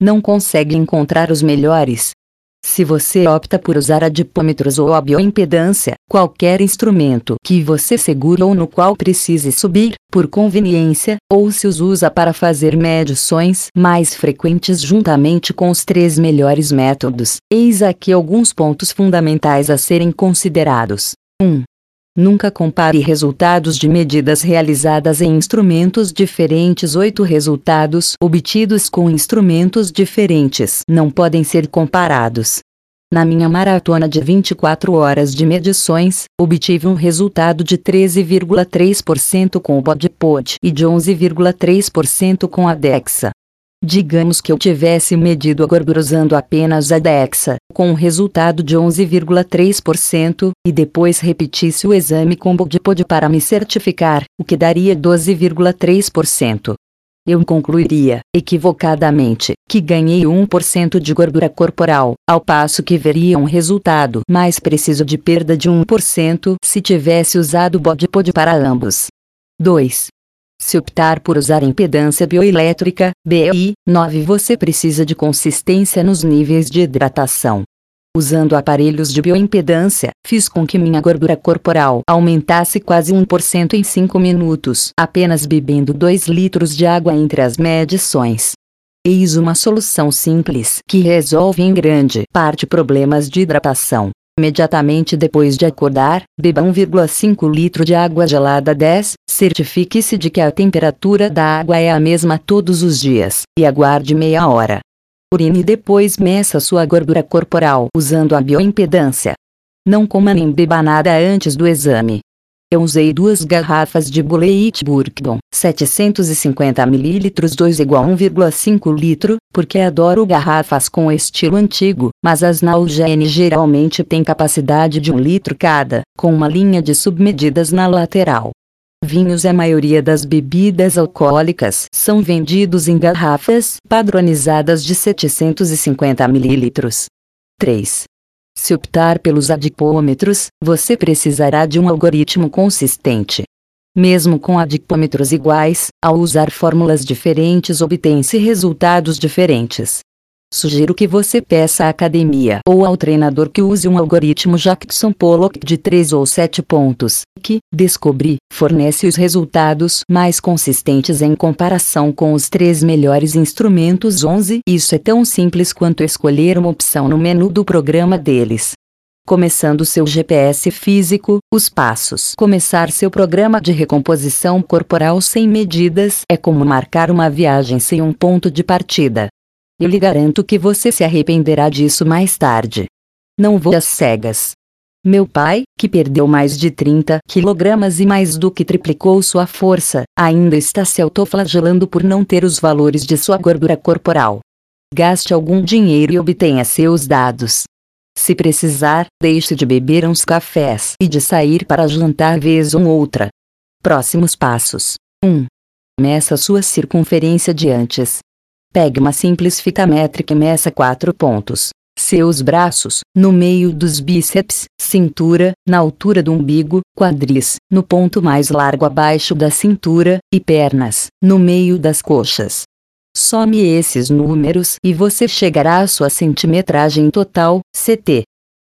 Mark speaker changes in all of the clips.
Speaker 1: não consegue encontrar os melhores. Se você opta por usar adipômetros ou a bioimpedância, qualquer instrumento que você segura ou no qual precise subir, por conveniência, ou se os usa para fazer medições mais frequentes juntamente com os três melhores métodos, eis aqui alguns pontos fundamentais a serem considerados. 1. Nunca compare resultados de medidas realizadas em instrumentos diferentes. Oito resultados obtidos com instrumentos diferentes não podem ser comparados. Na minha maratona de 24 horas de medições, obtive um resultado de 13,3% com o BodyPod e de 11,3% com a DEXA. Digamos que eu tivesse medido a gordura usando apenas a DEXA, com um resultado de 11,3%, e depois repetisse o exame com Bodipod para me certificar, o que daria 12,3%. Eu concluiria, equivocadamente, que ganhei 1% de gordura corporal, ao passo que veria um resultado mais preciso de perda de 1% se tivesse usado Bodipod para ambos. 2. Se optar por usar impedância bioelétrica, BI, 9 você precisa de consistência nos níveis de hidratação. Usando aparelhos de bioimpedância, fiz com que minha gordura corporal aumentasse quase 1% em 5 minutos, apenas bebendo 2 litros de água entre as medições. Eis uma solução simples que resolve em grande parte problemas de hidratação. Imediatamente depois de acordar, beba 1,5 litro de água gelada 10. Certifique-se de que a temperatura da água é a mesma todos os dias, e aguarde meia hora. Urine e depois meça sua gordura corporal usando a bioimpedância. Não coma nem beba nada antes do exame. Eu usei duas garrafas de Buleit Bourbon, 750 ml 2 igual 1,5 litro, porque adoro garrafas com estilo antigo, mas as Nalgene geralmente têm capacidade de 1 litro cada, com uma linha de submedidas na lateral. Vinhos A maioria das bebidas alcoólicas são vendidos em garrafas padronizadas de 750 ml. 3. Se optar pelos adipômetros, você precisará de um algoritmo consistente. Mesmo com adipômetros iguais, ao usar fórmulas diferentes obtém-se resultados diferentes. Sugiro que você peça à academia ou ao treinador que use um algoritmo Jackson Pollock de 3 ou 7 pontos, que, descobri, fornece os resultados mais consistentes em comparação com os três melhores instrumentos 11. Isso é tão simples quanto escolher uma opção no menu do programa deles. Começando seu GPS físico, os passos. Começar seu programa de recomposição corporal sem medidas é como marcar uma viagem sem um ponto de partida. Eu lhe garanto que você se arrependerá disso mais tarde. Não vou às cegas. Meu pai, que perdeu mais de 30 quilogramas e mais do que triplicou sua força, ainda está se autoflagelando por não ter os valores de sua gordura corporal. Gaste algum dinheiro e obtenha seus dados. Se precisar, deixe de beber uns cafés e de sair para jantar vez ou outra. Próximos passos: 1. Meça sua circunferência de antes. Pegue uma simples fita métrica e meça quatro pontos. Seus braços, no meio dos bíceps, cintura, na altura do umbigo, quadris, no ponto mais largo abaixo da cintura, e pernas, no meio das coxas. Some esses números e você chegará à sua centimetragem total, CT.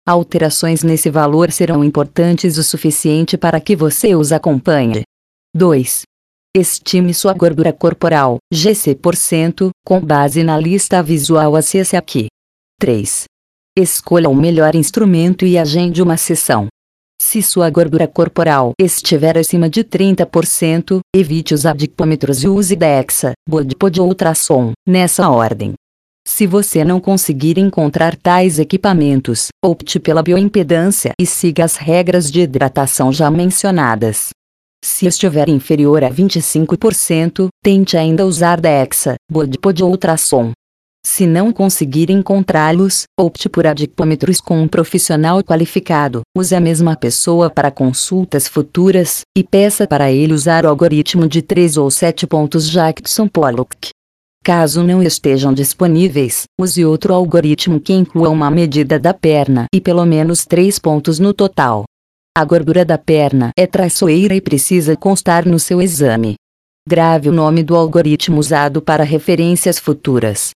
Speaker 1: Alterações nesse valor serão importantes o suficiente para que você os acompanhe. 2. Estime sua gordura corporal, GC%, com base na lista visual acesse aqui. 3. Escolha o melhor instrumento e agende uma sessão. Se sua gordura corporal estiver acima de 30%, evite os adipômetros e use DEXA, Bodipod ou ultrassom, nessa ordem. Se você não conseguir encontrar tais equipamentos, opte pela bioimpedância e siga as regras de hidratação já mencionadas. Se estiver inferior a 25%, tente ainda usar DEXA, Bodipod ou ultrassom. Se não conseguir encontrá-los, opte por adipômetros com um profissional qualificado. Use a mesma pessoa para consultas futuras, e peça para ele usar o algoritmo de 3 ou 7 pontos Jackson Pollock. Caso não estejam disponíveis, use outro algoritmo que inclua uma medida da perna e pelo menos 3 pontos no total. A gordura da perna é traiçoeira e precisa constar no seu exame. Grave o nome do algoritmo usado para referências futuras.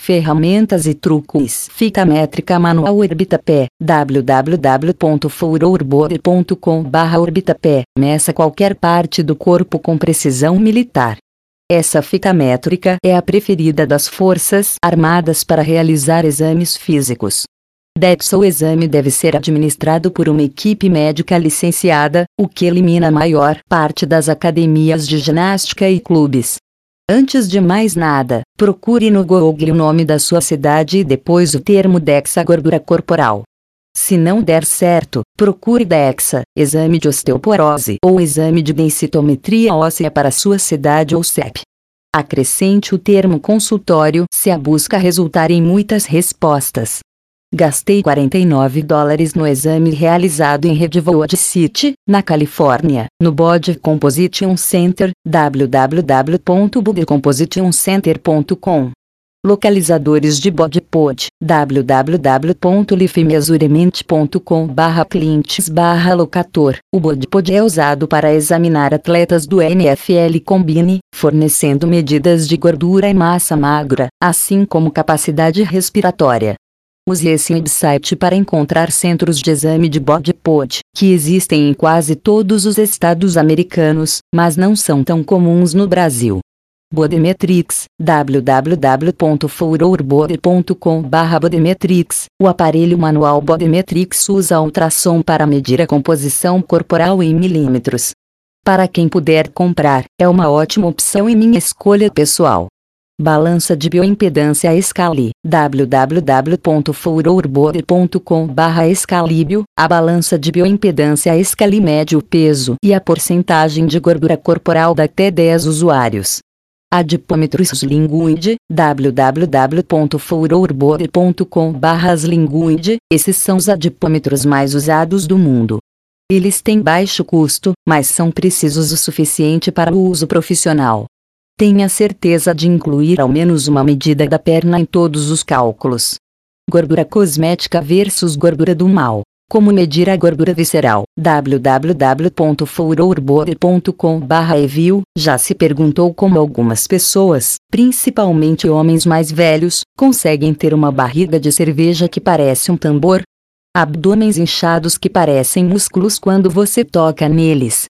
Speaker 1: Ferramentas e truques. Fita métrica manual Orbitapé. www.furorboard.com.br Orbitapé. Meça qualquer parte do corpo com precisão militar. Essa fita métrica é a preferida das Forças Armadas para realizar exames físicos. DEPS o exame deve ser administrado por uma equipe médica licenciada, o que elimina a maior parte das academias de ginástica e clubes. Antes de mais nada, procure no Google o nome da sua cidade e depois o termo DEXA gordura corporal. Se não der certo, procure DEXA, exame de osteoporose ou exame de densitometria óssea para sua cidade ou CEP. Acrescente o termo consultório se a busca resultar em muitas respostas. Gastei 49 dólares no exame realizado em Redwood City, na Califórnia, no Body Composition Center, www.bodycompositioncenter.com. Localizadores de BodyPod, www.lifemeasurement.com clientes locator. O BodyPod é usado para examinar atletas do NFL Combine, fornecendo medidas de gordura e massa magra, assim como capacidade respiratória. Use esse website para encontrar centros de exame de body pod, que existem em quase todos os estados americanos, mas não são tão comuns no Brasil. Bodemetrix, www.furorboard.com.br Bodemetrix, o aparelho manual Bodemetrix usa ultrassom para medir a composição corporal em milímetros. Para quem puder comprar, é uma ótima opção e minha escolha pessoal. Balança de bioimpedância Scali, www.furorboard.com.br Escalíbio, a balança de bioimpedância Scali mede o peso e a porcentagem de gordura corporal da até 10 usuários. Adipômetro Slinguid, www.furorboard.com.br Slinguid, esses são os adipômetros mais usados do mundo. Eles têm baixo custo, mas são precisos o suficiente para o uso profissional. Tenha certeza de incluir ao menos uma medida da perna em todos os cálculos. Gordura cosmética versus gordura do mal. Como medir a gordura visceral? www.furorboard.com/review Já se perguntou como algumas pessoas, principalmente homens mais velhos, conseguem ter uma barriga de cerveja que parece um tambor? Abdômenes inchados que parecem músculos quando você toca neles.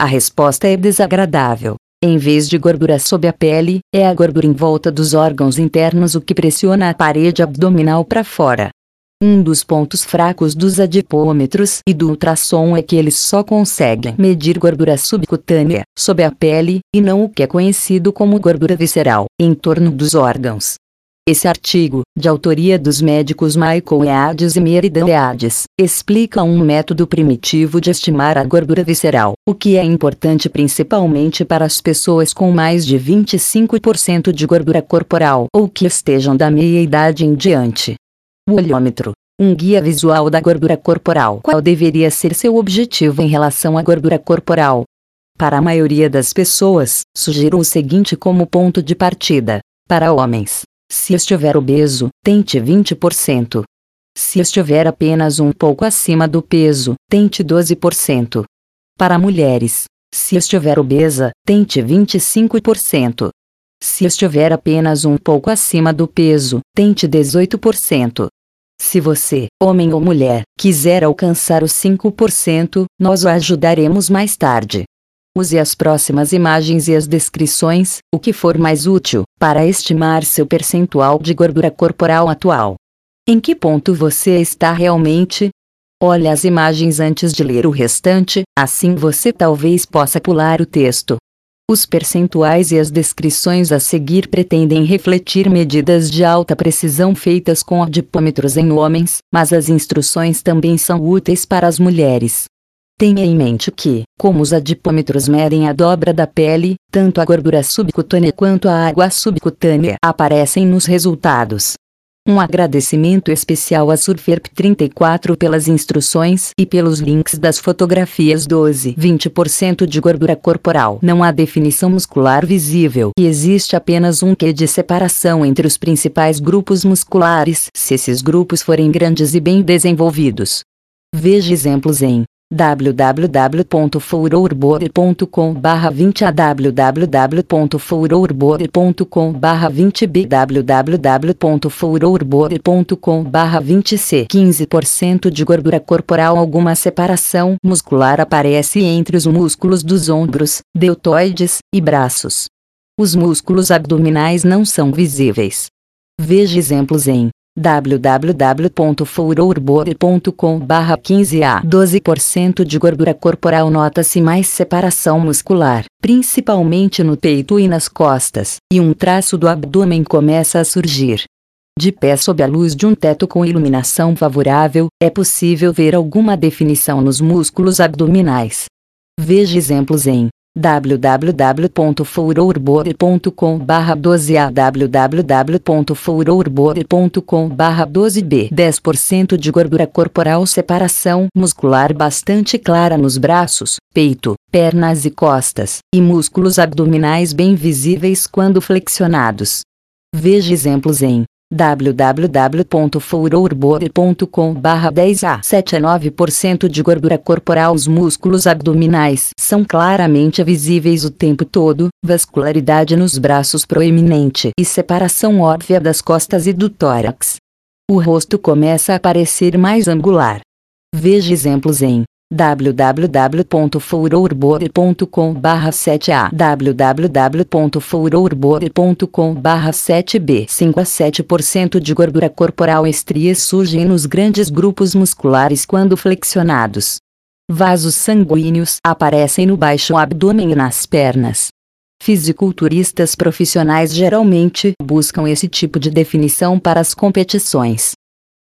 Speaker 1: A resposta é desagradável. Em vez de gordura sob a pele, é a gordura em volta dos órgãos internos o que pressiona a parede abdominal para fora. Um dos pontos fracos dos adipômetros e do ultrassom é que eles só conseguem medir gordura subcutânea, sob a pele, e não o que é conhecido como gordura visceral, em torno dos órgãos. Esse artigo, de autoria dos médicos Michael Eades e Meridan Eades, explica um método primitivo de estimar a gordura visceral, o que é importante principalmente para as pessoas com mais de 25% de gordura corporal ou que estejam da meia-idade em diante. O olhômetro um guia visual da gordura corporal. Qual deveria ser seu objetivo em relação à gordura corporal? Para a maioria das pessoas, sugiro o seguinte como ponto de partida. Para homens, se estiver obeso, tente 20%. Se estiver apenas um pouco acima do peso, tente 12%. Para mulheres, se estiver obesa, tente 25%. Se estiver apenas um pouco acima do peso, tente 18%. Se você, homem ou mulher, quiser alcançar os 5%, nós o ajudaremos mais tarde. Use as próximas imagens e as descrições, o que for mais útil, para estimar seu percentual de gordura corporal atual. Em que ponto você está realmente? Olhe as imagens antes de ler o restante, assim você talvez possa pular o texto. Os percentuais e as descrições a seguir pretendem refletir medidas de alta precisão feitas com adipômetros em homens, mas as instruções também são úteis para as mulheres. Tenha em mente que, como os adipômetros medem a dobra da pele, tanto a gordura subcutânea quanto a água subcutânea aparecem nos resultados. Um agradecimento especial a Surferp34 pelas instruções e pelos links das fotografias 12 20% de gordura corporal. Não há definição muscular visível e existe apenas um quê de separação entre os principais grupos musculares se esses grupos forem grandes e bem desenvolvidos. Veja exemplos em www.furorboard.com 20 a www.furorboard.com 20 b www.furorboard.com 20 c 15% de gordura corporal alguma separação muscular aparece entre os músculos dos ombros, deltoides e braços. Os músculos abdominais não são visíveis. Veja exemplos em www.furorboard.com 15 a 12% de gordura corporal nota-se mais separação muscular, principalmente no peito e nas costas, e um traço do abdômen começa a surgir. De pé sob a luz de um teto com iluminação favorável, é possível ver alguma definição nos músculos abdominais. Veja exemplos em www.furorboard.com 12 a www.furorboard.com 12 b. 10% de gordura corporal separação muscular bastante clara nos braços, peito, pernas e costas, e músculos abdominais bem visíveis quando flexionados. Veja exemplos em www.furorboard.com 10 a. 7 a 9% de gordura corporal Os músculos abdominais são claramente visíveis o tempo todo, vascularidade nos braços proeminente e separação óbvia das costas e do tórax. O rosto começa a parecer mais angular. Veja exemplos em www.furorboard.com 7 a www.furorboard.com 7 b 5 a 7% de gordura corporal estrias surgem nos grandes grupos musculares quando flexionados. Vasos sanguíneos aparecem no baixo abdômen e nas pernas. Fisiculturistas profissionais geralmente buscam esse tipo de definição para as competições.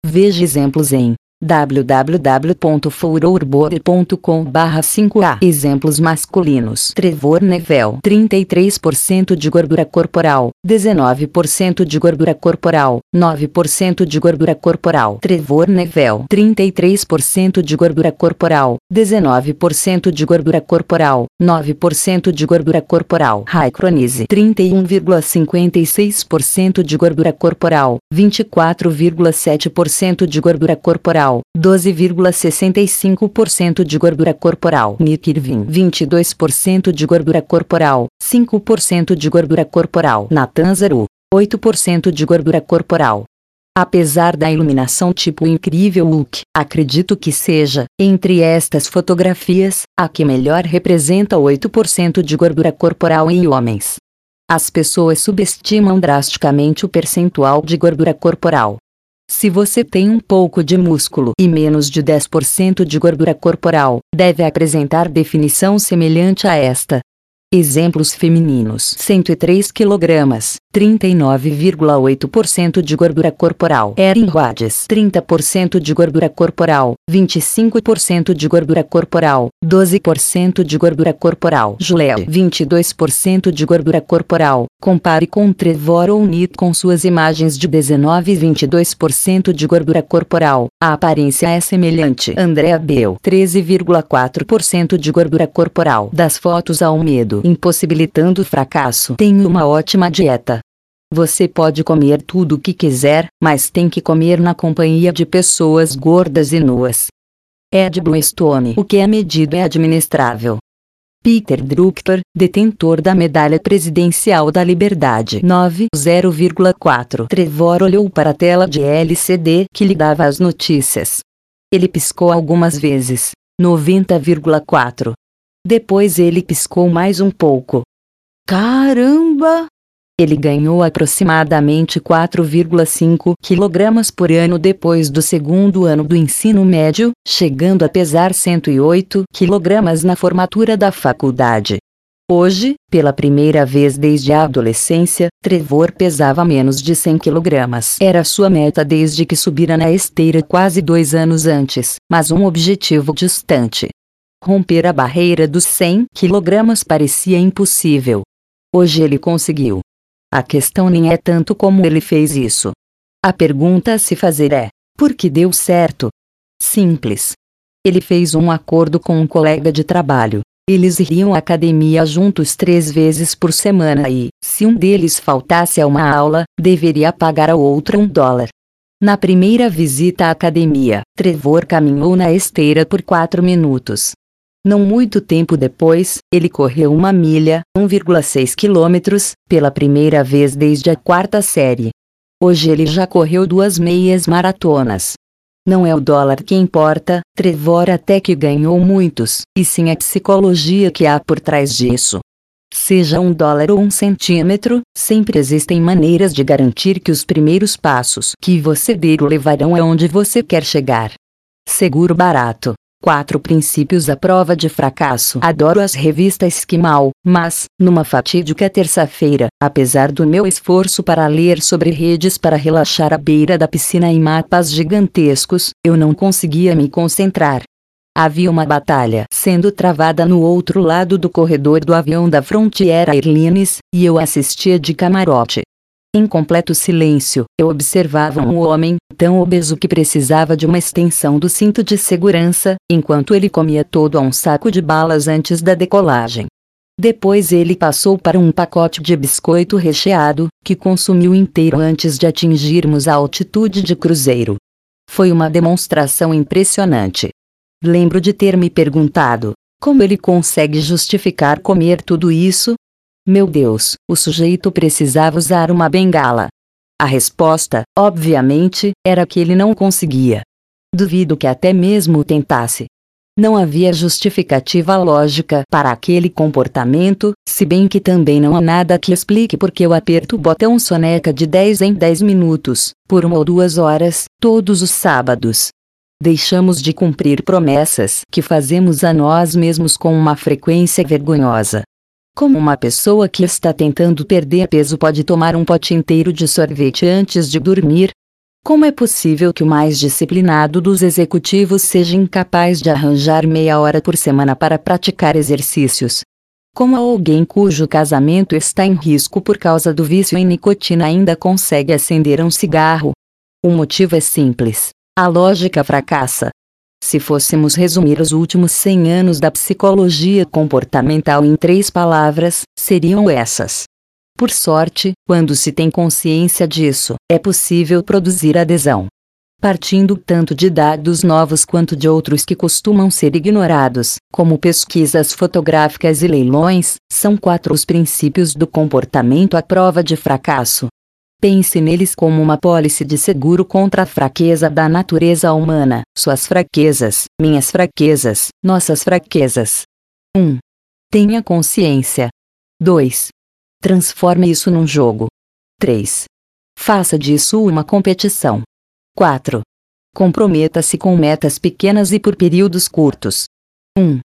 Speaker 1: Veja exemplos em www.furorboard.com 5A Exemplos masculinos. Trevor Nevel 33% de gordura corporal 19% de gordura corporal 9% de gordura corporal. Trevor Nevel 33% de gordura corporal 19% de gordura corporal 9% de gordura corporal. Raicronise 31,56% de gordura corporal 24,7% de gordura corporal corporal, 12,65% de gordura corporal. Nick Irving, 22% de gordura corporal, 5% de gordura corporal. Nathan Zeru, 8% de gordura corporal. Apesar da iluminação tipo incrível look, acredito que seja, entre estas fotografias, a que melhor representa 8% de gordura corporal em homens. As pessoas subestimam drasticamente o percentual de gordura corporal. Se você tem um pouco de músculo e menos de 10% de gordura corporal, deve apresentar definição semelhante a esta. Exemplos femininos: 103 kg, 39,8% de gordura corporal. Erin Rhodes, 30% de gordura corporal, 25% de gordura corporal, 12% de gordura corporal. Julia, 22% de gordura corporal. Compare com Trevor ou Nit com suas imagens de 19 e 22% de gordura corporal. A aparência é semelhante. Andrea Bell, 13,4% de gordura corporal. Das fotos ao medo, impossibilitando o fracasso. Tenho uma ótima dieta. Você pode comer tudo o que quiser, mas tem que comer na companhia de pessoas gordas e nuas. Ed Bluestone O que é medido é administrável. Peter Drucker, detentor da Medalha Presidencial da Liberdade 90,4 Trevor olhou para a tela de LCD que lhe dava as notícias. Ele piscou algumas vezes. 90,4. Depois ele piscou mais um pouco. Caramba! Ele ganhou aproximadamente 4,5 kg por ano depois do segundo ano do ensino médio, chegando a pesar 108 kg na formatura da faculdade. Hoje, pela primeira vez desde a adolescência, Trevor pesava menos de 100 kg. Era sua meta desde que subira na esteira quase dois anos antes, mas um objetivo distante. Romper a barreira dos 100 kg parecia impossível. Hoje ele conseguiu. A questão nem é tanto como ele fez isso. A pergunta a se fazer é: por que deu certo? Simples. Ele fez um acordo com um colega de trabalho. Eles iriam à academia juntos três vezes por semana e, se um deles faltasse a uma aula, deveria pagar ao outro um dólar. Na primeira visita à academia, Trevor caminhou na esteira por quatro minutos. Não muito tempo depois, ele correu uma milha, 1,6 quilômetros, pela primeira vez desde a quarta série. Hoje ele já correu duas meias maratonas. Não é o dólar que importa, Trevor até que ganhou muitos, e sim a psicologia que há por trás disso. Seja um dólar ou um centímetro, sempre existem maneiras de garantir que os primeiros passos que você der o levarão aonde você quer chegar. Seguro barato. Quatro princípios à prova de fracasso. Adoro as revistas Esquimal, mas, numa fatídica terça-feira, apesar do meu esforço para ler sobre redes para relaxar à beira da piscina em mapas gigantescos, eu não conseguia me concentrar. Havia uma batalha sendo travada no outro lado do corredor do avião da Frontier Airlines, e eu assistia de camarote. Em completo silêncio, eu observava um homem, tão obeso que precisava de uma extensão do cinto de segurança, enquanto ele comia todo a um saco de balas antes da decolagem. Depois ele passou para um pacote de biscoito recheado, que consumiu inteiro antes de atingirmos a altitude de cruzeiro. Foi uma demonstração impressionante. Lembro de ter me perguntado: como ele consegue justificar comer tudo isso? Meu Deus, o sujeito precisava usar uma bengala. A resposta, obviamente, era que ele não conseguia. Duvido que até mesmo tentasse. Não havia justificativa lógica para aquele comportamento, se bem que também não há nada que explique porque eu aperto o botão soneca de 10 em 10 minutos, por uma ou duas horas, todos os sábados. Deixamos de cumprir promessas que fazemos a nós mesmos com uma frequência vergonhosa. Como uma pessoa que está tentando perder peso pode tomar um pote inteiro de sorvete antes de dormir? Como é possível que o mais disciplinado dos executivos seja incapaz de arranjar meia hora por semana para praticar exercícios? Como alguém cujo casamento está em risco por causa do vício em nicotina ainda consegue acender um cigarro? O motivo é simples. A lógica fracassa. Se fôssemos resumir os últimos 100 anos da psicologia comportamental em três palavras, seriam essas. Por sorte, quando se tem consciência disso, é possível produzir adesão. Partindo tanto de dados novos quanto de outros que costumam ser ignorados, como pesquisas fotográficas e leilões, são quatro os princípios do comportamento à prova de fracasso. Pense neles como uma pólice de seguro contra a fraqueza da natureza humana, suas fraquezas, minhas fraquezas, nossas fraquezas. 1. Tenha consciência. 2. Transforme isso num jogo. 3. Faça disso uma competição. 4. Comprometa-se com metas pequenas e por períodos curtos. 1.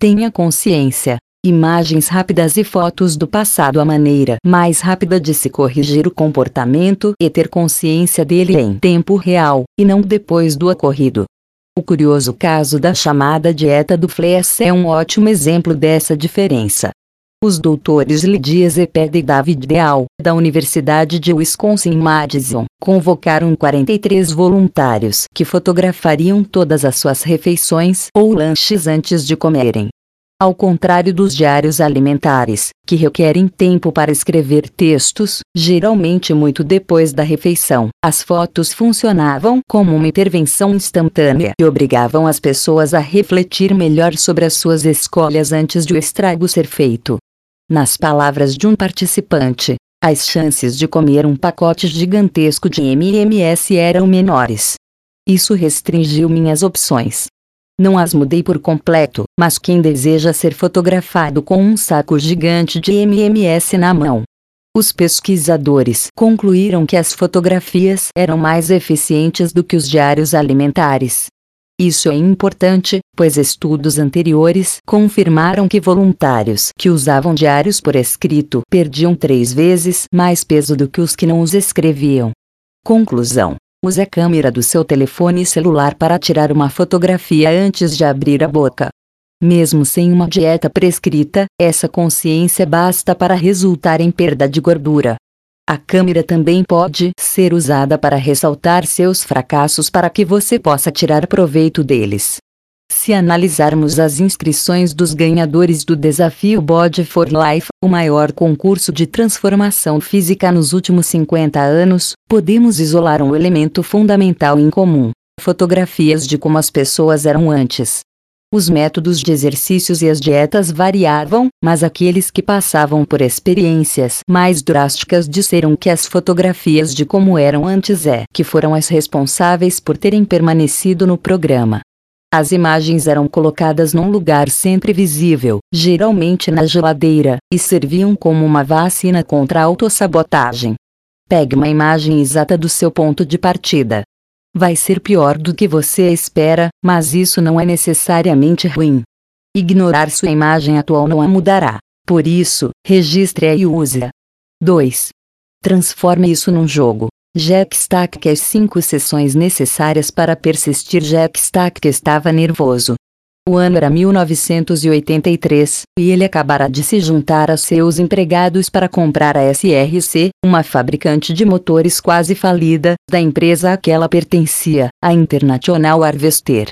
Speaker 1: Tenha consciência imagens rápidas e fotos do passado a maneira mais rápida de se corrigir o comportamento e ter consciência dele em tempo real, e não depois do ocorrido. O curioso caso da chamada dieta do Flash é um ótimo exemplo dessa diferença. Os doutores Lydia Zepeda e David Deal, da Universidade de Wisconsin-Madison, convocaram 43 voluntários que fotografariam todas as suas refeições ou lanches antes de comerem. Ao contrário dos diários alimentares, que requerem tempo para escrever textos, geralmente muito depois da refeição, as fotos funcionavam como uma intervenção instantânea e obrigavam as pessoas a refletir melhor sobre as suas escolhas antes de o estrago ser feito. Nas palavras de um participante, as chances de comer um pacote gigantesco de MMS eram menores. Isso restringiu minhas opções. Não as mudei por completo, mas quem deseja ser fotografado com um saco gigante de MMS na mão. Os pesquisadores concluíram que as fotografias eram mais eficientes do que os diários alimentares. Isso é importante, pois estudos anteriores confirmaram que voluntários que usavam diários por escrito perdiam três vezes mais peso do que os que não os escreviam. Conclusão: Use a câmera do seu telefone celular para tirar uma fotografia antes de abrir a boca. Mesmo sem uma dieta prescrita, essa consciência basta para resultar em perda de gordura. A câmera também pode ser usada para ressaltar seus fracassos para que você possa tirar proveito deles. Se analisarmos as inscrições dos ganhadores do desafio Body for Life, o maior concurso de transformação física nos últimos 50 anos, podemos isolar um elemento fundamental em comum: fotografias de como as pessoas eram antes. Os métodos de exercícios e as dietas variavam, mas aqueles que passavam por experiências mais drásticas disseram que as fotografias de como eram antes é que foram as responsáveis por terem permanecido no programa. As imagens eram colocadas num lugar sempre visível, geralmente na geladeira, e serviam como uma vacina contra a autossabotagem. Pegue uma imagem exata do seu ponto de partida, Vai ser pior do que você espera, mas isso não é necessariamente ruim. Ignorar sua imagem atual não a mudará. Por isso, registre-a e use-a. 2. Transforme isso num jogo. Jack Stack quer cinco sessões necessárias para persistir. Jack Stack estava nervoso. O ano era 1983, e ele acabara de se juntar a seus empregados para comprar a SRC, uma fabricante de motores quase falida, da empresa a que ela pertencia, a International Harvester.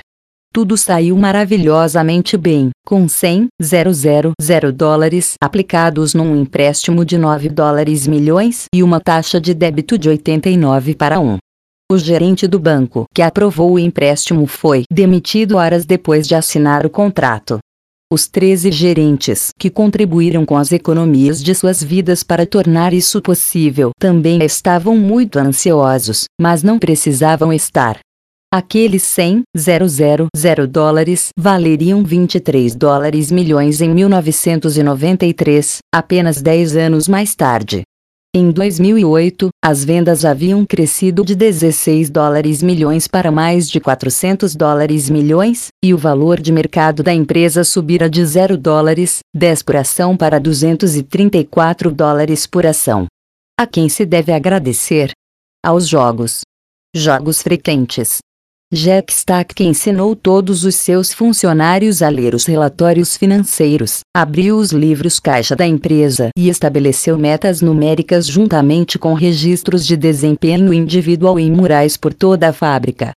Speaker 1: Tudo saiu maravilhosamente bem, com 100 000 dólares aplicados num empréstimo de 9 dólares milhões e uma taxa de débito de 89 para 1. O gerente do banco que aprovou o empréstimo foi demitido horas depois de assinar o contrato. Os 13 gerentes que contribuíram com as economias de suas vidas para tornar isso possível também estavam muito ansiosos, mas não precisavam estar. Aqueles 100 000 dólares valeriam 23 dólares milhões em 1993, apenas 10 anos mais tarde. Em 2008, as vendas haviam crescido de 16 dólares milhões para mais de 400 dólares milhões, e o valor de mercado da empresa subira de 0 dólares, 10 por ação para 234 dólares por ação. A quem se deve agradecer? Aos jogos. Jogos frequentes. Jack Stack ensinou todos os seus funcionários a ler os relatórios financeiros, abriu os livros caixa da empresa e estabeleceu metas numéricas juntamente com registros de desempenho individual em murais por toda a fábrica.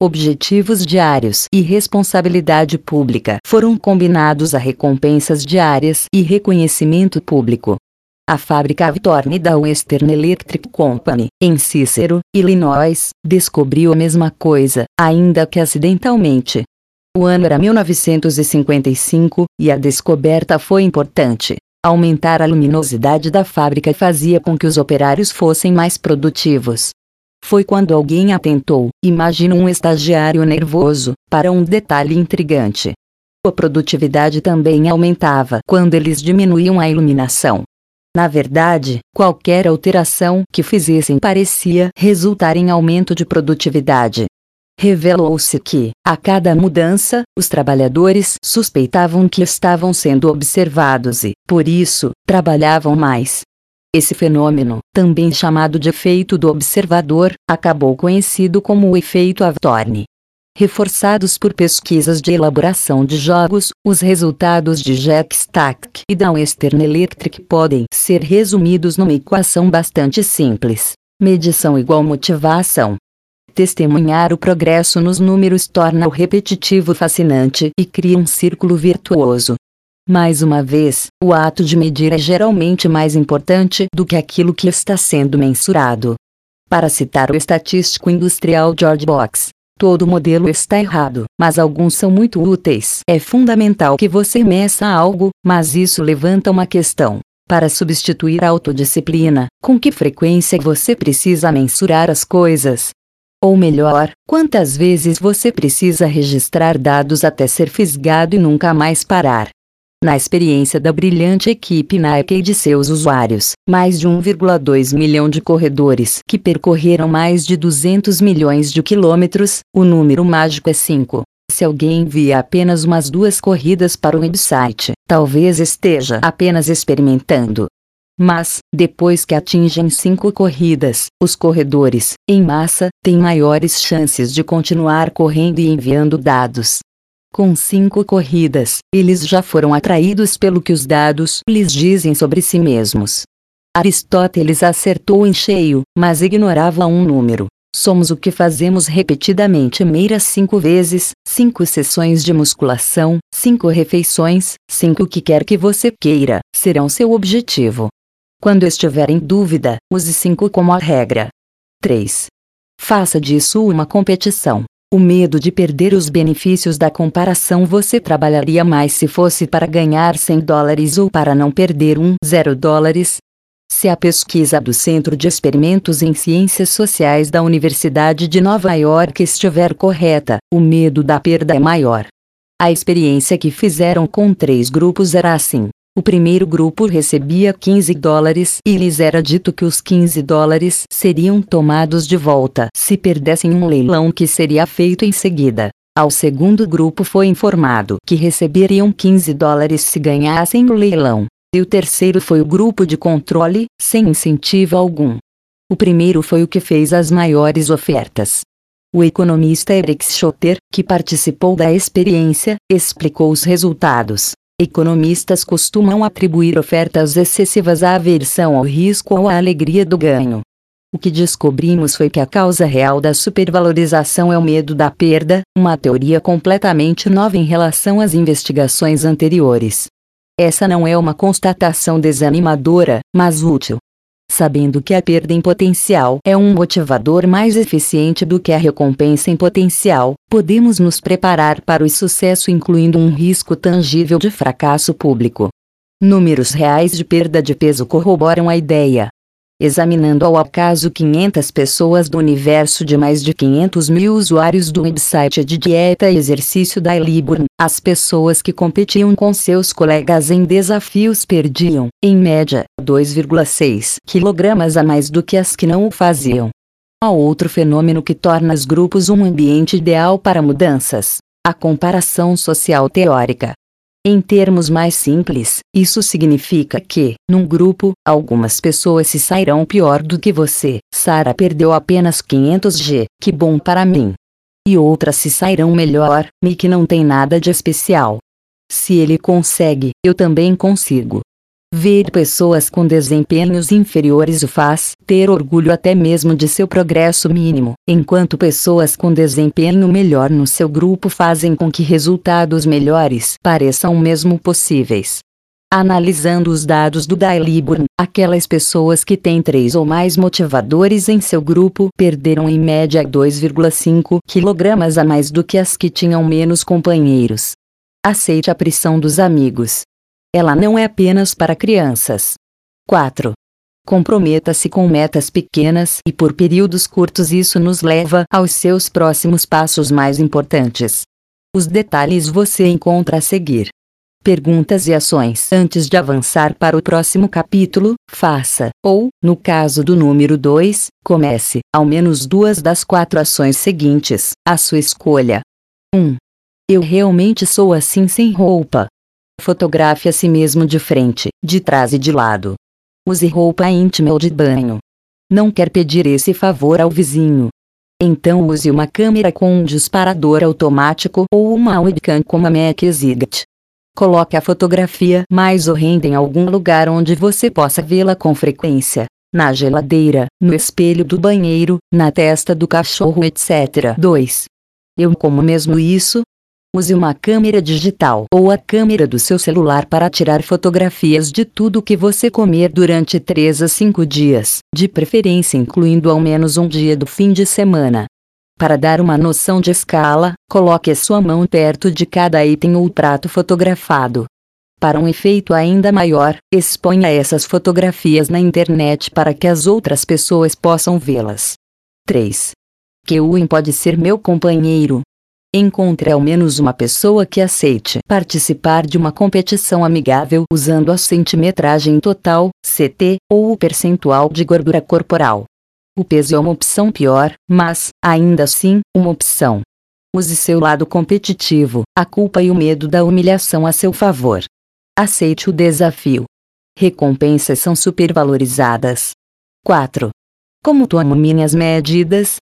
Speaker 1: Objetivos diários e responsabilidade pública foram combinados a recompensas diárias e reconhecimento público. A fábrica Avtorne da Western Electric Company, em Cicero, Illinois, descobriu a mesma coisa, ainda que acidentalmente. O ano era 1955, e a descoberta foi importante. Aumentar a luminosidade da fábrica fazia com que os operários fossem mais produtivos. Foi quando alguém atentou, imagina um estagiário nervoso, para um detalhe intrigante. A produtividade também aumentava quando eles diminuíam a iluminação. Na verdade, qualquer alteração que fizessem parecia resultar em aumento de produtividade. Revelou-se que, a cada mudança, os trabalhadores suspeitavam que estavam sendo observados e, por isso, trabalhavam mais. Esse fenômeno, também chamado de efeito do observador, acabou conhecido como o efeito Avtorne. Reforçados por pesquisas de elaboração de jogos, os resultados de Jack Stack e da Western Electric podem ser resumidos numa equação bastante simples. Medição igual motivação. Testemunhar o progresso nos números torna o repetitivo fascinante e cria um círculo virtuoso. Mais uma vez, o ato de medir é geralmente mais importante do que aquilo que está sendo mensurado. Para citar o estatístico industrial George Box, Todo modelo está errado, mas alguns são muito úteis. É fundamental que você meça algo, mas isso levanta uma questão. Para substituir a autodisciplina, com que frequência você precisa mensurar as coisas? Ou melhor, quantas vezes você precisa registrar dados até ser fisgado e nunca mais parar? Na experiência da brilhante equipe Nike e de seus usuários, mais de 1,2 milhão de corredores que percorreram mais de 200 milhões de quilômetros, o número mágico é 5. Se alguém envia apenas umas duas corridas para o website, talvez esteja apenas experimentando. Mas, depois que atingem cinco corridas, os corredores, em massa, têm maiores chances de continuar correndo e enviando dados. Com cinco corridas, eles já foram atraídos pelo que os dados lhes dizem sobre si mesmos. Aristóteles acertou em cheio, mas ignorava um número. Somos o que fazemos repetidamente meira cinco vezes, cinco sessões de musculação, cinco refeições, cinco que quer que você queira, serão seu objetivo. Quando estiver em dúvida, use cinco como a regra. 3. Faça disso uma competição. O medo de perder os benefícios da comparação você trabalharia mais se fosse para ganhar 100 dólares ou para não perder um 0 dólares, se a pesquisa do Centro de Experimentos em Ciências Sociais da Universidade de Nova York estiver correta, o medo da perda é maior. A experiência que fizeram com três grupos era assim. O primeiro grupo recebia 15 dólares e lhes era dito que os 15 dólares seriam tomados de volta se perdessem um leilão que seria feito em seguida. Ao segundo grupo foi informado que receberiam 15 dólares se ganhassem o leilão. E o terceiro foi o grupo de controle, sem incentivo algum. O primeiro foi o que fez as maiores ofertas. O economista Eric Schotter, que participou da experiência, explicou os resultados. Economistas costumam atribuir ofertas excessivas à aversão ao risco ou à alegria do ganho. O que descobrimos foi que a causa real da supervalorização é o medo da perda, uma teoria completamente nova em relação às investigações anteriores. Essa não é uma constatação desanimadora, mas útil. Sabendo que a perda em potencial é um motivador mais eficiente do que a recompensa em potencial, podemos nos preparar para o sucesso incluindo um risco tangível de fracasso público. Números reais de perda de peso corroboram a ideia examinando ao acaso 500 pessoas do universo de mais de 500 mil usuários do website de dieta e exercício da Eliburn, as pessoas que competiam com seus colegas em desafios perdiam, em média, 2,6 kg a mais do que as que não o faziam. Há outro fenômeno que torna os grupos um ambiente ideal para mudanças: a comparação social teórica. Em termos mais simples, isso significa que, num grupo, algumas pessoas se sairão pior do que você. Sara perdeu apenas 500 G, que bom para mim. E outras se sairão melhor, Mick não tem nada de especial. Se ele consegue, eu também consigo. Ver pessoas com desempenhos inferiores o faz ter orgulho até mesmo de seu progresso mínimo, enquanto pessoas com desempenho melhor no seu grupo fazem com que resultados melhores pareçam mesmo possíveis. Analisando os dados do Dailiburn, aquelas pessoas que têm três ou mais motivadores em seu grupo perderam em média 2,5 kg a mais do que as que tinham menos companheiros. Aceite a pressão dos amigos. Ela não é apenas para crianças. 4. Comprometa-se com metas pequenas e por períodos curtos isso nos leva aos seus próximos passos mais importantes. Os detalhes você encontra a seguir. Perguntas e ações. Antes de avançar para o próximo capítulo, faça, ou, no caso do número 2, comece, ao menos duas das quatro ações seguintes, a sua escolha. 1. Eu realmente sou assim sem roupa. Fotografe a si mesmo de frente, de trás e de lado. Use roupa íntima ou de banho. Não quer pedir esse favor ao vizinho. Então use uma câmera com um disparador automático ou uma webcam como a Mac Exhibit. Coloque a fotografia mais horrenda em algum lugar onde você possa vê-la com frequência. Na geladeira, no espelho do banheiro, na testa do cachorro, etc. 2. Eu como mesmo isso, Use uma câmera digital ou a câmera do seu celular para tirar fotografias de tudo que você comer durante 3 a 5 dias, de preferência incluindo ao menos um dia do fim de semana. Para dar uma noção de escala, coloque a sua mão perto de cada item ou prato fotografado. Para um efeito ainda maior, exponha essas fotografias na internet para que as outras pessoas possam vê-las. 3. Kewin pode ser meu companheiro, Encontre ao menos uma pessoa que aceite participar de uma competição amigável usando a centimetragem total, CT, ou o percentual de gordura corporal. O peso é uma opção pior, mas, ainda assim, uma opção. Use seu lado competitivo, a culpa e o medo da humilhação a seu favor. Aceite o desafio. Recompensas são supervalorizadas. 4. Como tomo minhas medidas?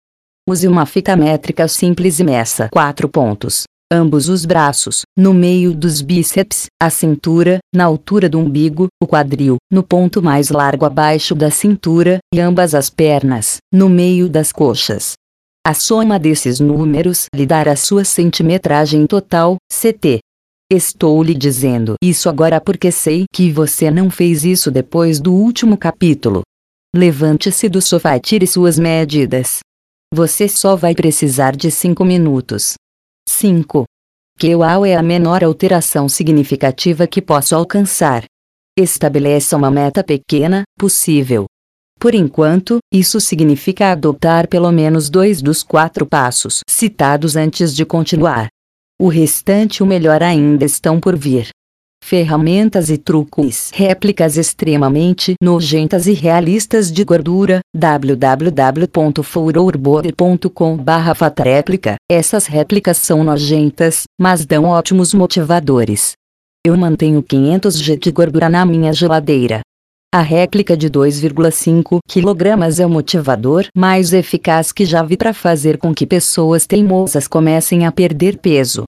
Speaker 1: Use uma fita métrica simples e meça 4 pontos. ambos os braços, no meio dos bíceps, a cintura, na altura do umbigo, o quadril, no ponto mais largo abaixo da cintura, e ambas as pernas, no meio das coxas. A soma desses números lhe dará sua centimetragem total, CT. Estou lhe dizendo isso agora porque sei que você não fez isso depois do último capítulo. Levante-se do sofá e tire suas medidas. Você só vai precisar de 5 minutos. 5. QAU é a menor alteração significativa que posso alcançar. Estabeleça uma meta pequena, possível. Por enquanto, isso significa adotar pelo menos dois dos quatro passos citados antes de continuar. O restante, o melhor ainda, estão por vir ferramentas e truques. Réplicas extremamente nojentas e realistas de gordura. www.furorborder.com réplica. Essas réplicas são nojentas, mas dão ótimos motivadores. Eu mantenho 500 g de gordura na minha geladeira. A réplica de 2,5 kg é o motivador mais eficaz que já vi para fazer com que pessoas teimosas comecem a perder peso.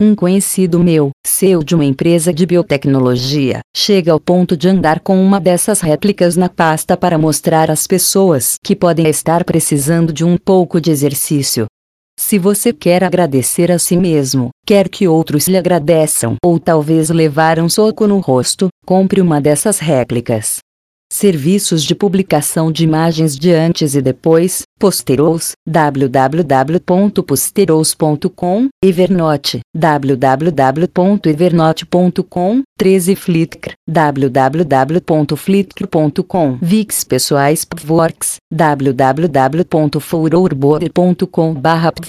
Speaker 1: Um conhecido meu, seu de uma empresa de biotecnologia, chega ao ponto de andar com uma dessas réplicas na pasta para mostrar às pessoas que podem estar precisando de um pouco de exercício. Se você quer agradecer a si mesmo, quer que outros lhe agradeçam ou talvez levar um soco no rosto, compre uma dessas réplicas. Serviços de publicação de imagens de antes e depois, Posteros, www.posteros.com, Evernote, www.evernote.com, 13 Flickr, www.flickr.com, Vix Pessoais Pworks, www.furorborder.com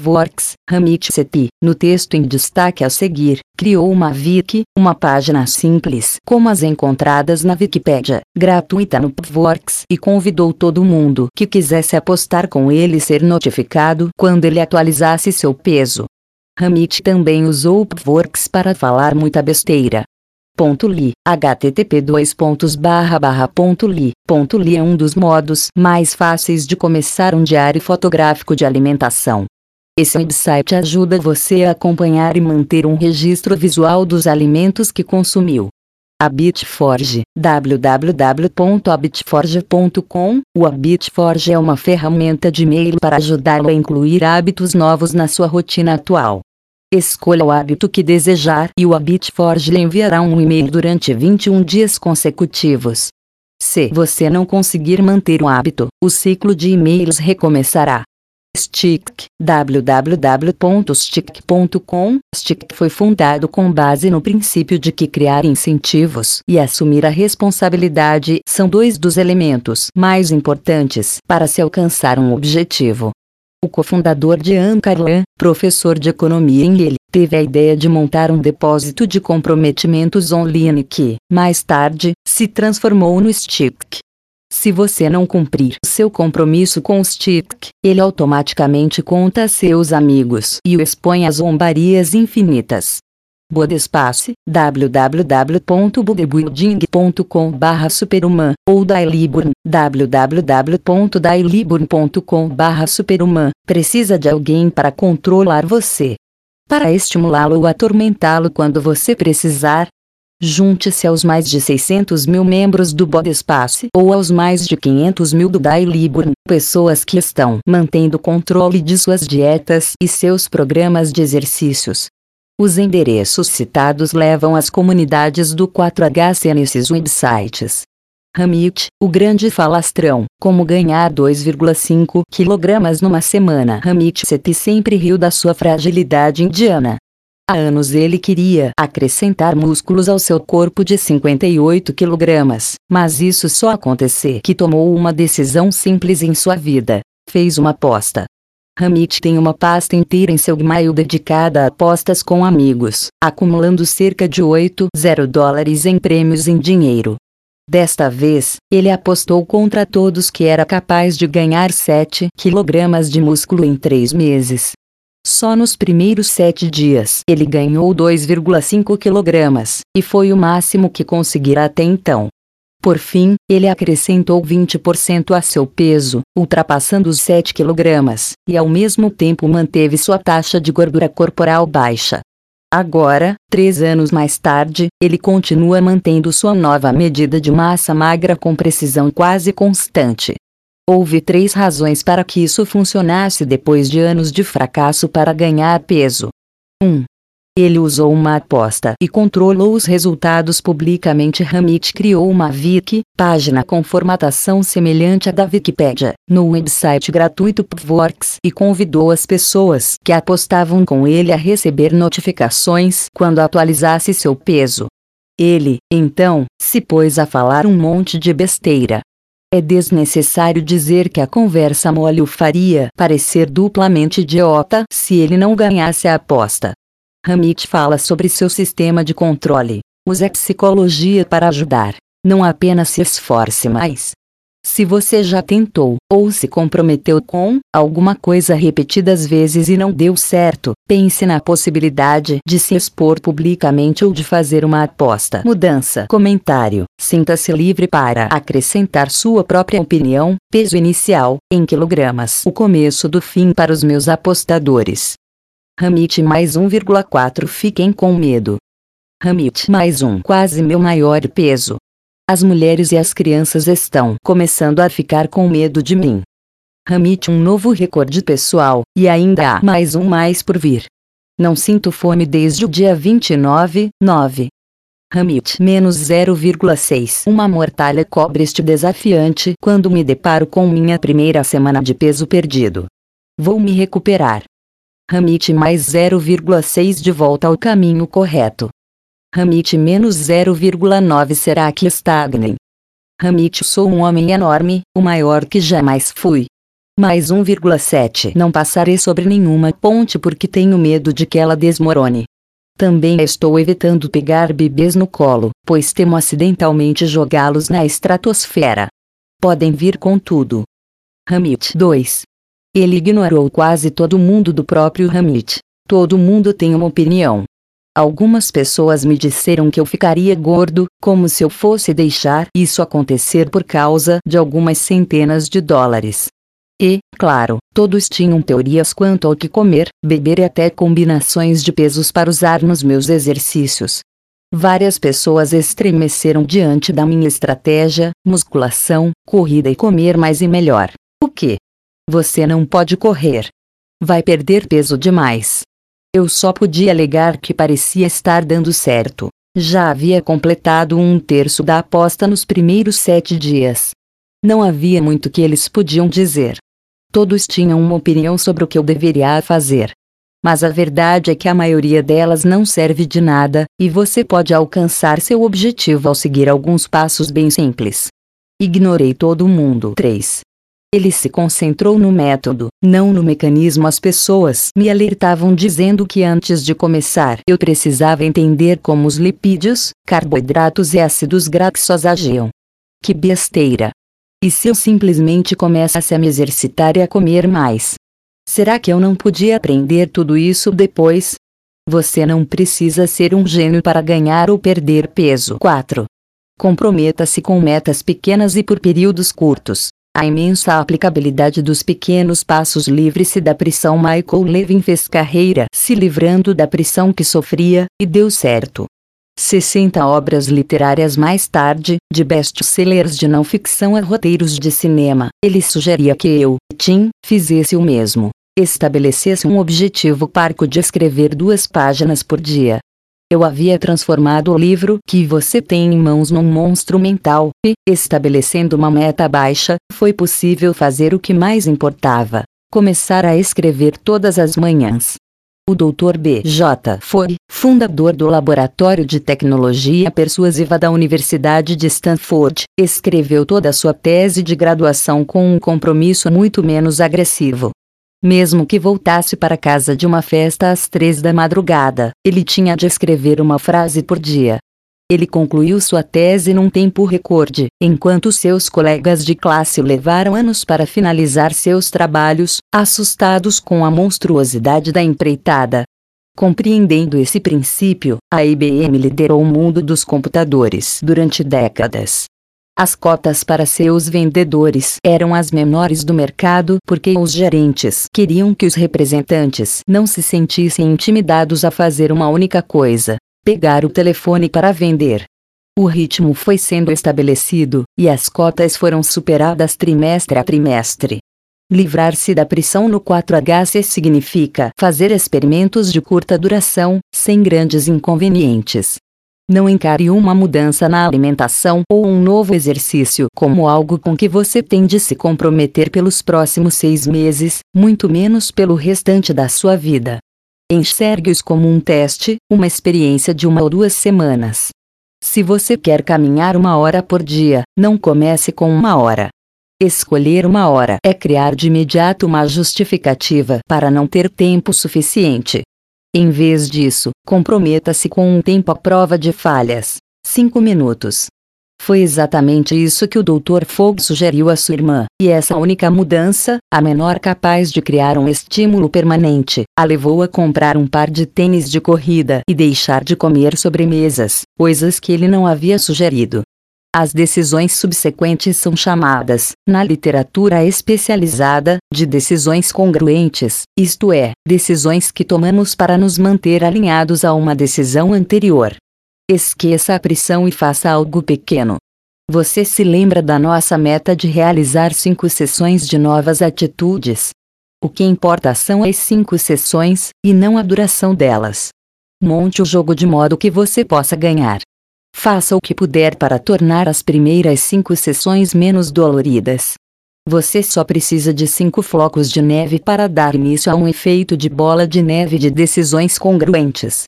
Speaker 1: Pworks, Hamit Seti, no texto em destaque a seguir, criou uma Wiki, uma página simples, como as encontradas na Wikipedia, gratuita no Pworks, e convidou todo mundo que quisesse apostar com ele ser notificado quando ele atualizasse seu peso. Hamit também usou o Pworks para falar muita besteira. Ponto .li, http .li, .li é um dos modos mais fáceis de começar um diário fotográfico de alimentação. Esse website ajuda você a acompanhar e manter um registro visual dos alimentos que consumiu. A Bitforge, www.abitforge.com. O Bitforge é uma ferramenta de e-mail para ajudá-lo a incluir hábitos novos na sua rotina atual. Escolha o hábito que desejar e o Bitforge lhe enviará um e-mail durante 21 dias consecutivos. Se você não conseguir manter o hábito, o ciclo de e-mails recomeçará. Stick, www.stick.com. Stick foi fundado com base no princípio de que criar incentivos e assumir a responsabilidade são dois dos elementos mais importantes para se alcançar um objetivo. O cofundador de Ancarlan, professor de economia em Yale, teve a ideia de montar um depósito de comprometimentos online que, mais tarde, se transformou no Stick. Se você não cumprir seu compromisso com o Stick, ele automaticamente conta a seus amigos e o expõe a zombarias infinitas. Bodespace, www.bodybuilding.com barra superhuman, ou Dailiburn, www.dailiburn.com superhuman, precisa de alguém para controlar você. Para estimulá-lo ou atormentá-lo quando você precisar, Junte-se aos mais de 600 mil membros do Bodespace ou aos mais de 500 mil do Dailiburn, pessoas que estão mantendo controle de suas dietas e seus programas de exercícios. Os endereços citados levam às comunidades do 4HC nesses websites. Hamit, o grande falastrão, como ganhar 2,5 kg numa semana. Hamit Seti sempre riu da sua fragilidade indiana. Há anos ele queria acrescentar músculos ao seu corpo de 58 kg, mas isso só acontecer que tomou uma decisão simples em sua vida. Fez uma aposta. Hamit tem uma pasta inteira em seu Gmail dedicada a apostas com amigos, acumulando cerca de 8 0 dólares em prêmios em dinheiro. Desta vez, ele apostou contra todos que era capaz de ganhar 7 kg de músculo em 3 meses. Só nos primeiros sete dias ele ganhou 2,5 kg, e foi o máximo que conseguirá até então. Por fim, ele acrescentou 20% a seu peso, ultrapassando os 7 kg, e ao mesmo tempo manteve sua taxa de gordura corporal baixa. Agora, três anos mais tarde, ele continua mantendo sua nova medida de massa magra com precisão quase constante. Houve três razões para que isso funcionasse depois de anos de fracasso para ganhar peso. 1. Um, ele usou uma aposta e controlou os resultados publicamente. Ramit criou uma Wiki, página com formatação semelhante à da Wikipedia, no website gratuito Pworks e convidou as pessoas que apostavam com ele a receber notificações quando atualizasse seu peso. Ele, então, se pôs a falar um monte de besteira. É desnecessário dizer que a conversa mole o faria parecer duplamente idiota se ele não ganhasse a aposta. Ramit fala sobre seu sistema de controle. Use a psicologia para ajudar. Não apenas se esforce mais. Se você já tentou, ou se comprometeu com, alguma coisa repetidas vezes e não deu certo, pense na possibilidade de se expor publicamente ou de fazer uma aposta. Mudança. Comentário. Sinta-se livre para acrescentar sua própria opinião, peso inicial, em quilogramas. O começo do fim para os meus apostadores. Ramit mais 1,4 Fiquem com medo. Ramit mais 1 Quase meu maior peso. As mulheres e as crianças estão começando a ficar com medo de mim. Ramit um novo recorde pessoal, e ainda há mais um mais por vir. Não sinto fome desde o dia 29, 9. Ramit menos 0,6 Uma mortalha cobre este desafiante quando me deparo com minha primeira semana de peso perdido. Vou me recuperar. Ramit mais 0,6 de volta ao caminho correto. Ramit menos 0,9 será que estagnem? Ramit sou um homem enorme, o maior que jamais fui. Mais 1,7 Não passarei sobre nenhuma ponte porque tenho medo de que ela desmorone. Também estou evitando pegar bebês no colo, pois temo acidentalmente jogá-los na estratosfera. Podem vir com tudo. Ramit 2 ele ignorou quase todo mundo do próprio Hamit. Todo mundo tem uma opinião. Algumas pessoas me disseram que eu ficaria gordo, como se eu fosse deixar isso acontecer por causa de algumas centenas de dólares. E, claro, todos tinham teorias quanto ao que comer, beber e até combinações de pesos para usar nos meus exercícios. Várias pessoas estremeceram diante da minha estratégia, musculação, corrida e comer mais e melhor. O que? Você não pode correr. Vai perder peso demais. Eu só podia alegar que parecia estar dando certo. Já havia completado um terço da aposta nos primeiros sete dias. Não havia muito que eles podiam dizer. Todos tinham uma opinião sobre o que eu deveria fazer. Mas a verdade é que a maioria delas não serve de nada, e você pode alcançar seu objetivo ao seguir alguns passos bem simples. Ignorei todo mundo. 3. Ele se concentrou no método, não no mecanismo. As pessoas me alertavam dizendo que antes de começar eu precisava entender como os lipídios, carboidratos e ácidos graxos agiam. Que besteira! E se eu simplesmente começasse a me exercitar e a comer mais? Será que eu não podia aprender tudo isso depois? Você não precisa ser um gênio para ganhar ou perder peso. 4. Comprometa-se com metas pequenas e por períodos curtos. A imensa aplicabilidade dos pequenos passos livre-se da prisão Michael Levin fez carreira se livrando da prisão que sofria, e deu certo. 60 obras literárias mais tarde, de best-sellers de não ficção a roteiros de cinema, ele sugeria que eu, Tim, fizesse o mesmo. Estabelecesse um objetivo parco de escrever duas páginas por dia, eu havia transformado o livro que você tem em mãos num monstro mental, e, estabelecendo uma meta baixa, foi possível fazer o que mais importava: começar a escrever todas as manhãs. O Dr. B. J. Ford, fundador do Laboratório de Tecnologia Persuasiva da Universidade de Stanford, escreveu toda a sua tese de graduação com um compromisso muito menos agressivo. Mesmo que voltasse para casa de uma festa às três da madrugada, ele tinha de escrever uma frase por dia. Ele concluiu sua tese num tempo recorde, enquanto seus colegas de classe levaram anos para finalizar seus trabalhos, assustados com a monstruosidade da empreitada. Compreendendo esse princípio, a IBM liderou o mundo dos computadores durante décadas. As cotas para seus vendedores eram as menores do mercado porque os gerentes queriam que os representantes não se sentissem intimidados a fazer uma única coisa: pegar o telefone para vender. O ritmo foi sendo estabelecido, e as cotas foram superadas trimestre a trimestre. Livrar-se da pressão no 4HC significa fazer experimentos de curta duração, sem grandes inconvenientes. Não encare uma mudança na alimentação ou um novo exercício como algo com que você tem de se comprometer pelos próximos seis meses, muito menos pelo restante da sua vida. Enxergue-os como um teste, uma experiência de uma ou duas semanas. Se você quer caminhar uma hora por dia, não comece com uma hora. Escolher uma hora é criar de imediato uma justificativa para não ter tempo suficiente. Em vez disso, comprometa-se com um tempo à prova de falhas 5 minutos. Foi exatamente isso que o Dr. Fogg sugeriu à sua irmã, e essa única mudança, a menor capaz de criar um estímulo permanente, a levou a comprar um par de tênis de corrida e deixar de comer sobremesas, coisas que ele não havia sugerido. As decisões subsequentes são chamadas, na literatura especializada, de decisões congruentes, isto é, decisões que tomamos para nos manter alinhados a uma decisão anterior. Esqueça a pressão e faça algo pequeno. Você se lembra da nossa meta de realizar cinco sessões de novas atitudes? O que importa são as cinco sessões, e não a duração delas. Monte o jogo de modo que você possa ganhar. Faça o que puder para tornar as primeiras cinco sessões menos doloridas. Você só precisa de cinco flocos de neve para dar início a um efeito de bola de neve de decisões congruentes.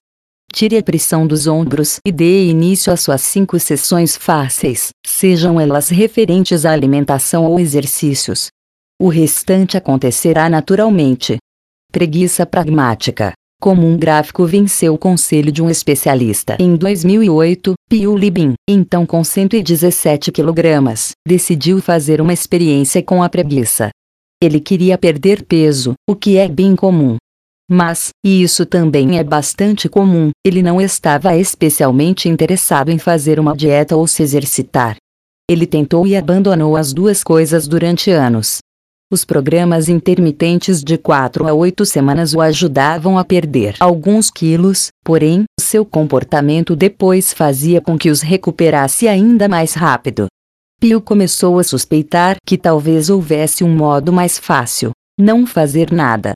Speaker 1: Tire a pressão dos ombros e dê início às suas cinco sessões fáceis, sejam elas referentes à alimentação ou exercícios. O restante acontecerá naturalmente. Preguiça pragmática. Como um gráfico venceu o conselho de um especialista em 2008, Pio Libin, então com 117 kg, decidiu fazer uma experiência com a preguiça. Ele queria perder peso, o que é bem comum, mas, e isso também é bastante comum, ele não estava especialmente interessado em fazer uma dieta ou se exercitar. Ele tentou e abandonou as duas coisas durante anos. Os programas intermitentes de 4 a 8 semanas o ajudavam a perder alguns quilos, porém, seu comportamento depois fazia com que os recuperasse ainda mais rápido. Pio começou a suspeitar que talvez houvesse um modo mais fácil: não fazer nada.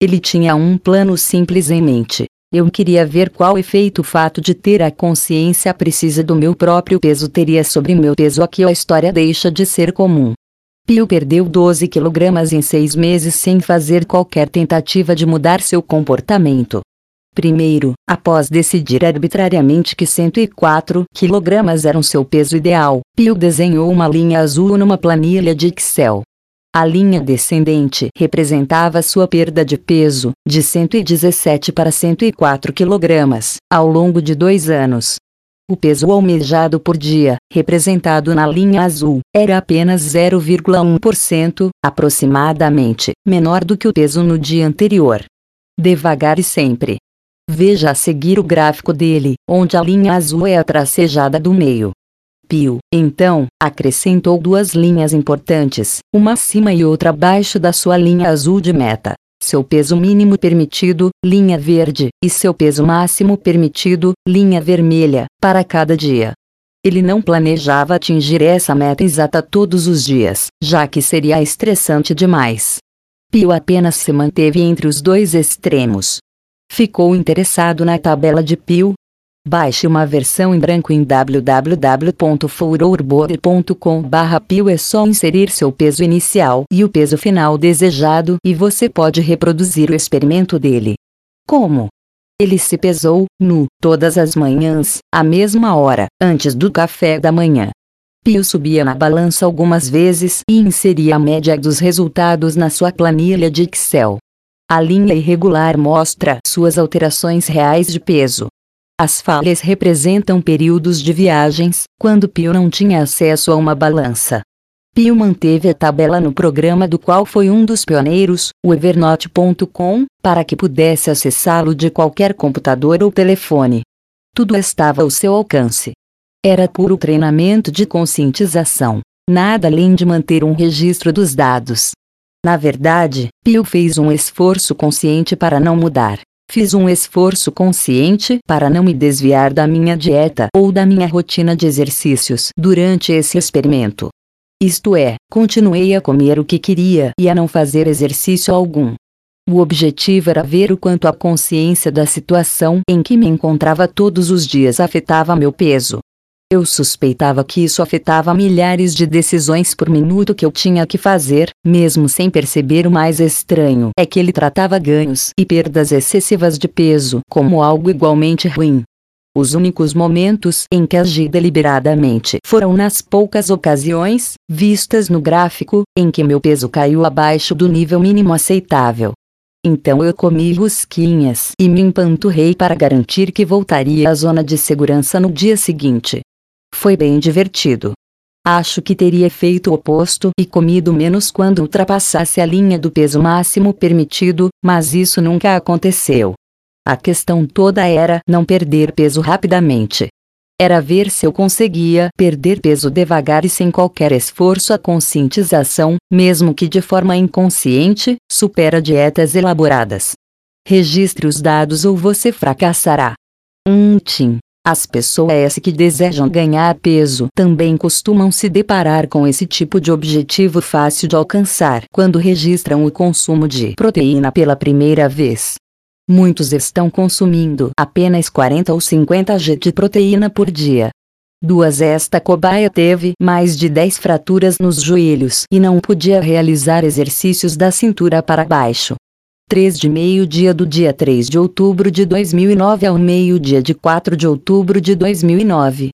Speaker 1: Ele tinha um plano simples em mente. Eu queria ver qual efeito o fato de ter a consciência precisa do meu próprio peso teria sobre meu peso. Aqui a história deixa de ser comum. Pio perdeu 12 quilogramas em seis meses sem fazer qualquer tentativa de mudar seu comportamento. Primeiro, após decidir arbitrariamente que 104 quilogramas eram seu peso ideal, Pio desenhou uma linha azul numa planilha de Excel. A linha descendente representava sua perda de peso, de 117 para 104 kg, ao longo de dois anos. O peso almejado por dia, representado na linha azul, era apenas 0,1%, aproximadamente, menor do que o peso no dia anterior. Devagar e sempre. Veja a seguir o gráfico dele, onde a linha azul é a tracejada do meio. Pio, então, acrescentou duas linhas importantes, uma acima e outra abaixo da sua linha azul de meta. Seu peso mínimo permitido, linha verde, e seu peso máximo permitido, linha vermelha, para cada dia. Ele não planejava atingir essa meta exata todos os dias, já que seria estressante demais. Pio apenas se manteve entre os dois extremos. Ficou interessado na tabela de Pio, Baixe uma versão em branco em www.furorboard.com/pio é só inserir seu peso inicial e o peso final desejado e você pode reproduzir o experimento dele. Como? Ele se pesou, nu, todas as manhãs, à mesma hora, antes do café da manhã. Pio subia na balança algumas vezes e inseria a média dos resultados na sua planilha de Excel. A linha irregular mostra suas alterações reais de peso. As falhas representam períodos de viagens, quando Pio não tinha acesso a uma balança. Pio manteve a tabela no programa do qual foi um dos pioneiros, o Evernote.com, para que pudesse acessá-lo de qualquer computador ou telefone. Tudo estava ao seu alcance. Era puro treinamento de conscientização. Nada além de manter um registro dos dados. Na verdade, Pio fez um esforço consciente para não mudar. Fiz um esforço consciente para não me desviar da minha dieta ou da minha rotina de exercícios durante esse experimento. Isto é, continuei a comer o que queria e a não fazer exercício algum. O objetivo era ver o quanto a consciência da situação em que me encontrava todos os dias afetava meu peso. Eu suspeitava que isso afetava milhares de decisões por minuto que eu tinha que fazer, mesmo sem perceber o mais estranho é que ele tratava ganhos e perdas excessivas de peso como algo igualmente ruim. Os únicos momentos em que agi deliberadamente foram nas poucas ocasiões, vistas no gráfico, em que meu peso caiu abaixo do nível mínimo aceitável. Então eu comi rusquinhas e me empanturrei para garantir que voltaria à zona de segurança no dia seguinte. Foi bem divertido. Acho que teria feito o oposto e comido menos quando ultrapassasse a linha do peso máximo permitido, mas isso nunca aconteceu. A questão toda era não perder peso rapidamente. Era ver se eu conseguia perder peso devagar e sem qualquer esforço. A conscientização, mesmo que de forma inconsciente, supera dietas elaboradas. Registre os dados ou você fracassará. Um tim. As pessoas que desejam ganhar peso também costumam se deparar com esse tipo de objetivo fácil de alcançar quando registram o consumo de proteína pela primeira vez. Muitos estão consumindo apenas 40 ou 50 g de proteína por dia. Duas esta cobaia teve mais de 10 fraturas nos joelhos e não podia realizar exercícios da cintura para baixo. 3 de meio-dia do dia 3 de outubro de 2009 ao meio-dia de 4 de outubro de 2009.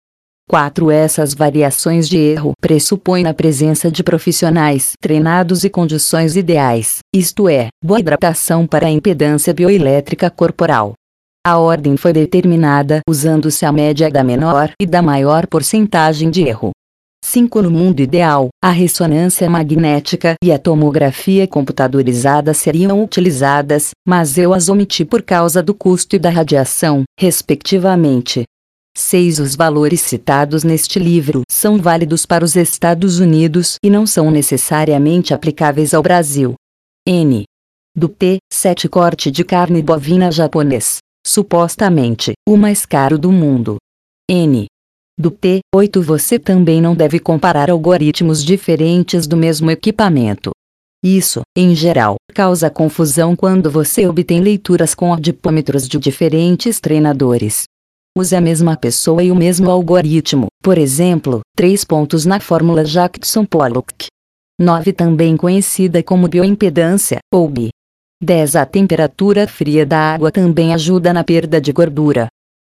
Speaker 1: 4. Essas variações de erro pressupõem a presença de profissionais treinados e condições ideais, isto é, boa hidratação para a impedância bioelétrica corporal. A ordem foi determinada usando-se a média da menor e da maior porcentagem de erro. 5. No mundo ideal, a ressonância magnética e a tomografia computadorizada seriam utilizadas, mas eu as omiti por causa do custo e da radiação, respectivamente. 6. Os valores citados neste livro são válidos para os Estados Unidos e não são necessariamente aplicáveis ao Brasil. N. Do T, 7 corte de carne bovina japonês. Supostamente, o mais caro do mundo. N do P8 você também não deve comparar algoritmos diferentes do mesmo equipamento. Isso, em geral, causa confusão quando você obtém leituras com adipômetros de diferentes treinadores. Use a mesma pessoa e o mesmo algoritmo, por exemplo, três pontos na fórmula Jackson-Pollock. 9 também conhecida como bioimpedância, ou BI. 10 A temperatura fria da água também ajuda na perda de gordura.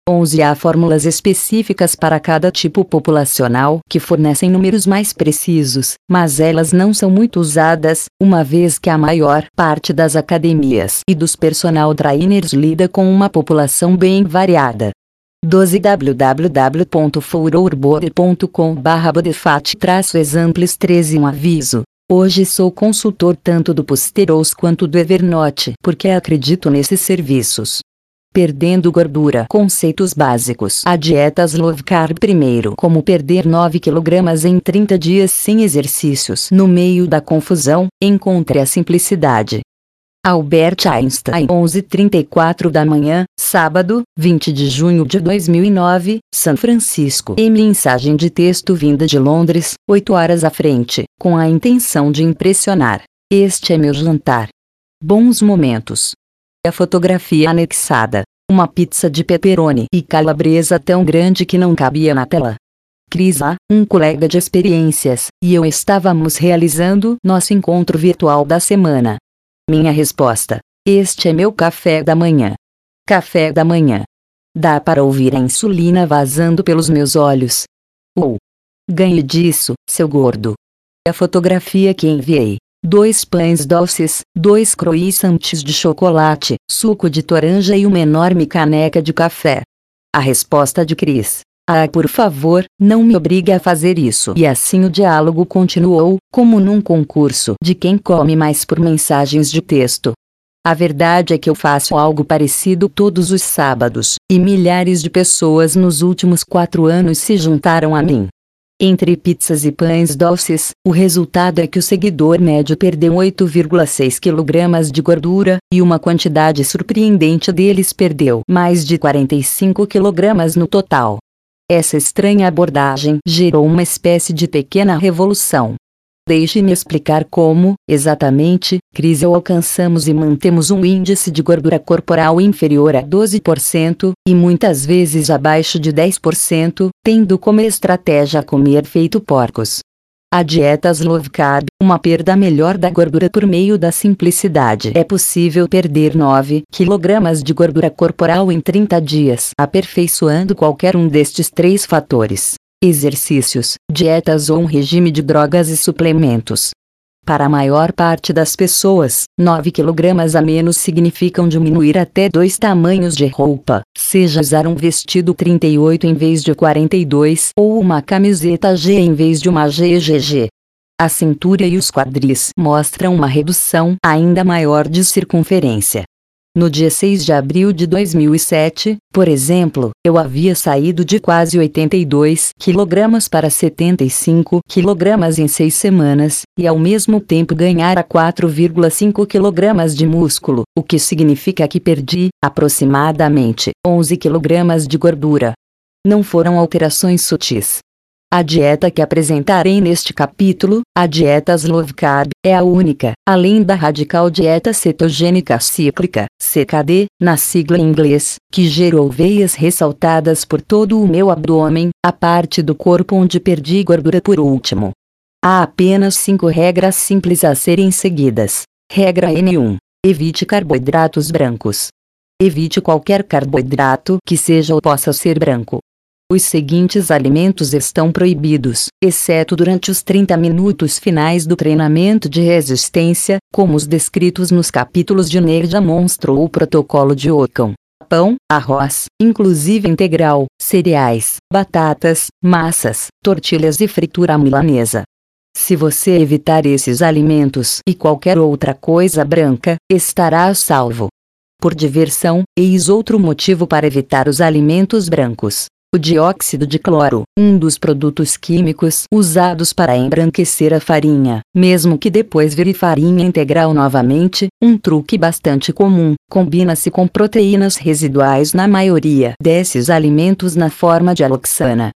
Speaker 1: 11 Há fórmulas específicas para cada tipo populacional que fornecem números mais precisos, mas elas não são muito usadas, uma vez que a maior parte das academias e dos personal trainers lida com uma população bem variada. 12 www.fourourbore.com barra bodefat-examples 13 Um aviso. Hoje sou consultor tanto do Posteros quanto do Evernote porque acredito nesses serviços perdendo gordura. Conceitos básicos. A dietas low carb primeiro. Como perder 9 kg em 30 dias sem exercícios. No meio da confusão, encontre a simplicidade. Albert Einstein 11:34 da manhã, sábado, 20 de junho de 2009, São Francisco. E mensagem de texto vinda de Londres, 8 horas à frente, com a intenção de impressionar. Este é meu jantar. Bons momentos a fotografia anexada. Uma pizza de pepperoni e calabresa tão grande que não cabia na tela. Cris um colega de experiências, e eu estávamos realizando nosso encontro virtual da semana. Minha resposta: Este é meu café da manhã. Café da manhã. Dá para ouvir a insulina vazando pelos meus olhos. Ou. Ganhe disso, seu gordo. A fotografia que enviei dois pães doces, dois croissants de chocolate, suco de toranja e uma enorme caneca de café. A resposta de Chris. Ah, por favor, não me obrigue a fazer isso. E assim o diálogo continuou, como num concurso de quem come mais por mensagens de texto. A verdade é que eu faço algo parecido todos os sábados, e milhares de pessoas nos últimos quatro anos se juntaram a mim. Entre pizzas e pães doces, o resultado é que o seguidor médio perdeu 8,6 kg de gordura, e uma quantidade surpreendente deles perdeu mais de 45 kg no total. Essa estranha abordagem gerou uma espécie de pequena revolução. Deixe-me explicar como, exatamente, crise alcançamos e mantemos um índice de gordura corporal inferior a 12%, e muitas vezes abaixo de 10%, tendo como estratégia comer feito porcos. A dieta low carb, uma perda melhor da gordura por meio da simplicidade. É possível perder 9 kg de gordura corporal em 30 dias, aperfeiçoando qualquer um destes três fatores exercícios, dietas ou um regime de drogas e suplementos. Para a maior parte das pessoas, 9 kg a menos significam diminuir até dois tamanhos de roupa, seja usar um vestido 38 em vez de 42 ou uma camiseta G em vez de uma GGG. A cintura e os quadris mostram uma redução ainda maior de circunferência. No dia 6 de abril de 2007, por exemplo, eu havia saído de quase 82 kg para 75 kg em seis semanas, e ao mesmo tempo ganhara 4,5 kg de músculo, o que significa que perdi, aproximadamente, 11 kg de gordura. Não foram alterações sutis, a dieta que apresentarei neste capítulo, a dieta Slow Carb, é a única, além da radical dieta cetogênica cíclica, CKD, na sigla em inglês, que gerou veias ressaltadas por todo o meu abdômen, a parte do corpo onde perdi gordura por último. Há apenas cinco regras simples a serem seguidas. Regra N1. Evite carboidratos brancos. Evite qualquer carboidrato que seja ou possa ser branco. Os seguintes alimentos estão proibidos, exceto durante os 30 minutos finais do treinamento de resistência, como os descritos nos capítulos de Nerja Monstro ou Protocolo de Ockham. Pão, arroz, inclusive integral, cereais, batatas, massas, tortilhas e fritura milanesa. Se você evitar esses alimentos e qualquer outra coisa branca, estará a salvo. Por diversão, eis outro motivo para evitar os alimentos brancos. O dióxido de cloro, um dos produtos químicos usados para embranquecer a farinha, mesmo que depois vire farinha integral novamente, um truque bastante comum, combina-se com proteínas residuais na maioria desses alimentos na forma de aloxana.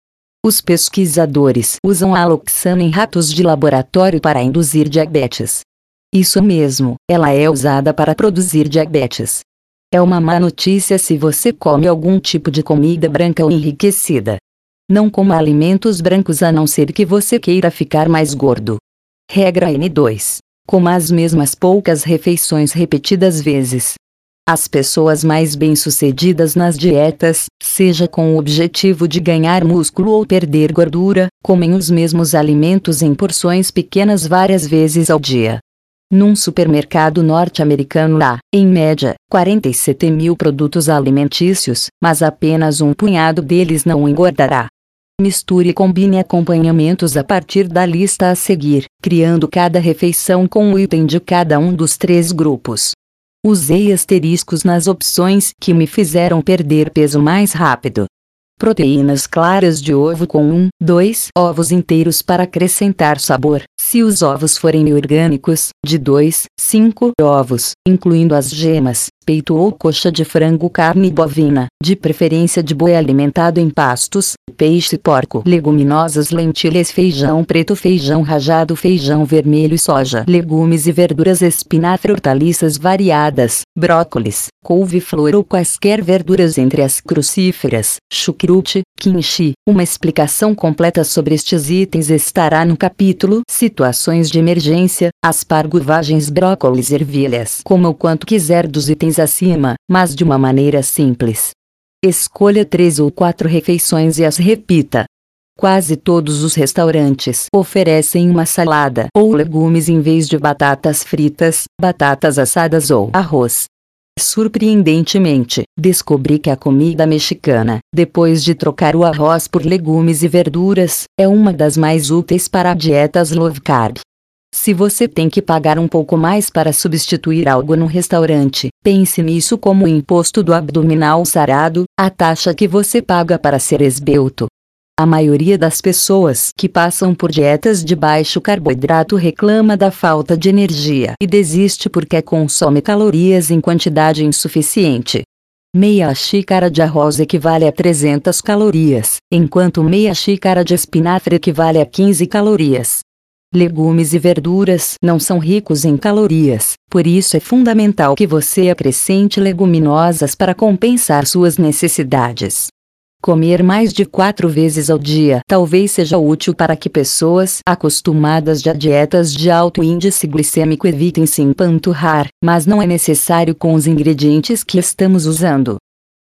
Speaker 1: Os pesquisadores usam a aloxana em ratos de laboratório para induzir diabetes. Isso mesmo, ela é usada para produzir diabetes. É uma má notícia se você come algum tipo de comida branca ou enriquecida. Não coma alimentos brancos a não ser que você queira ficar mais gordo. Regra N2. Coma as mesmas poucas refeições repetidas vezes. As pessoas mais bem-sucedidas nas dietas, seja com o objetivo de ganhar músculo ou perder gordura, comem os mesmos alimentos em porções pequenas várias vezes ao dia. Num supermercado norte-americano há, em média, 47 mil produtos alimentícios, mas apenas um punhado deles não engordará. Misture e combine acompanhamentos a partir da lista a seguir, criando cada refeição com um item de cada um dos três grupos. Usei asteriscos nas opções que me fizeram perder peso mais rápido proteínas claras de ovo com 1, 2 ovos inteiros para acrescentar sabor, se os ovos forem orgânicos, de 2, 5 ovos, incluindo as gemas, peito ou coxa de frango carne bovina, de preferência de boi alimentado em pastos, peixe porco, leguminosas lentilhas feijão preto feijão rajado feijão vermelho e soja, legumes e verduras espinafre hortaliças variadas, brócolis, couve-flor ou quaisquer verduras entre as crucíferas, chucrute, quinchi. Uma explicação completa sobre estes itens estará no capítulo Situações de emergência, aspargo vagens brócolis ervilhas. Coma o quanto quiser dos itens acima, mas de uma maneira simples. Escolha três ou quatro refeições e as repita. Quase todos os restaurantes oferecem uma salada ou legumes em vez de batatas fritas, batatas assadas ou arroz. Surpreendentemente, descobri que a comida mexicana, depois de trocar o arroz por legumes e verduras, é uma das mais úteis para dietas low carb. Se você tem que pagar um pouco mais para substituir algo no restaurante, pense nisso como o imposto do abdominal sarado, a taxa que você paga para ser esbelto. A maioria das pessoas que passam por dietas de baixo carboidrato reclama da falta de energia e desiste porque consome calorias em quantidade insuficiente. Meia xícara de arroz equivale a 300 calorias, enquanto meia xícara de espinafre equivale a 15 calorias. Legumes e verduras não são ricos em calorias, por isso é fundamental que você acrescente leguminosas para compensar suas necessidades. Comer mais de quatro vezes ao dia talvez seja útil para que pessoas acostumadas a dietas de alto índice glicêmico evitem se empanturrar, mas não é necessário com os ingredientes que estamos usando.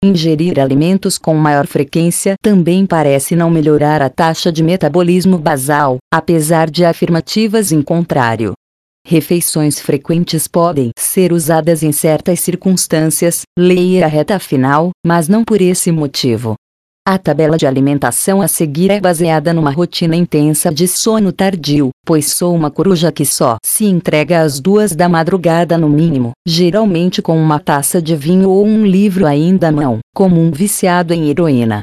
Speaker 1: Ingerir alimentos com maior frequência também parece não melhorar a taxa de metabolismo basal, apesar de afirmativas em contrário. Refeições frequentes podem ser usadas em certas circunstâncias, leia a reta final, mas não por esse motivo. A tabela de alimentação a seguir é baseada numa rotina intensa de sono tardio, pois sou uma coruja que só se entrega às duas da madrugada no mínimo, geralmente com uma taça de vinho ou um livro ainda à mão, como um viciado em heroína.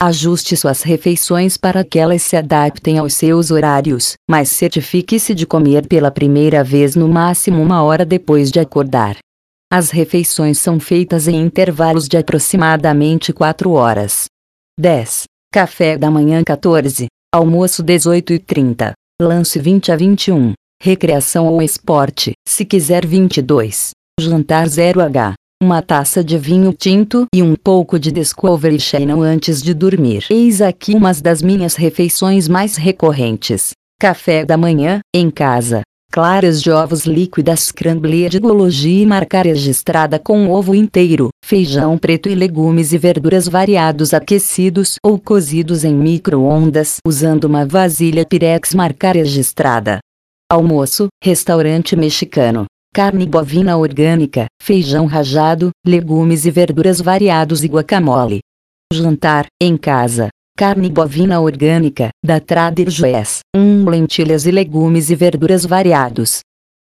Speaker 1: Ajuste suas refeições para que elas se adaptem aos seus horários, mas certifique-se de comer pela primeira vez no máximo uma hora depois de acordar. As refeições são feitas em intervalos de aproximadamente 4 horas. 10. Café da manhã 14. Almoço 18 e 30. Lance 20 a 21. Recreação ou esporte, se quiser 22. Jantar 0H. Uma taça de vinho tinto e um pouco de Discovery Channel antes de dormir. Eis aqui umas das minhas refeições mais recorrentes. Café da manhã, em casa claras de ovos líquidas crumble de gologia e marca registrada com ovo inteiro, feijão preto e legumes e verduras variados aquecidos ou cozidos em micro-ondas usando uma vasilha Pirex marca registrada. Almoço, restaurante mexicano. Carne bovina orgânica, feijão rajado, legumes e verduras variados e guacamole. Jantar, em casa, carne bovina orgânica, da Trader Joe's, um lentilhas e legumes e verduras variados.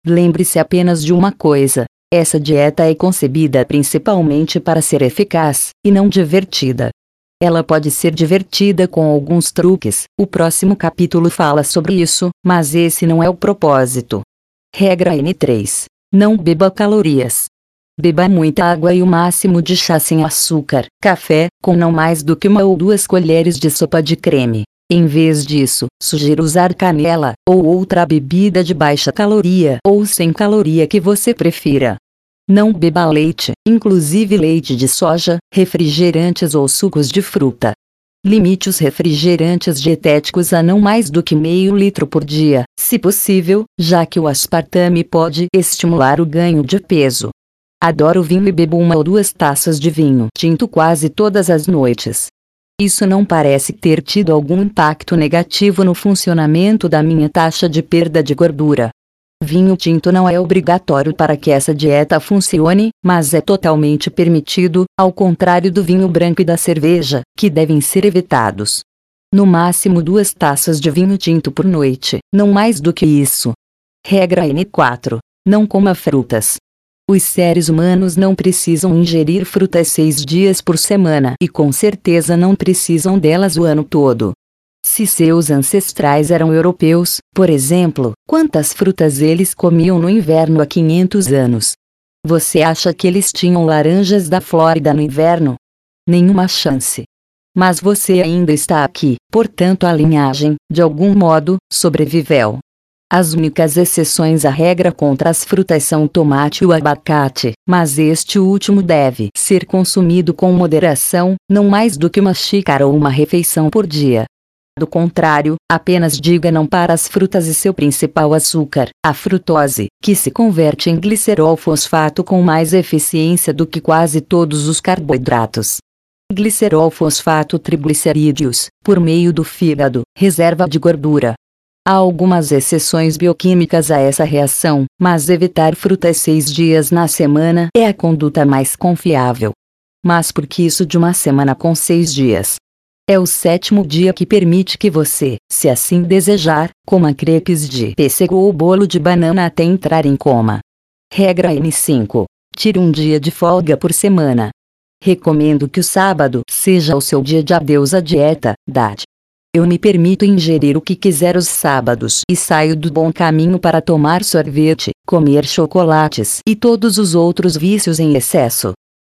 Speaker 1: Lembre-se apenas de uma coisa: essa dieta é concebida principalmente para ser eficaz, e não divertida. Ela pode ser divertida com alguns truques, o próximo capítulo fala sobre isso, mas esse não é o propósito. Regra N3: Não beba calorias. Beba muita água e o máximo de chá sem açúcar, café, com não mais do que uma ou duas colheres de sopa de creme. Em vez disso, sugiro usar canela, ou outra bebida de baixa caloria ou sem caloria que você prefira. Não beba leite, inclusive leite de soja, refrigerantes ou sucos de fruta. Limite os refrigerantes dietéticos a não mais do que meio litro por dia, se possível, já que o aspartame pode estimular o ganho de peso. Adoro vinho e bebo uma ou duas taças de vinho tinto quase todas as noites. Isso não parece ter tido algum impacto negativo no funcionamento da minha taxa de perda de gordura. Vinho tinto não é obrigatório para que essa dieta funcione, mas é totalmente permitido, ao contrário do vinho branco e da cerveja, que devem ser evitados. No máximo duas taças de vinho tinto por noite, não mais do que isso. Regra N4. Não coma frutas. Os seres humanos não precisam ingerir frutas seis dias por semana e com certeza não precisam delas o ano todo. Se seus ancestrais eram europeus, por exemplo, quantas frutas eles comiam no inverno há 500 anos? Você acha que eles tinham laranjas da Flórida no inverno? Nenhuma chance. Mas você ainda está aqui, portanto a linhagem, de algum modo, sobreviveu. As únicas exceções à regra contra as frutas são o tomate e o abacate, mas este último deve ser consumido com moderação, não mais do que uma xícara ou uma refeição por dia. Do contrário, apenas diga não para as frutas e seu principal açúcar, a frutose, que se converte em glicerol fosfato com mais eficiência do que quase todos os carboidratos. Glicerol fosfato triglicerídeos, por meio do fígado, reserva de gordura, Há algumas exceções bioquímicas a essa reação, mas evitar frutas seis dias na semana é a conduta mais confiável. Mas por que isso de uma semana com seis dias? É o sétimo dia que permite que você, se assim desejar, coma crepes de pêssego ou bolo de banana até entrar em coma. Regra N5. Tire um dia de folga por semana. Recomendo que o sábado seja o seu dia de adeus à dieta, DAD. Eu me permito ingerir o que quiser os sábados e saio do bom caminho para tomar sorvete, comer chocolates e todos os outros vícios em excesso.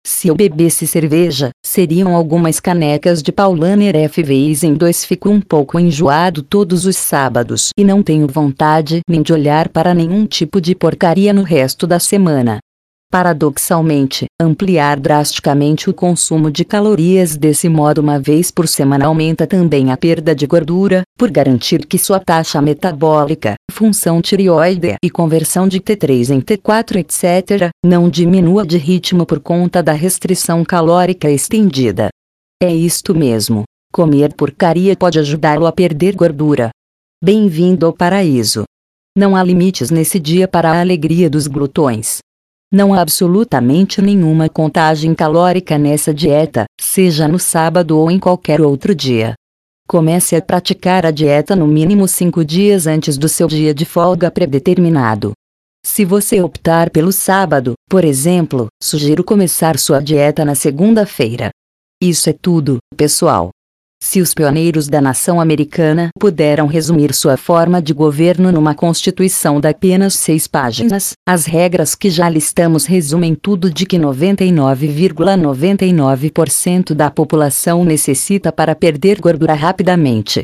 Speaker 1: Se eu bebesse cerveja, seriam algumas canecas de Paulaner FVs em dois. Fico um pouco enjoado todos os sábados e não tenho vontade nem de olhar para nenhum tipo de porcaria no resto da semana. Paradoxalmente, ampliar drasticamente o consumo de calorias desse modo uma vez por semana aumenta também a perda de gordura, por garantir que sua taxa metabólica, função tireoide e conversão de T3 em T4 etc., não diminua de ritmo por conta da restrição calórica estendida. É isto mesmo. Comer porcaria pode ajudá-lo a perder gordura. Bem-vindo ao paraíso. Não há limites nesse dia para a alegria dos glutões. Não há absolutamente nenhuma contagem calórica nessa dieta, seja no sábado ou em qualquer outro dia. Comece a praticar a dieta no mínimo cinco dias antes do seu dia de folga predeterminado. Se você optar pelo sábado, por exemplo, sugiro começar sua dieta na segunda-feira. Isso é tudo, pessoal. Se os pioneiros da nação americana puderam resumir sua forma de governo numa constituição de apenas seis páginas, as regras que já listamos resumem tudo de que 99,99% ,99 da população necessita para perder gordura rapidamente.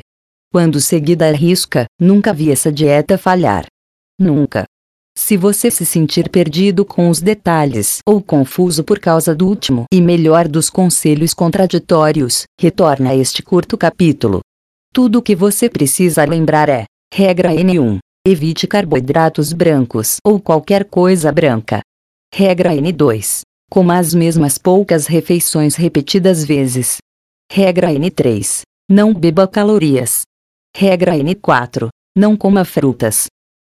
Speaker 1: Quando seguida à risca, nunca vi essa dieta falhar. Nunca. Se você se sentir perdido com os detalhes ou confuso por causa do último e melhor dos conselhos contraditórios, retorna a este curto capítulo. Tudo o que você precisa lembrar é: regra N1. Evite carboidratos brancos ou qualquer coisa branca. Regra N2. Coma as mesmas poucas refeições repetidas vezes. Regra N3. Não beba calorias. Regra N4. Não coma frutas.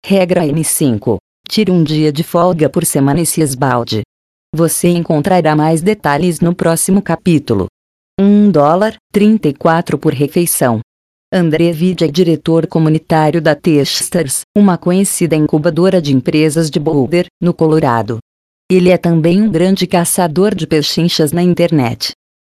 Speaker 1: Regra N5. Tire um dia de folga por semana e se esbalde. Você encontrará mais detalhes no próximo capítulo. 1 dólar, 34 por refeição. André Vide é diretor comunitário da Testers, uma conhecida incubadora de empresas de Boulder, no Colorado. Ele é também um grande caçador de pechinchas na internet.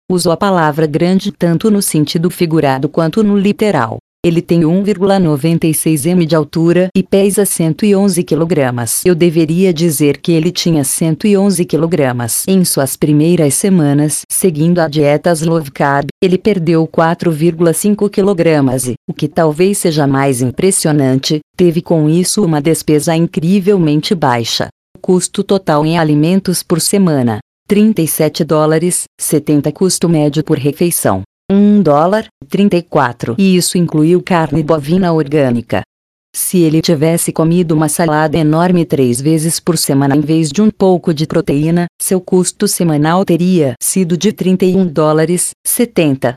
Speaker 1: Uso a palavra grande tanto no sentido figurado quanto no literal. Ele tem 1,96 m de altura e pesa 111 kg. Eu deveria dizer que ele tinha 111 kg. Em suas primeiras semanas, seguindo a dieta Low Carb, ele perdeu 4,5 kg e, o que talvez seja mais impressionante, teve com isso uma despesa incrivelmente baixa. Custo total em alimentos por semana: 37 dólares, 70 custo médio por refeição. 1 dólar, 34. E isso incluiu carne bovina orgânica. Se ele tivesse comido uma salada enorme três vezes por semana em vez de um pouco de proteína, seu custo semanal teria sido de 31 dólares, 70.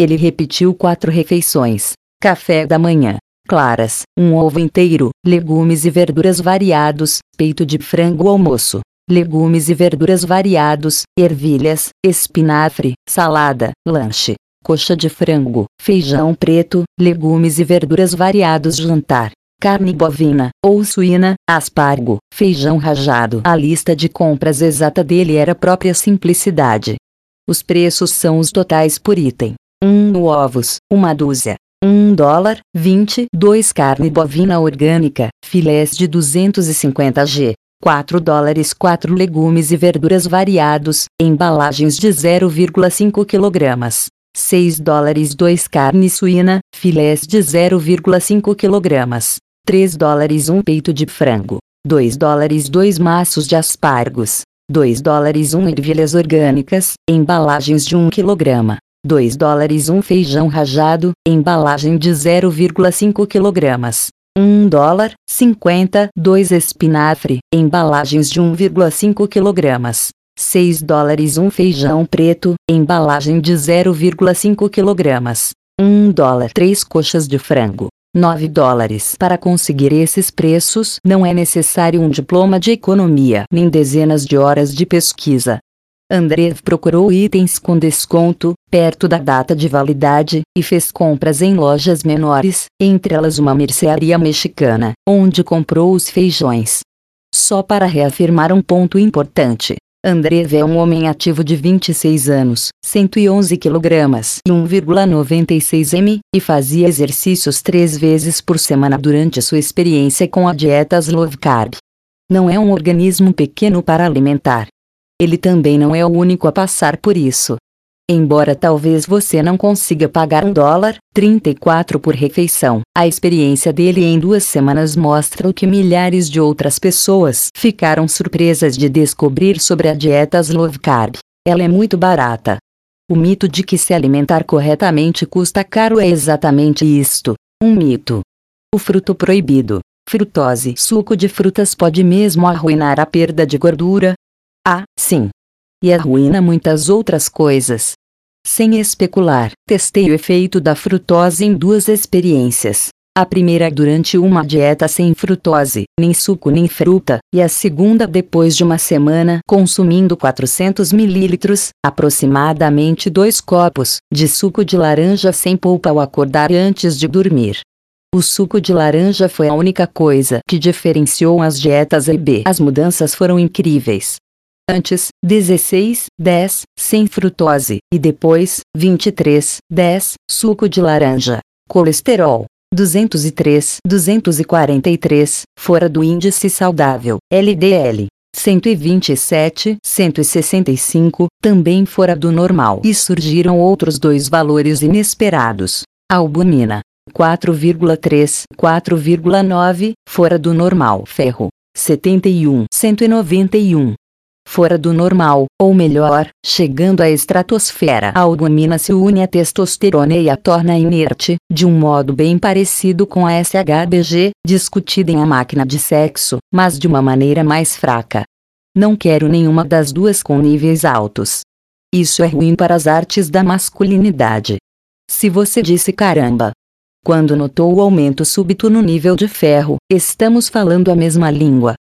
Speaker 1: Ele repetiu quatro refeições: café da manhã, claras, um ovo inteiro, legumes e verduras variados, peito de frango almoço, legumes e verduras variados, ervilhas, espinafre, salada, lanche coxa de frango, feijão preto, legumes e verduras variados jantar, carne bovina ou suína, aspargo, feijão rajado. A lista de compras exata dele era própria simplicidade. Os preços são os totais por item. 1 um ovos, uma dúzia. 1 um dólar, 20, 2 carne bovina orgânica, filés de 250 g. 4 dólares 4 legumes e verduras variados, embalagens de 0,5 kg. 6 dólares 2 carne suína, filés de 0,5 kg. 3 dólares 1 peito de frango. 2 dólares 2 maços de aspargos. 2 dólares 1 ervilhas orgânicas, embalagens de 1 kg. 2 dólares 1 feijão rajado, embalagem de 0,5 kg. 1 dólar, 50, 2 espinafre, embalagens de 1,5 kg. 6 dólares um feijão preto, embalagem de 0,5 kg. 1 dólar 3 coxas de frango. 9 dólares. Para conseguir esses preços, não é necessário um diploma de economia nem dezenas de horas de pesquisa. Andreev procurou itens com desconto, perto da data de validade, e fez compras em lojas menores, entre elas uma mercearia mexicana, onde comprou os feijões. Só para reafirmar um ponto importante. Andreev é um homem ativo de 26 anos, 111 kg e 1,96 m, e fazia exercícios três vezes por semana durante sua experiência com a dieta Slow Carb. Não é um organismo pequeno para alimentar, ele também não é o único a passar por isso. Embora talvez você não consiga pagar um dólar, 34 por refeição, a experiência dele em duas semanas mostra o que milhares de outras pessoas ficaram surpresas de descobrir sobre a dieta Slow Carb. Ela é muito barata. O mito de que se alimentar corretamente custa caro é exatamente isto. Um mito. O fruto proibido. Frutose. Suco de frutas pode mesmo arruinar a perda de gordura, ah, sim. E arruína muitas outras coisas. Sem especular, testei o efeito da frutose em duas experiências. A primeira durante uma dieta sem frutose, nem suco nem fruta, e a segunda depois de uma semana consumindo 400 ml, aproximadamente dois copos, de suco de laranja sem polpa ao acordar antes de dormir. O suco de laranja foi a única coisa que diferenciou as dietas EB. As mudanças foram incríveis. Antes, 16, 10, sem frutose, e depois, 23, 10, suco de laranja. Colesterol. 203, 243, fora do índice saudável, LDL. 127, 165, também fora do normal. E surgiram outros dois valores inesperados. Albumina. 4,3, 4,9, fora do normal. Ferro. 71, 191, fora do normal, ou melhor, chegando à estratosfera. A albumina se une à testosterona e a torna inerte, de um modo bem parecido com a SHBG, discutida em A Máquina de Sexo, mas de uma maneira mais fraca. Não quero nenhuma das duas com níveis altos. Isso é ruim para as artes da masculinidade. Se você disse caramba, quando notou o aumento súbito no nível de ferro, estamos falando a mesma língua.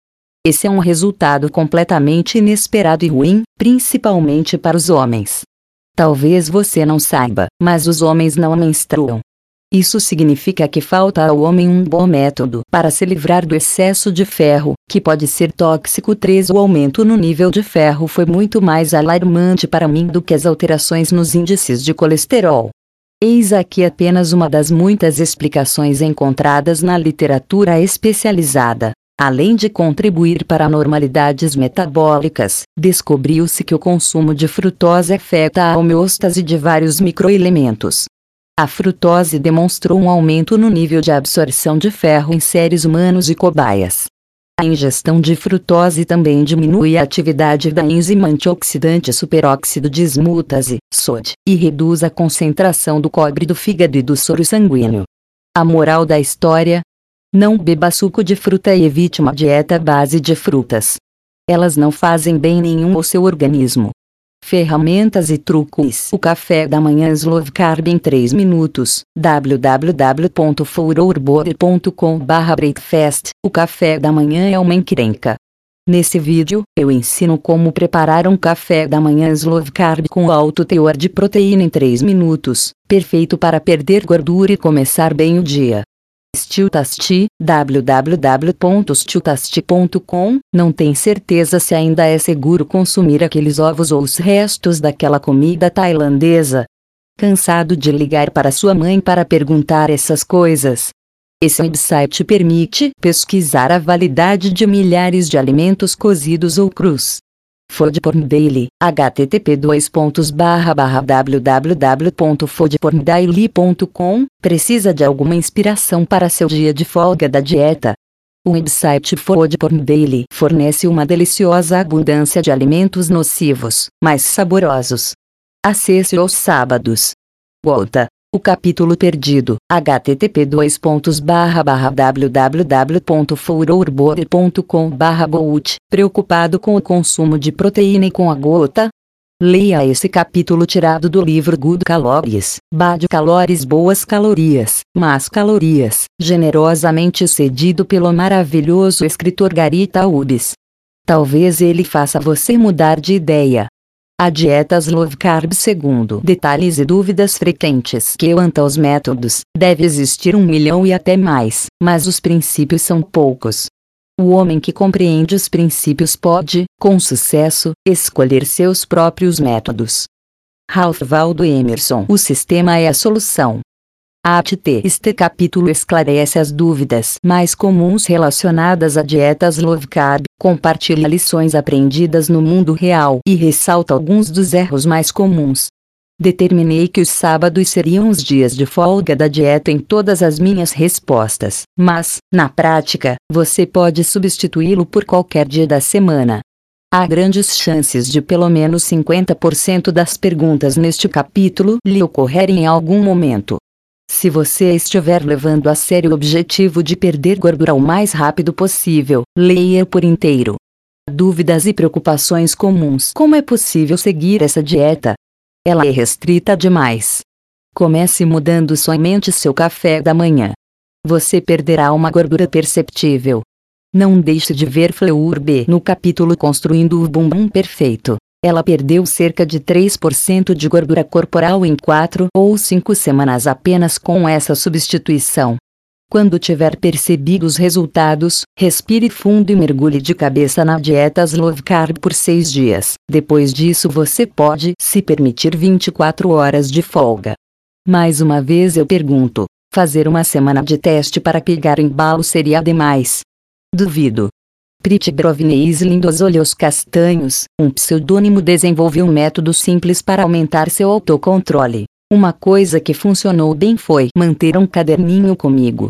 Speaker 1: Esse é um resultado completamente inesperado e ruim, principalmente para os homens. Talvez você não saiba, mas os homens não menstruam. Isso significa que falta ao homem um bom método para se livrar do excesso de ferro, que pode ser tóxico. 3 O aumento no nível de ferro foi muito mais alarmante para mim do que as alterações nos índices de colesterol. Eis aqui apenas uma das muitas explicações encontradas na literatura especializada. Além de contribuir para anormalidades metabólicas, descobriu-se que o consumo de frutose afeta a homeostase de vários microelementos. A frutose demonstrou um aumento no nível de absorção de ferro em seres humanos e cobaias. A ingestão de frutose também diminui a atividade da enzima antioxidante superóxido dismutase, SOD, e reduz a concentração do cobre do fígado e do soro sanguíneo. A moral da história, não beba suco de fruta e evite uma dieta base de frutas. Elas não fazem bem nenhum ao seu organismo. Ferramentas e truques. O café da manhã Slow Carb em 3 minutos. www.fourourbody.com/breakfast. O café da manhã é uma encrenca. Nesse vídeo, eu ensino como preparar um café da manhã Slow Carb com alto teor de proteína em 3 minutos, perfeito para perder gordura e começar bem o dia. Stiltasti, www.stiltasti.com, não tem certeza se ainda é seguro consumir aqueles ovos ou os restos daquela comida tailandesa. Cansado de ligar para sua mãe para perguntar essas coisas? Esse website permite pesquisar a validade de milhares de alimentos cozidos ou crus. Foodporn Daily, http www.foodporndaily.com, precisa de alguma inspiração para seu dia de folga da dieta? O website Foodporn Daily fornece uma deliciosa abundância de alimentos nocivos, mas saborosos. Acesse aos sábados. Gota, o capítulo perdido, http www.fourourbore.com gout, preocupado com o consumo de proteína e com a gota? Leia esse capítulo tirado do livro Good Calories, Bad Calories Boas Calorias, Más Calorias, generosamente cedido pelo maravilhoso escritor Gary Taubes. Talvez ele faça você mudar de ideia. A dietas low carb segundo detalhes e dúvidas frequentes quanto aos métodos, deve existir um milhão e até mais, mas os princípios são poucos. O homem que compreende os princípios pode, com sucesso, escolher seus próprios métodos. Ralph Waldo Emerson O sistema é a solução. ATT Este capítulo esclarece as dúvidas mais comuns relacionadas a dietas low carb, compartilha lições aprendidas no mundo real e ressalta alguns dos erros mais comuns. Determinei que os sábados seriam os dias de folga da dieta em todas as minhas respostas, mas, na prática, você pode substituí-lo por qualquer dia da semana. Há grandes chances de pelo menos 50% das perguntas neste capítulo lhe ocorrerem em algum momento. Se você estiver levando a sério o objetivo de perder gordura o mais rápido possível, leia por inteiro. Dúvidas e preocupações comuns. Como é possível seguir essa dieta? Ela é restrita demais. Comece mudando somente seu café da manhã. Você perderá uma gordura perceptível. Não deixe de ver Fleur B no capítulo Construindo o Bumbum Perfeito. Ela perdeu cerca de 3% de gordura corporal em 4 ou 5 semanas apenas com essa substituição. Quando tiver percebido os resultados, respire fundo e mergulhe de cabeça na dieta low carb por 6 dias. Depois disso você pode se permitir 24 horas de folga. Mais uma vez eu pergunto: fazer uma semana de teste para pegar embalo seria demais? Duvido. Pritgrovneis lindos olhos castanhos, um pseudônimo desenvolveu um método simples para aumentar seu autocontrole. Uma coisa que funcionou bem foi manter um caderninho comigo.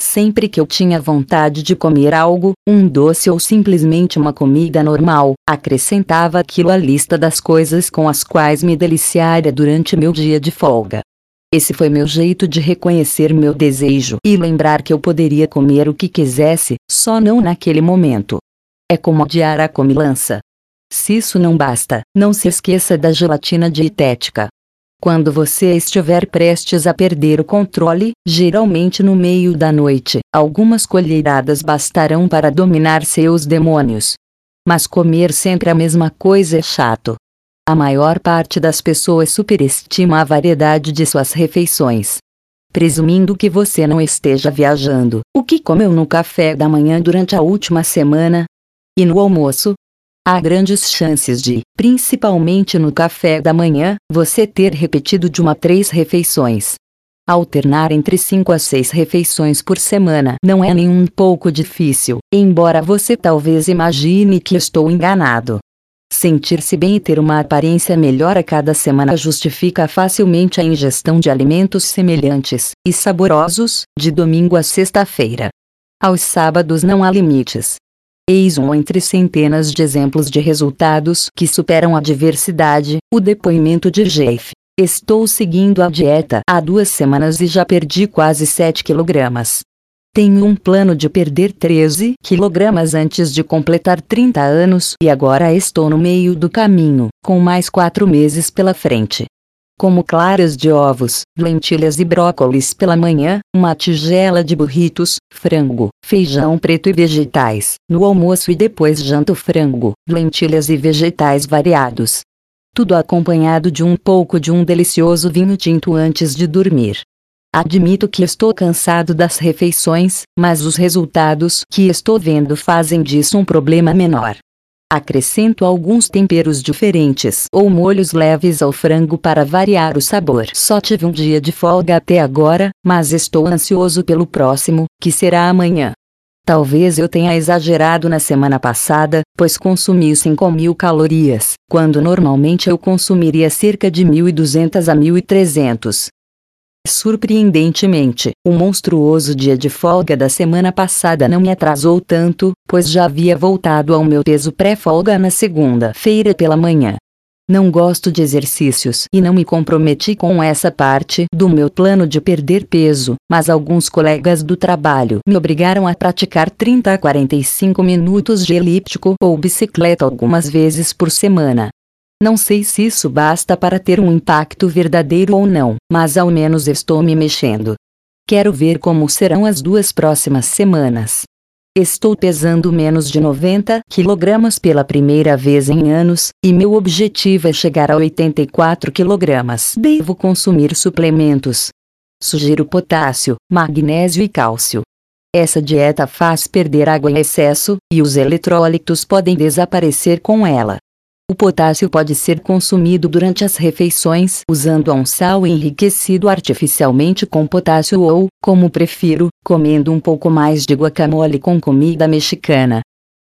Speaker 1: Sempre que eu tinha vontade de comer algo, um doce ou simplesmente uma comida normal, acrescentava aquilo à lista das coisas com as quais me deliciaria durante meu dia de folga. Esse foi meu jeito de reconhecer meu desejo e lembrar que eu poderia comer o que quisesse, só não naquele momento. É como adiar a comilança. Se isso não basta, não se esqueça da gelatina dietética. Quando você estiver prestes a perder o controle, geralmente no meio da noite, algumas colheiradas bastarão para dominar seus demônios. Mas comer sempre a mesma coisa é chato. A maior parte das pessoas superestima a variedade de suas refeições. Presumindo que você não esteja viajando, o que comeu no café da manhã durante a última semana? E no almoço? Há grandes chances de, principalmente no café da manhã, você ter repetido de uma a três refeições. Alternar entre 5 a 6 refeições por semana não é nem um pouco difícil, embora você talvez imagine que estou enganado. Sentir-se bem e ter uma aparência melhor a cada semana justifica facilmente a ingestão de alimentos semelhantes e saborosos, de domingo a sexta-feira. Aos sábados não há limites. Eis um entre centenas de exemplos de resultados que superam a diversidade, o depoimento de Jeff. Estou seguindo a dieta há duas semanas e já perdi quase 7 quilogramas. Tenho um plano de perder 13 quilogramas antes de completar 30 anos e agora estou no meio do caminho, com mais 4 meses pela frente. Como claras de ovos, lentilhas e brócolis pela manhã, uma tigela de burritos, frango, feijão preto e vegetais, no almoço e depois janto frango, lentilhas e vegetais variados. Tudo acompanhado de um pouco de um delicioso vinho tinto antes de dormir. Admito que estou cansado das refeições, mas os resultados que estou vendo fazem disso um problema menor. Acrescento alguns temperos diferentes ou molhos leves ao frango para variar o sabor. Só tive um dia de folga até agora, mas estou ansioso pelo próximo, que será amanhã. Talvez eu tenha exagerado na semana passada, pois consumi 5 mil calorias, quando normalmente eu consumiria cerca de 1.200 a 1.300. Surpreendentemente, o monstruoso dia de folga da semana passada não me atrasou tanto, pois já havia voltado ao meu peso pré-folga na segunda-feira pela manhã. Não gosto de exercícios e não me comprometi com essa parte do meu plano de perder peso, mas alguns colegas do trabalho me obrigaram a praticar 30 a 45 minutos de elíptico ou bicicleta algumas vezes por semana. Não sei se isso basta para ter um impacto verdadeiro ou não, mas ao menos estou me mexendo. Quero ver como serão as duas próximas semanas. Estou pesando menos de 90 kg pela primeira vez em anos, e meu objetivo é chegar a 84 kg. Devo consumir suplementos. Sugiro potássio, magnésio e cálcio. Essa dieta faz perder água em excesso, e os eletrólitos podem desaparecer com ela. O potássio pode ser consumido durante as refeições usando um sal enriquecido artificialmente com potássio ou, como prefiro, comendo um pouco mais de guacamole com comida mexicana.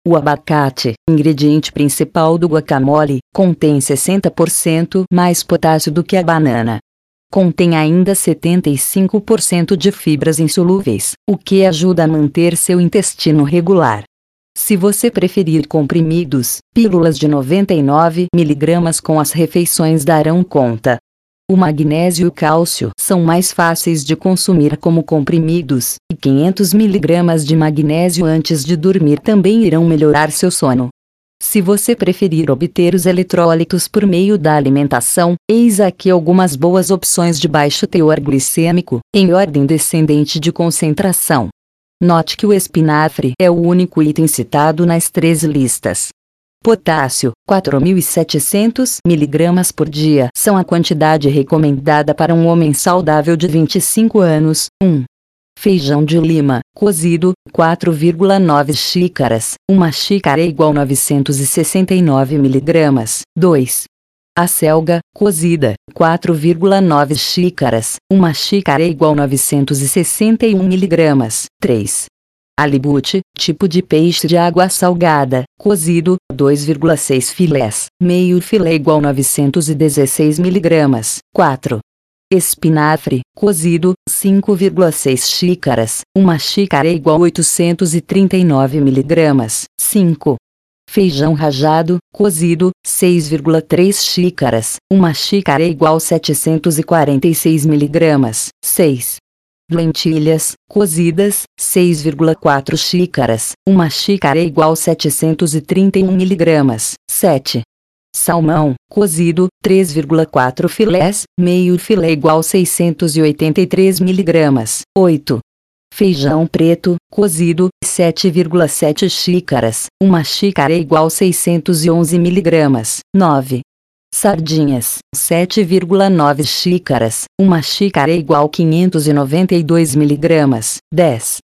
Speaker 1: O abacate, ingrediente principal do guacamole, contém 60% mais potássio do que a banana. Contém ainda 75% de fibras insolúveis, o que ajuda a manter seu intestino regular. Se você preferir comprimidos, pílulas de 99 mg com as refeições darão conta. O magnésio e o cálcio são mais fáceis de consumir como comprimidos, e 500 mg de magnésio antes de dormir também irão melhorar seu sono. Se você preferir obter os eletrólitos por meio da alimentação, eis aqui algumas boas opções de baixo teor glicêmico, em ordem descendente de concentração. Note que o espinafre é o único item citado nas três listas. Potássio, 4.700 mg por dia são a quantidade recomendada para um homem saudável de 25 anos. 1. Feijão de lima, cozido, 4,9 xícaras, uma xícara é igual 969 mg. 2. A selga, cozida, 4,9 xícaras, uma xícara é igual 961 mg. 3. Alibute, tipo de peixe de água salgada, cozido, 2,6 filés, meio filé igual 916 mg. 4. Espinafre, cozido, 5,6 xícaras, uma xícara é igual 839 mg. 5. Feijão rajado, cozido, 6,3 xícaras, uma xícara é igual 746 mg. 6. Lentilhas, cozidas, 6,4 xícaras, uma xícara é igual 731 mg. 7. Salmão, cozido, 3,4 filés, meio filé igual 683 mg. 8. Feijão preto, cozido, 7,7 xícaras, uma xícara igual 611 mg. 9. Sardinhas, 7,9 xícaras, uma xícara igual 592 mg. 10.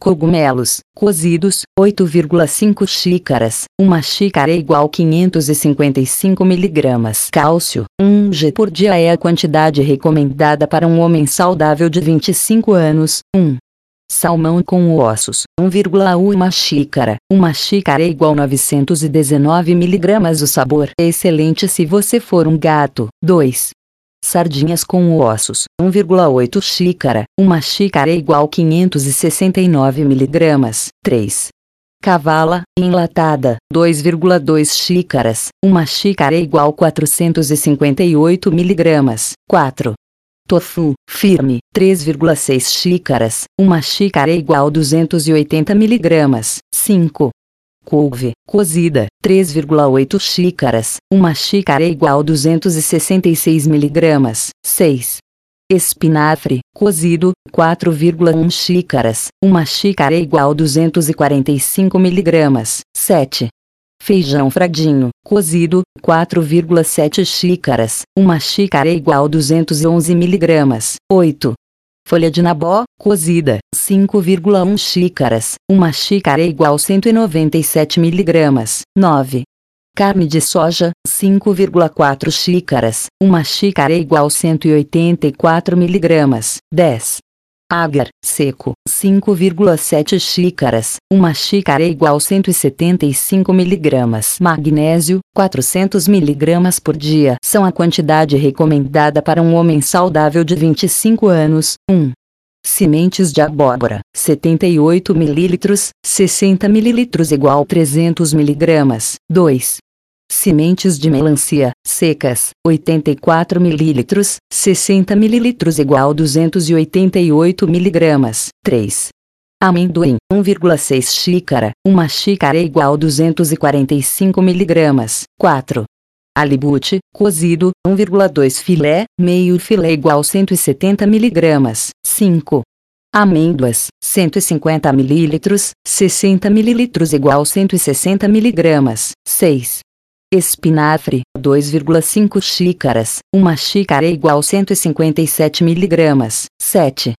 Speaker 1: Cogumelos, cozidos, 8,5 xícaras, uma xícara igual 555 mg. Cálcio, 1 g por dia é a quantidade recomendada para um homem saudável de 25 anos. 1. Salmão com ossos, 1,1 xícara. Uma xícara é igual 919 mg. O sabor é excelente se você for um gato. 2. Sardinhas com ossos, 1,8 xícara. Uma xícara é igual 569 mg. 3. Cavala, enlatada, 2,2 xícaras. Uma xícara é igual 458 mg. 4. Tofu, firme, 3,6 xícaras, uma xícara igual 280 mg. 5. Couve, cozida, 3,8 xícaras, uma xícara igual 266 mg. 6. Espinafre, cozido, 4,1 xícaras, uma xícara igual 245 mg. 7. Feijão fradinho, cozido, 4,7 xícaras, uma xícara igual 211 mg. 8. Folha de nabó, cozida, 5,1 xícaras, uma xícara igual 197 mg. 9. Carne de soja, 5,4 xícaras, uma xícara igual 184 mg. 10. Agar, seco, 5,7 xícaras, uma xícara igual 175 mg. Magnésio, 400 mg por dia são a quantidade recomendada para um homem saudável de 25 anos. 1. Sementes de abóbora, 78 ml, 60 ml igual 300 mg. 2. Sementes de melancia, secas, 84 ml, 60 ml igual 288 mg. 3. Amendoim, 1,6 xícara, uma xícara igual 245 mg. 4. Alibute, cozido, 1,2 filé, meio filé igual 170 mg. 5. Amêndoas, 150 ml, 60 ml igual 160 mg. 6. Espinafre, 2,5 xícaras, uma xícara igual 157 mg. 7.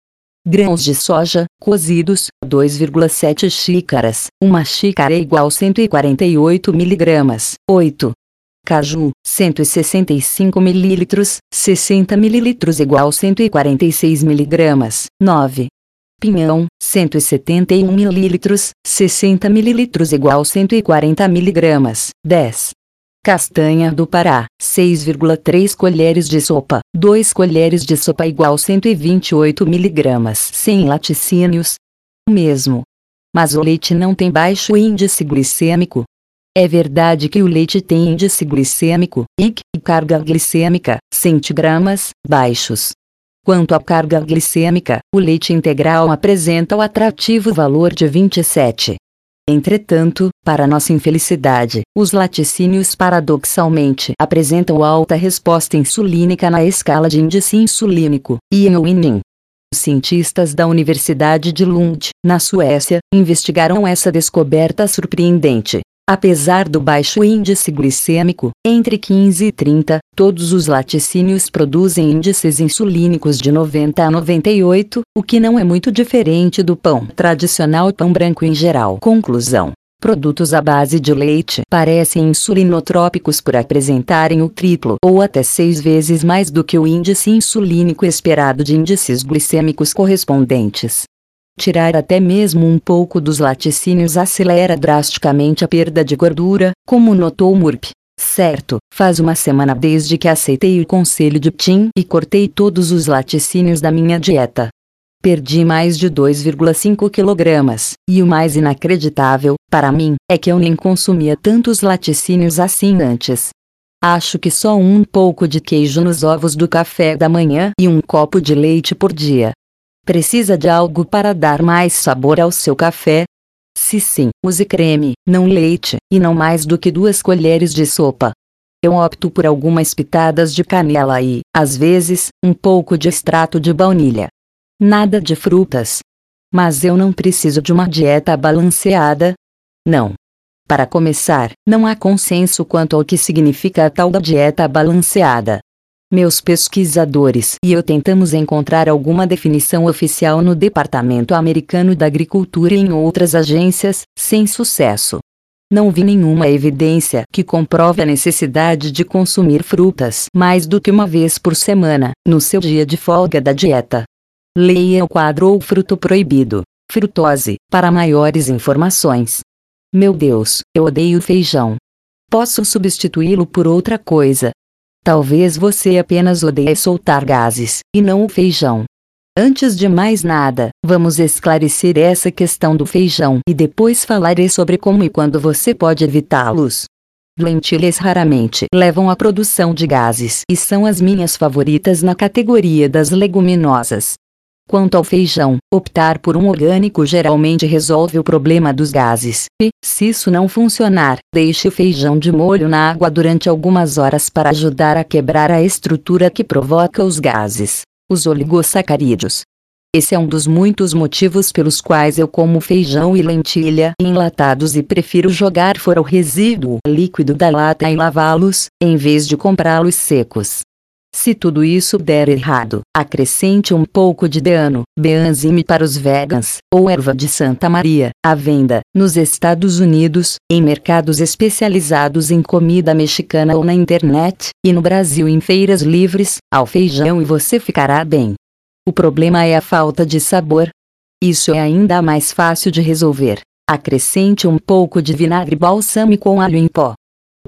Speaker 1: Grãos de soja, cozidos, 2,7 xícaras, uma xícara igual 148 mg. 8. Caju, 165 ml, 60 ml igual 146 mg. 9. Pinhão, 171 ml, 60 ml igual 140 mg. 10. Castanha do Pará, 6,3 colheres de sopa, 2 colheres de sopa igual 128 mg. Sem laticínios. Mesmo. Mas o leite não tem baixo índice glicêmico. É verdade que o leite tem índice glicêmico, IC, e carga glicêmica, centigramas, baixos. Quanto à carga glicêmica, o leite integral apresenta o atrativo valor de 27. Entretanto, para nossa infelicidade, os laticínios paradoxalmente apresentam alta resposta insulínica na escala de índice insulínico, INWININ. Os cientistas da Universidade de Lund, na Suécia, investigaram essa descoberta surpreendente. Apesar do baixo índice glicêmico, entre 15 e 30, todos os laticínios produzem índices insulínicos de 90 a 98, o que não é muito diferente do pão tradicional pão branco em geral. Conclusão. Produtos à base de leite parecem insulinotrópicos por apresentarem o triplo ou até seis vezes mais do que o índice insulínico esperado de índices glicêmicos correspondentes. Tirar até mesmo um pouco dos laticínios acelera drasticamente a perda de gordura, como notou Murp. Certo, faz uma semana desde que aceitei o conselho de Tim e cortei todos os laticínios da minha dieta. Perdi mais de 2,5 kg, e o mais inacreditável, para mim, é que eu nem consumia tantos laticínios assim antes. Acho que só um pouco de queijo nos ovos do café da manhã e um copo de leite por dia. Precisa de algo para dar mais sabor ao seu café? Se sim, use creme, não leite, e não mais do que duas colheres de sopa. Eu opto por algumas pitadas de canela e, às vezes, um pouco de extrato de baunilha. Nada de frutas. Mas eu não preciso de uma dieta balanceada. Não. Para começar, não há consenso quanto ao que significa a tal da dieta balanceada. Meus pesquisadores e eu tentamos encontrar alguma definição oficial no Departamento Americano da Agricultura e em outras agências, sem sucesso. Não vi nenhuma evidência que comprove a necessidade de consumir frutas mais do que uma vez por semana, no seu dia de folga da dieta. Leia o quadro ou fruto proibido. Frutose, para maiores informações. Meu Deus, eu odeio feijão. Posso substituí-lo por outra coisa, Talvez você apenas odeie soltar gases, e não o feijão. Antes de mais nada, vamos esclarecer essa questão do feijão e depois falarei sobre como e quando você pode evitá-los. Lentilhas raramente levam à produção de gases e são as minhas favoritas na categoria das leguminosas. Quanto ao feijão, optar por um orgânico geralmente resolve o problema dos gases, e, se isso não funcionar, deixe o feijão de molho na água durante algumas horas para ajudar a quebrar a estrutura que provoca os gases, os oligosacarídeos. Esse é um dos muitos motivos pelos quais eu como feijão e lentilha enlatados e prefiro jogar fora o resíduo líquido da lata e lavá-los, em vez de comprá-los secos. Se tudo isso der errado, acrescente um pouco de deano, beanzime para os vegans, ou erva de Santa Maria, à venda, nos Estados Unidos, em mercados especializados em comida mexicana ou na internet, e no Brasil em feiras livres, ao feijão e você ficará bem. O problema é a falta de sabor. Isso é ainda mais fácil de resolver. Acrescente um pouco de vinagre balsâmico com alho em pó,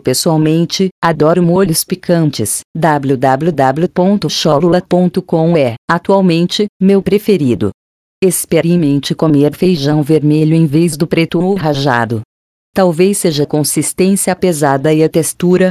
Speaker 1: Pessoalmente, adoro molhos picantes. www.cholula.com é, atualmente, meu preferido. Experimente comer feijão vermelho em vez do preto ou rajado. Talvez seja a consistência pesada e a textura.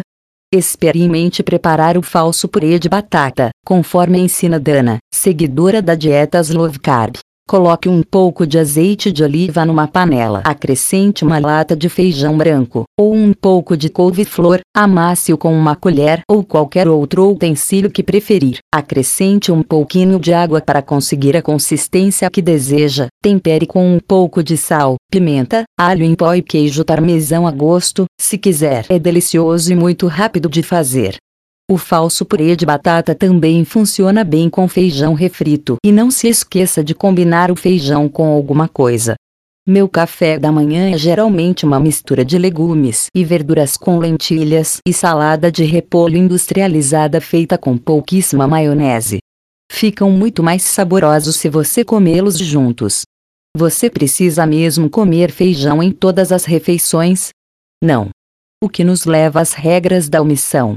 Speaker 1: Experimente preparar o falso purê de batata, conforme ensina Dana, seguidora da dieta Slow Carb. Coloque um pouco de azeite de oliva numa panela. Acrescente uma lata de feijão branco, ou um pouco de couve-flor, amasse-o com uma colher ou qualquer outro utensílio que preferir. Acrescente um pouquinho de água para conseguir a consistência que deseja. Tempere com um pouco de sal, pimenta, alho em pó e queijo parmesão a gosto, se quiser. É delicioso e muito rápido de fazer. O falso purê de batata também funciona bem com feijão refrito. E não se esqueça de combinar o feijão com alguma coisa. Meu café da manhã é geralmente uma mistura de legumes e verduras com lentilhas e salada de repolho industrializada feita com pouquíssima maionese. Ficam muito mais saborosos se você comê-los juntos. Você precisa mesmo comer feijão em todas as refeições? Não. O que nos leva às regras da omissão.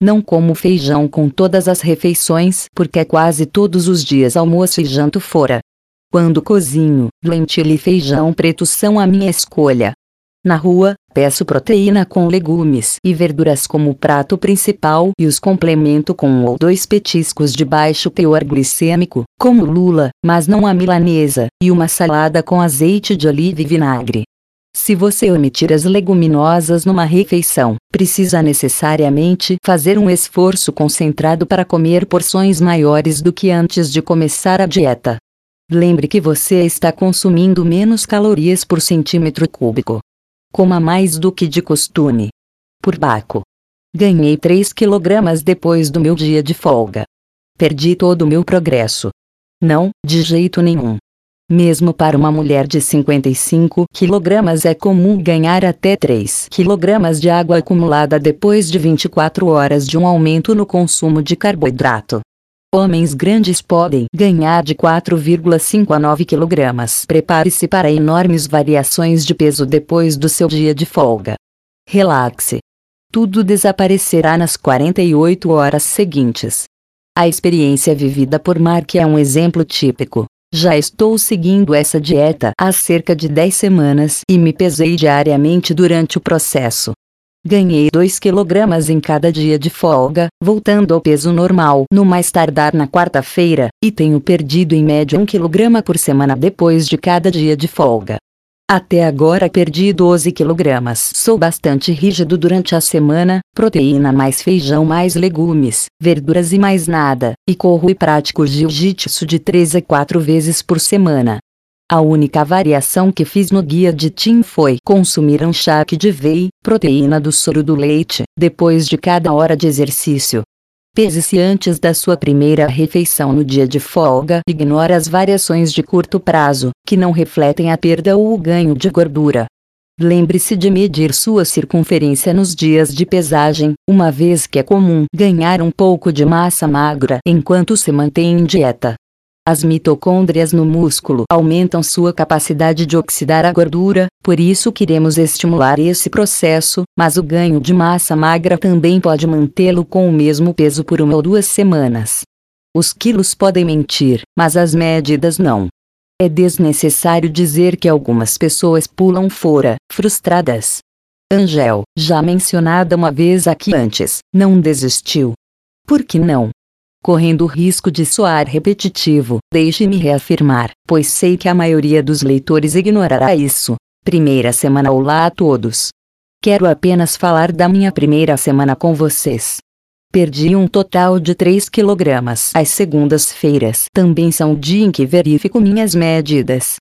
Speaker 1: Não como feijão com todas as refeições porque quase todos os dias almoço e janto fora. Quando cozinho, lentilha e feijão preto são a minha escolha. Na rua, peço proteína com legumes e verduras como prato principal e os complemento com um ou dois petiscos de baixo teor glicêmico, como lula, mas não a milanesa, e uma salada com azeite de oliva e vinagre. Se você omitir as leguminosas numa refeição, precisa necessariamente fazer um esforço concentrado para comer porções maiores do que antes de começar a dieta. Lembre que você está consumindo menos calorias por centímetro cúbico. Coma mais do que de costume. Por baco. Ganhei 3 kg depois do meu dia de folga. Perdi todo o meu progresso. Não, de jeito nenhum. Mesmo para uma mulher de 55 kg é comum ganhar até 3 kg de água acumulada depois de 24 horas de um aumento no consumo de carboidrato. Homens grandes podem ganhar de 4,5 a 9 kg. Prepare-se para enormes variações de peso depois do seu dia de folga. Relaxe. Tudo desaparecerá nas 48 horas seguintes. A experiência vivida por Mark é um exemplo típico. Já estou seguindo essa dieta há cerca de 10 semanas e me pesei diariamente durante o processo. Ganhei 2 kg em cada dia de folga, voltando ao peso normal no mais tardar na quarta-feira, e tenho perdido em média 1 kg por semana depois de cada dia de folga. Até agora perdi 12 kg. Sou bastante rígido durante a semana, proteína mais feijão mais legumes, verduras e mais nada, e corro e pratico jiu-jitsu de 3 a 4 vezes por semana. A única variação que fiz no guia de Tim foi consumir um chá de whey, proteína do soro do leite, depois de cada hora de exercício. Pese-se antes da sua primeira refeição no dia de folga. Ignore as variações de curto prazo, que não refletem a perda ou o ganho de gordura. Lembre-se de medir sua circunferência nos dias de pesagem, uma vez que é comum ganhar um pouco de massa magra enquanto se mantém em dieta. As mitocôndrias no músculo aumentam sua capacidade de oxidar a gordura, por isso queremos estimular esse processo, mas o ganho de massa magra também pode mantê-lo com o mesmo peso por uma ou duas semanas. Os quilos podem mentir, mas as medidas não. É desnecessário dizer que algumas pessoas pulam fora, frustradas. Angel, já mencionada uma vez aqui antes, não desistiu. Por que não? Correndo o risco de soar repetitivo, deixe-me reafirmar, pois sei que a maioria dos leitores ignorará isso. Primeira semana olá a todos. Quero apenas falar da minha primeira semana com vocês. Perdi um total de 3 kg. As segundas-feiras também são o dia em que verifico minhas medidas.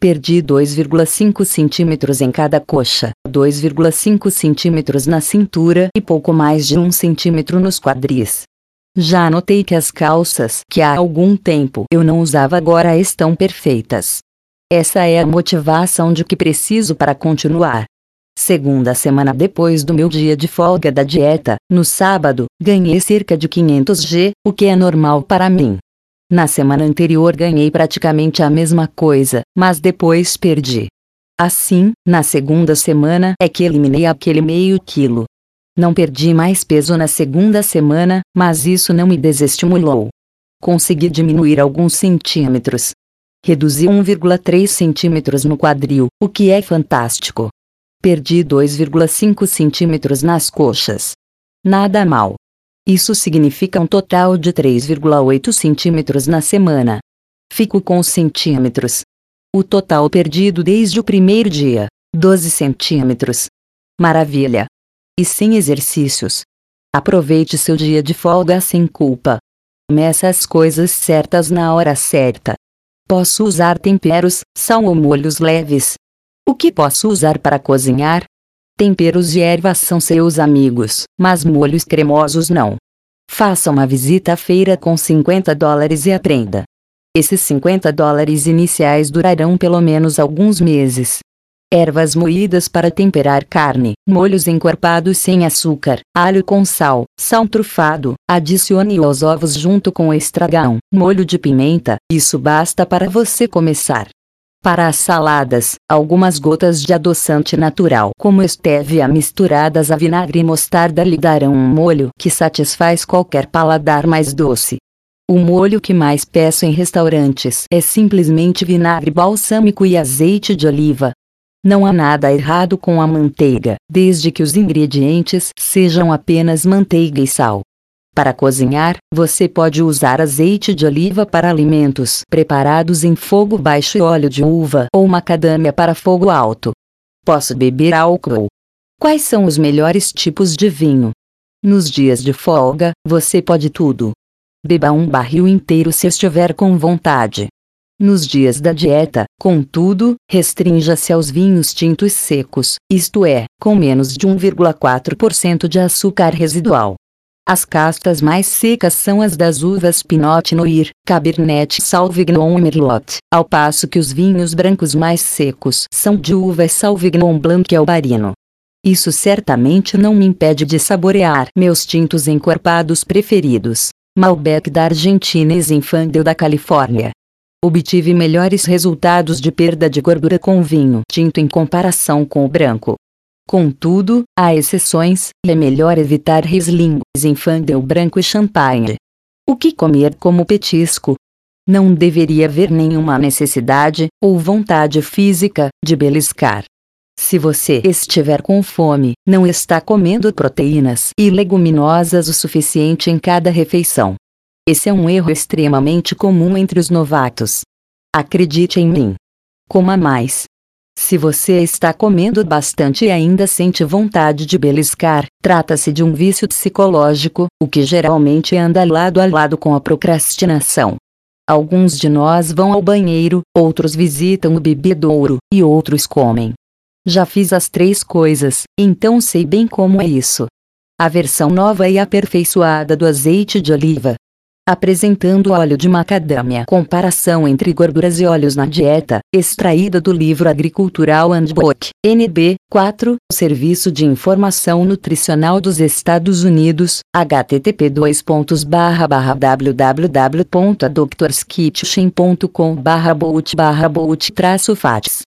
Speaker 1: Perdi 2,5 centímetros em cada coxa, 2,5 centímetros na cintura e pouco mais de 1 centímetro nos quadris. Já notei que as calças que há algum tempo eu não usava agora estão perfeitas. Essa é a motivação de que preciso para continuar. Segunda semana depois do meu dia de folga da dieta, no sábado, ganhei cerca de 500 G, o que é normal para mim. Na semana anterior ganhei praticamente a mesma coisa, mas depois perdi. Assim, na segunda semana é que eliminei aquele meio quilo. Não perdi mais peso na segunda semana, mas isso não me desestimulou. Consegui diminuir alguns centímetros. Reduzi 1,3 centímetros no quadril, o que é fantástico. Perdi 2,5 centímetros nas coxas. Nada mal. Isso significa um total de 3,8 centímetros na semana. Fico com os centímetros. O total perdido desde o primeiro dia: 12 centímetros. Maravilha! E sem exercícios. Aproveite seu dia de folga sem culpa. Meça as coisas certas na hora certa. Posso usar temperos, sal ou molhos leves. O que posso usar para cozinhar? Temperos e ervas são seus amigos, mas molhos cremosos não. Faça uma visita à feira com 50 dólares e aprenda. Esses 50 dólares iniciais durarão pelo menos alguns meses. Ervas moídas para temperar carne, molhos encorpados sem açúcar, alho com sal, sal trufado, adicione aos ovos junto com estragão, molho de pimenta, isso basta para você começar. Para as saladas, algumas gotas de adoçante natural como stevia misturadas a vinagre e mostarda lhe darão um molho que satisfaz qualquer paladar mais doce. O molho que mais peço em restaurantes é simplesmente vinagre balsâmico e azeite de oliva. Não há nada errado com a manteiga, desde que os ingredientes sejam apenas manteiga e sal. Para cozinhar, você pode usar azeite de oliva para alimentos preparados em fogo baixo e óleo de uva ou macadâmia para fogo alto. Posso beber álcool? Quais são os melhores tipos de vinho? Nos dias de folga, você pode tudo. Beba um barril inteiro se estiver com vontade. Nos dias da dieta, contudo, restrinja-se aos vinhos tintos secos, isto é, com menos de 1,4% de açúcar residual. As castas mais secas são as das uvas Pinot Noir, Cabernet Sauvignon e Merlot, ao passo que os vinhos brancos mais secos são de uvas Sauvignon Blanc e Albarino. Isso certamente não me impede de saborear meus tintos encorpados preferidos. Malbec da Argentina e Zinfandel da Califórnia. Obtive melhores resultados de perda de gordura com vinho tinto em comparação com o branco. Contudo, há exceções, e é melhor evitar Riesling, Zinfandel branco e champanhe. O que comer como petisco? Não deveria haver nenhuma necessidade, ou vontade física, de beliscar. Se você estiver com fome, não está comendo proteínas e leguminosas o suficiente em cada refeição. Esse é um erro extremamente comum entre os novatos. Acredite em mim. Coma mais. Se você está comendo bastante e ainda sente vontade de beliscar, trata-se de um vício psicológico, o que geralmente anda lado a lado com a procrastinação. Alguns de nós vão ao banheiro, outros visitam o bebedouro, e outros comem. Já fiz as três coisas, então sei bem como é isso. A versão nova e aperfeiçoada do azeite de oliva, apresentando óleo de macadâmia. Comparação entre gorduras e óleos na dieta, extraída do livro Agricultural Handbook, NB 4, Serviço de Informação Nutricional dos Estados Unidos, http www.adoctorskitchen.com boot boot fats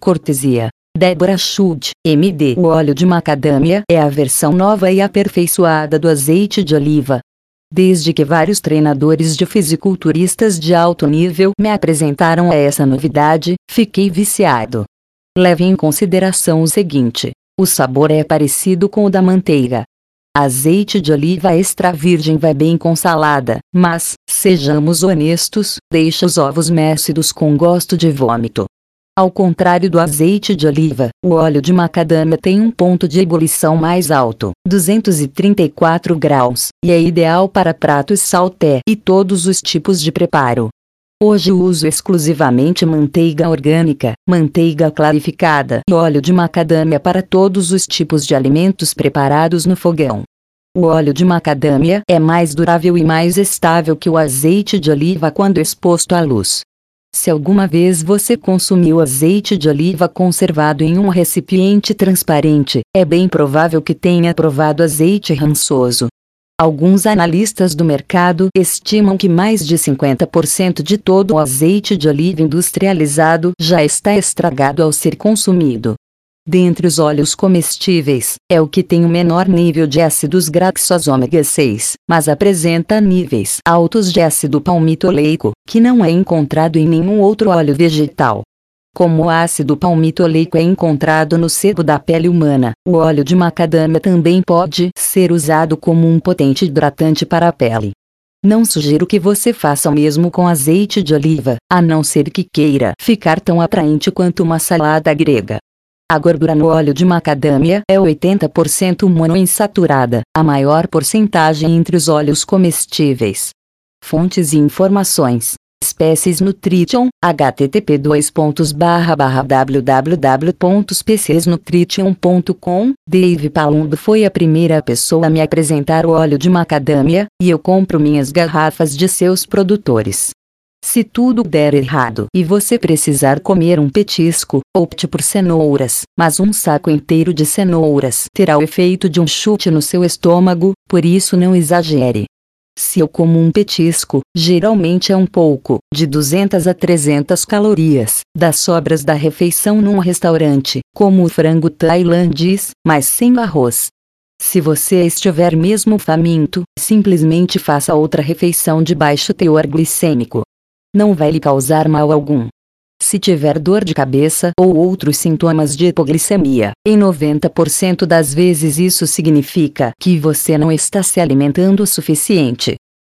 Speaker 1: Cortesia. Deborah Schuld, MD. O óleo de macadâmia é a versão nova e aperfeiçoada do azeite de oliva, Desde que vários treinadores de fisiculturistas de alto nível me apresentaram a essa novidade, fiquei viciado. Leve em consideração o seguinte: o sabor é parecido com o da manteiga. Azeite de oliva extra virgem vai bem com salada, mas, sejamos honestos, deixa os ovos mécidos com gosto de vômito. Ao contrário do azeite de oliva, o óleo de macadâmia tem um ponto de ebulição mais alto, 234 graus, e é ideal para pratos salté e todos os tipos de preparo. Hoje uso exclusivamente manteiga orgânica, manteiga clarificada e óleo de macadâmia para todos os tipos de alimentos preparados no fogão. O óleo de macadâmia é mais durável e mais estável que o azeite de oliva quando exposto à luz. Se alguma vez você consumiu azeite de oliva conservado em um recipiente transparente, é bem provável que tenha provado azeite rançoso. Alguns analistas do mercado estimam que mais de 50% de todo o azeite de oliva industrializado já está estragado ao ser consumido dentre os óleos comestíveis, é o que tem o menor nível de ácidos graxos ômega 6, mas apresenta níveis altos de ácido palmitoleico, que não é encontrado em nenhum outro óleo vegetal. Como o ácido palmitoleico é encontrado no sebo da pele humana, o óleo de macadâmia também pode ser usado como um potente hidratante para a pele. Não sugiro que você faça o mesmo com azeite de oliva, a não ser que queira ficar tão atraente quanto uma salada grega. A gordura no óleo de macadâmia é 80% monoinsaturada, a maior porcentagem entre os óleos comestíveis. Fontes e informações Espécies Nutrition, http www.specesnutrition.com, Dave Palumbo foi a primeira pessoa a me apresentar o óleo de macadâmia, e eu compro minhas garrafas de seus produtores. Se tudo der errado e você precisar comer um petisco, opte por cenouras, mas um saco inteiro de cenouras terá o efeito de um chute no seu estômago, por isso não exagere. Se eu como um petisco, geralmente é um pouco, de 200 a 300 calorias, das sobras da refeição num restaurante, como o frango tailandês, mas sem arroz. Se você estiver mesmo faminto, simplesmente faça outra refeição de baixo teor glicêmico. Não vai lhe causar mal algum. Se tiver dor de cabeça ou outros sintomas de hipoglicemia, em 90% das vezes isso significa que você não está se alimentando o suficiente.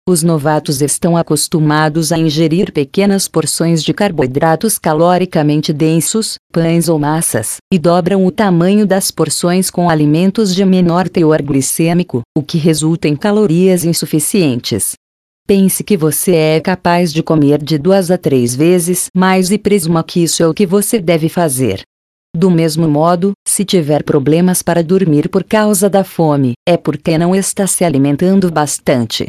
Speaker 1: Os novatos estão acostumados a ingerir pequenas porções de carboidratos caloricamente densos, pães ou massas, e dobram o tamanho das porções com alimentos de menor teor glicêmico, o que resulta em calorias insuficientes. Pense que você é capaz de comer de duas a três vezes mais e presuma que isso é o que você deve fazer. Do mesmo modo, se tiver problemas para dormir por causa da fome, é porque não está se alimentando bastante.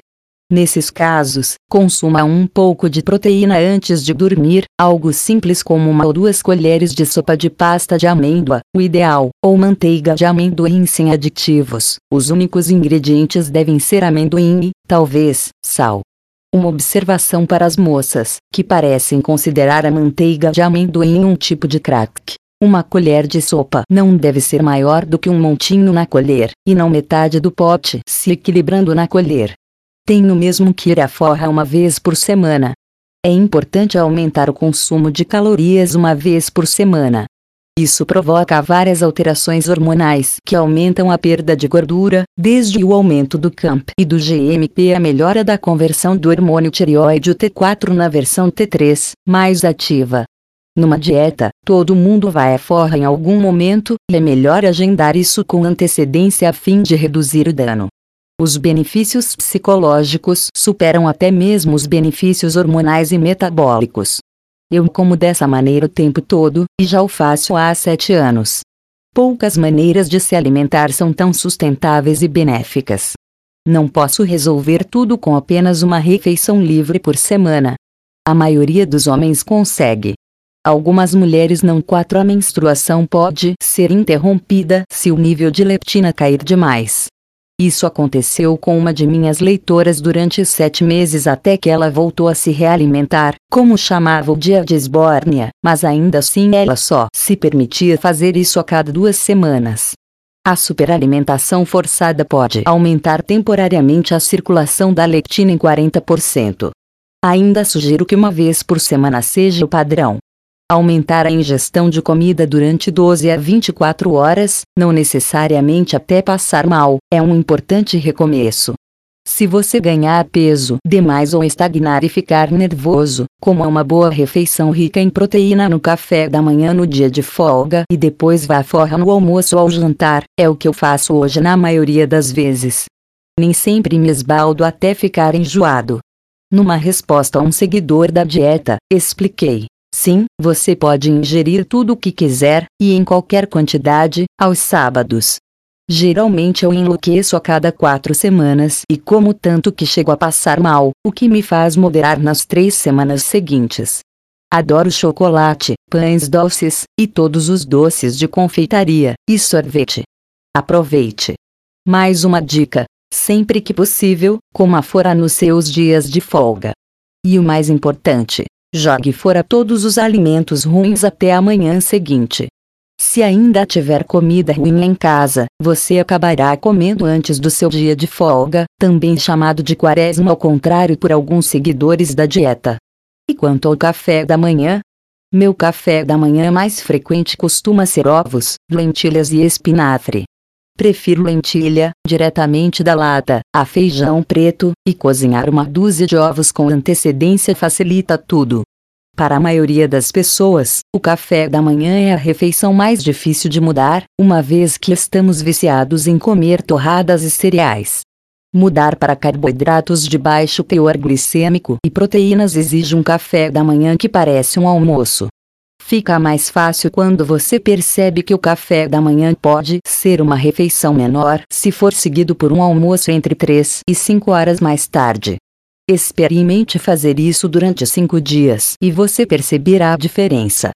Speaker 1: Nesses casos, consuma um pouco de proteína antes de dormir, algo simples como uma ou duas colheres de sopa de pasta de amêndoa, o ideal, ou manteiga de amendoim sem aditivos. Os únicos ingredientes devem ser amendoim e, talvez, sal. Uma observação para as moças, que parecem considerar a manteiga de amendoim um tipo de crack. Uma colher de sopa não deve ser maior do que um montinho na colher, e não metade do pote se equilibrando na colher. Tenho mesmo que ir à forra uma vez por semana. É importante aumentar o consumo de calorias uma vez por semana, isso provoca várias alterações hormonais que aumentam a perda de gordura, desde o aumento do CAMP e do GMP à melhora da conversão do hormônio tireoide T4 na versão T3, mais ativa. Numa dieta, todo mundo vai à forra em algum momento, e é melhor agendar isso com antecedência a fim de reduzir o dano. Os benefícios psicológicos superam até mesmo os benefícios hormonais e metabólicos. Eu como dessa maneira o tempo todo, e já o faço há sete anos. Poucas maneiras de se alimentar são tão sustentáveis e benéficas. Não posso resolver tudo com apenas uma refeição livre por semana. A maioria dos homens consegue. Algumas mulheres não. 4 A menstruação pode ser interrompida se o nível de leptina cair demais. Isso aconteceu com uma de minhas leitoras durante sete meses até que ela voltou a se realimentar, como chamava o dia de esbórnia, mas ainda assim ela só se permitia fazer isso a cada duas semanas. A superalimentação forçada pode aumentar temporariamente a circulação da lectina em 40%. Ainda sugiro que uma vez por semana seja o padrão. Aumentar a ingestão de comida durante 12 a 24 horas, não necessariamente até passar mal, é um importante recomeço. Se você ganhar peso demais ou estagnar e ficar nervoso, coma uma boa refeição rica em proteína no café da manhã no dia de folga e depois vá forra no almoço ou jantar, é o que eu faço hoje na maioria das vezes. Nem sempre me esbaldo até ficar enjoado. Numa resposta a um seguidor da dieta, expliquei Sim, você pode ingerir tudo o que quiser, e em qualquer quantidade, aos sábados. Geralmente eu enlouqueço a cada quatro semanas e como tanto que chego a passar mal, o que me faz moderar nas três semanas seguintes. Adoro chocolate, pães doces, e todos os doces de confeitaria, e sorvete. Aproveite! Mais uma dica: sempre que possível, coma fora nos seus dias de folga. E o mais importante, Jogue fora todos os alimentos ruins até a manhã seguinte. Se ainda tiver comida ruim em casa, você acabará comendo antes do seu dia de folga, também chamado de quaresma ao contrário por alguns seguidores da dieta. E quanto ao café da manhã? Meu café da manhã mais frequente costuma ser ovos, lentilhas e espinafre. Prefiro lentilha, diretamente da lata, a feijão preto, e cozinhar uma dúzia de ovos com antecedência facilita tudo. Para a maioria das pessoas, o café da manhã é a refeição mais difícil de mudar, uma vez que estamos viciados em comer torradas e cereais. Mudar para carboidratos de baixo teor glicêmico e proteínas exige um café da manhã que parece um almoço. Fica mais fácil quando você percebe que o café da manhã pode ser uma refeição menor se for seguido por um almoço entre 3 e 5 horas mais tarde. Experimente fazer isso durante cinco dias e você perceberá a diferença.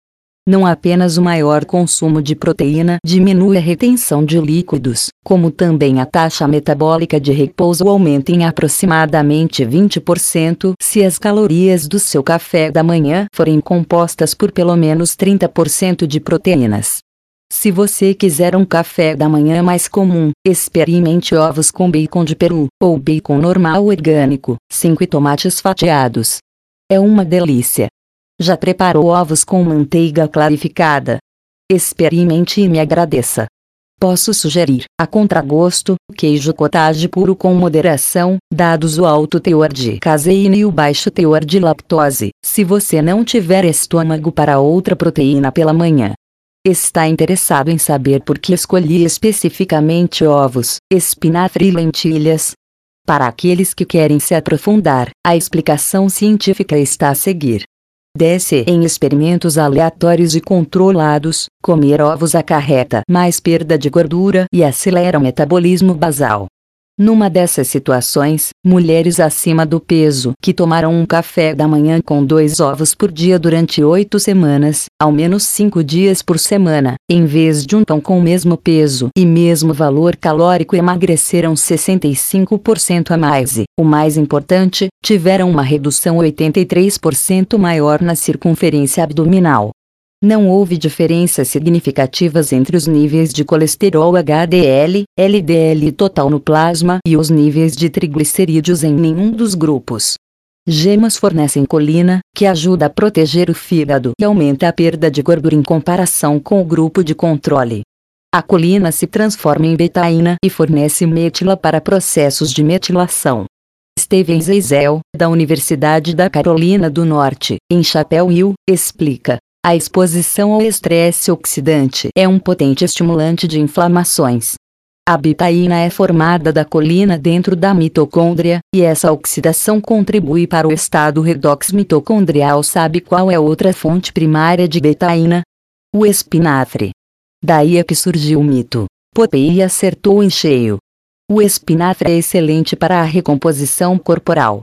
Speaker 1: Não apenas o maior consumo de proteína diminui a retenção de líquidos, como também a taxa metabólica de repouso aumenta em aproximadamente 20% se as calorias do seu café da manhã forem compostas por pelo menos 30% de proteínas. Se você quiser um café da manhã mais comum, experimente ovos com bacon de peru, ou bacon normal orgânico, 5 tomates fatiados. É uma delícia. Já preparou ovos com manteiga clarificada? Experimente e me agradeça. Posso sugerir, a contragosto, queijo cottage puro com moderação, dados o alto teor de caseína e o baixo teor de lactose, se você não tiver estômago para outra proteína pela manhã. Está interessado em saber por que escolhi especificamente ovos, espinafre e lentilhas? Para aqueles que querem se aprofundar, a explicação científica está a seguir. Desce em experimentos aleatórios e controlados, comer ovos acarreta mais perda de gordura e acelera o metabolismo basal. Numa dessas situações, mulheres acima do peso que tomaram um café da manhã com dois ovos por dia durante oito semanas, ao menos cinco dias por semana, em vez de um pão com o mesmo peso e mesmo valor calórico emagreceram 65% a mais e, o mais importante, tiveram uma redução 83% maior na circunferência abdominal. Não houve diferenças significativas entre os níveis de colesterol HDL, LDL total no plasma e os níveis de triglicerídeos em nenhum dos grupos. Gemas fornecem colina, que ajuda a proteger o fígado e aumenta a perda de gordura em comparação com o grupo de controle. A colina se transforma em betaína e fornece metila para processos de metilação. Steven Zeisel, da Universidade da Carolina do Norte, em Chapel Hill, explica: a exposição ao estresse oxidante é um potente estimulante de inflamações. A betaína é formada da colina dentro da mitocôndria, e essa oxidação contribui para o estado redox mitocondrial. Sabe qual é outra fonte primária de betaína? O espinafre. Daí é que surgiu o mito. Popeye acertou em cheio. O espinafre é excelente para a recomposição corporal.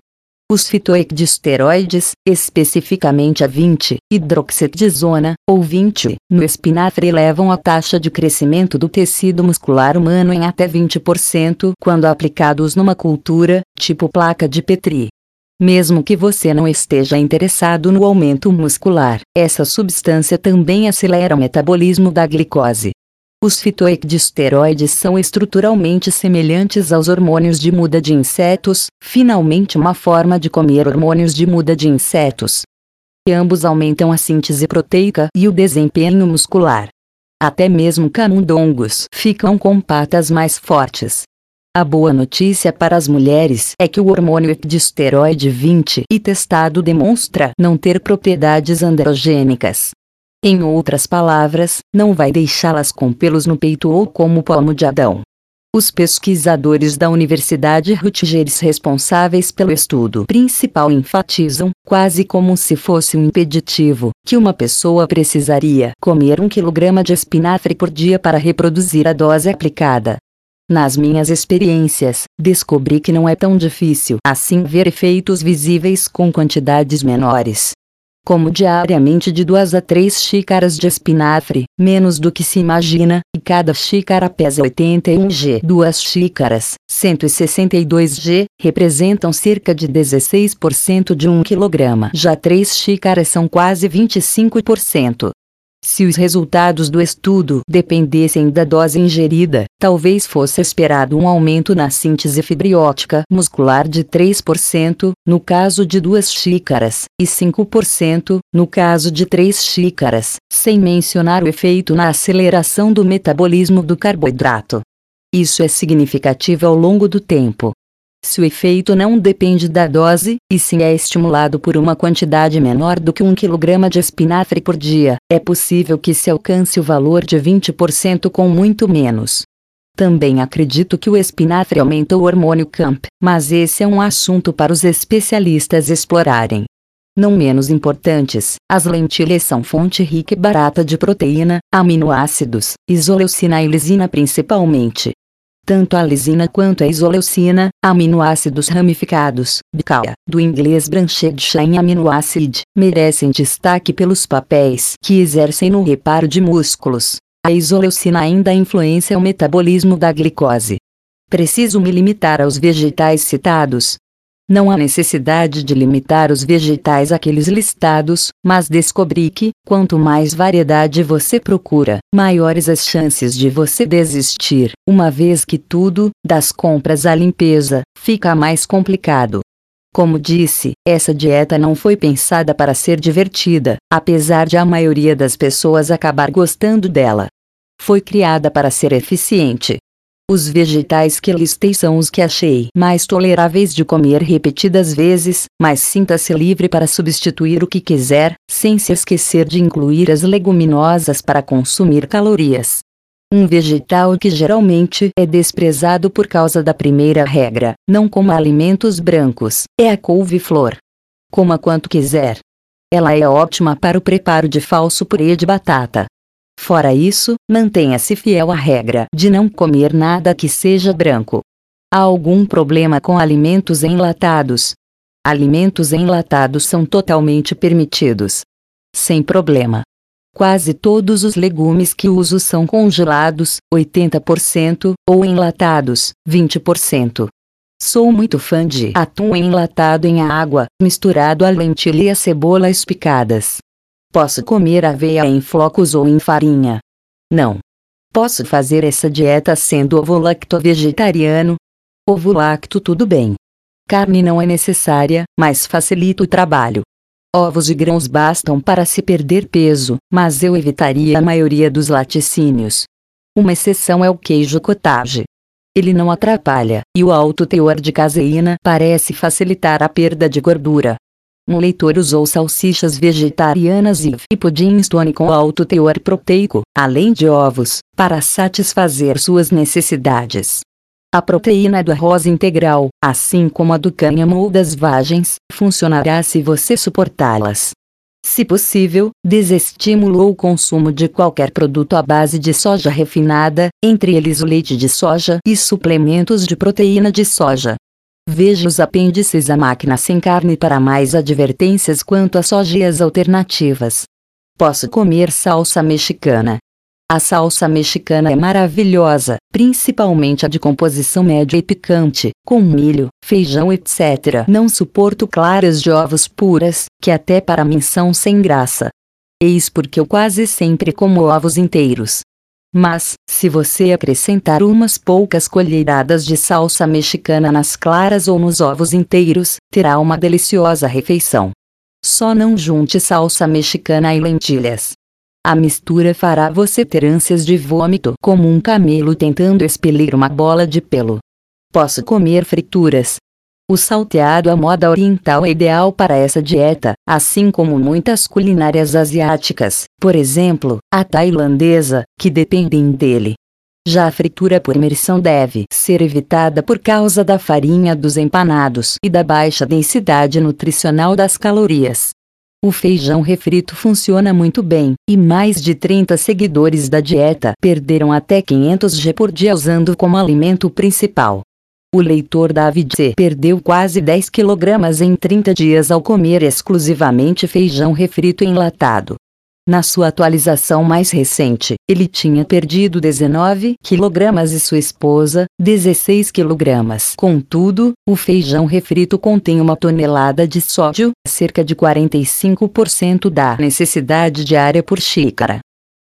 Speaker 1: Os fitoequidisteroides, especificamente a 20-hidroxetidizona, ou 20, no espinafre levam a taxa de crescimento do tecido muscular humano em até 20% quando aplicados numa cultura, tipo placa de Petri. Mesmo que você não esteja interessado no aumento muscular, essa substância também acelera o metabolismo da glicose. Os fitoequidisteroides são estruturalmente semelhantes aos hormônios de muda de insetos, finalmente uma forma de comer hormônios de muda de insetos. E ambos aumentam a síntese proteica e o desempenho muscular. Até mesmo camundongos ficam com patas mais fortes. A boa notícia para as mulheres é que o hormônio equidisteroide 20 e testado demonstra não ter propriedades androgênicas. Em outras palavras, não vai deixá-las com pelos no peito ou como palmo de Adão. Os pesquisadores da Universidade Rutgers responsáveis pelo estudo principal enfatizam, quase como se fosse um impeditivo, que uma pessoa precisaria comer um quilograma de espinafre por dia para reproduzir a dose aplicada. Nas minhas experiências, descobri que não é tão difícil assim ver efeitos visíveis com quantidades menores como diariamente de 2 a 3 xícaras de espinafre, menos do que se imagina, e cada xícara pesa 81 g. Duas xícaras, 162 g, representam cerca de 16% de 1 kg. Já 3 xícaras são quase 25%. Se os resultados do estudo dependessem da dose ingerida, talvez fosse esperado um aumento na síntese fibriótica muscular de 3%, no caso de duas xícaras, e 5%, no caso de três xícaras, sem mencionar o efeito na aceleração do metabolismo do carboidrato. Isso é significativo ao longo do tempo. Se o efeito não depende da dose, e sim é estimulado por uma quantidade menor do que 1 kg de espinafre por dia, é possível que se alcance o valor de 20% com muito menos. Também acredito que o espinafre aumenta o hormônio CAMP, mas esse é um assunto para os especialistas explorarem. Não menos importantes, as lentilhas são fonte rica e barata de proteína, aminoácidos, isoleucina e lisina principalmente. Tanto a lisina quanto a isoleucina, aminoácidos ramificados, BCAA, do inglês branched chain amino acid, merecem destaque pelos papéis que exercem no reparo de músculos. A isoleucina ainda influencia o metabolismo da glicose. Preciso me limitar aos vegetais citados, não há necessidade de limitar os vegetais àqueles listados, mas descobri que, quanto mais variedade você procura, maiores as chances de você desistir, uma vez que tudo, das compras à limpeza, fica mais complicado. Como disse, essa dieta não foi pensada para ser divertida, apesar de a maioria das pessoas acabar gostando dela. Foi criada para ser eficiente, os vegetais que listei são os que achei mais toleráveis de comer repetidas vezes, mas sinta-se livre para substituir o que quiser, sem se esquecer de incluir as leguminosas para consumir calorias. Um vegetal que geralmente é desprezado por causa da primeira regra, não coma alimentos brancos, é a couve-flor. Coma quanto quiser. Ela é ótima para o preparo de falso purê de batata, Fora isso, mantenha-se fiel à regra de não comer nada que seja branco. Há algum problema com alimentos enlatados? Alimentos enlatados são totalmente permitidos. Sem problema. Quase todos os legumes que uso são congelados, 80%, ou enlatados, 20%. Sou muito fã de atum enlatado em água, misturado a lentilha e cebolas picadas. Posso comer aveia em flocos ou em farinha? Não. Posso fazer essa dieta sendo ovo-lacto-vegetariano? Ovo-lacto tudo bem. Carne não é necessária, mas facilita o trabalho. Ovos e grãos bastam para se perder peso, mas eu evitaria a maioria dos laticínios. Uma exceção é o queijo cottage. Ele não atrapalha, e o alto teor de caseína parece facilitar a perda de gordura. Um leitor usou salsichas vegetarianas e pudim stone com alto teor proteico, além de ovos, para satisfazer suas necessidades. A proteína do arroz integral, assim como a do cânhamo ou das vagens, funcionará se você suportá-las. Se possível, desestimule o consumo de qualquer produto à base de soja refinada, entre eles o leite de soja e suplementos de proteína de soja. Veja os apêndices à máquina sem carne para mais advertências quanto a sojias alternativas. Posso comer salsa mexicana. A salsa mexicana é maravilhosa, principalmente a de composição média e picante, com milho, feijão etc. Não suporto claras de ovos puras, que até para mim são sem graça. Eis porque eu quase sempre como ovos inteiros. Mas, se você acrescentar umas poucas colheradas de salsa mexicana nas claras ou nos ovos inteiros, terá uma deliciosa refeição. Só não junte salsa mexicana e lentilhas. A mistura fará você ter ânsias de vômito como um camelo tentando expelir uma bola de pelo. Posso comer frituras, o salteado à moda oriental é ideal para essa dieta, assim como muitas culinárias asiáticas, por exemplo, a tailandesa, que dependem dele. Já a fritura por imersão deve ser evitada por causa da farinha dos empanados e da baixa densidade nutricional das calorias. O feijão refrito funciona muito bem, e mais de 30 seguidores da dieta perderam até 500 G por dia usando como alimento principal. O leitor David C. perdeu quase 10 kg em 30 dias ao comer exclusivamente feijão refrito enlatado. Na sua atualização mais recente, ele tinha perdido 19 kg e sua esposa, 16 kg. Contudo, o feijão refrito contém uma tonelada de sódio, cerca de 45% da necessidade diária por xícara.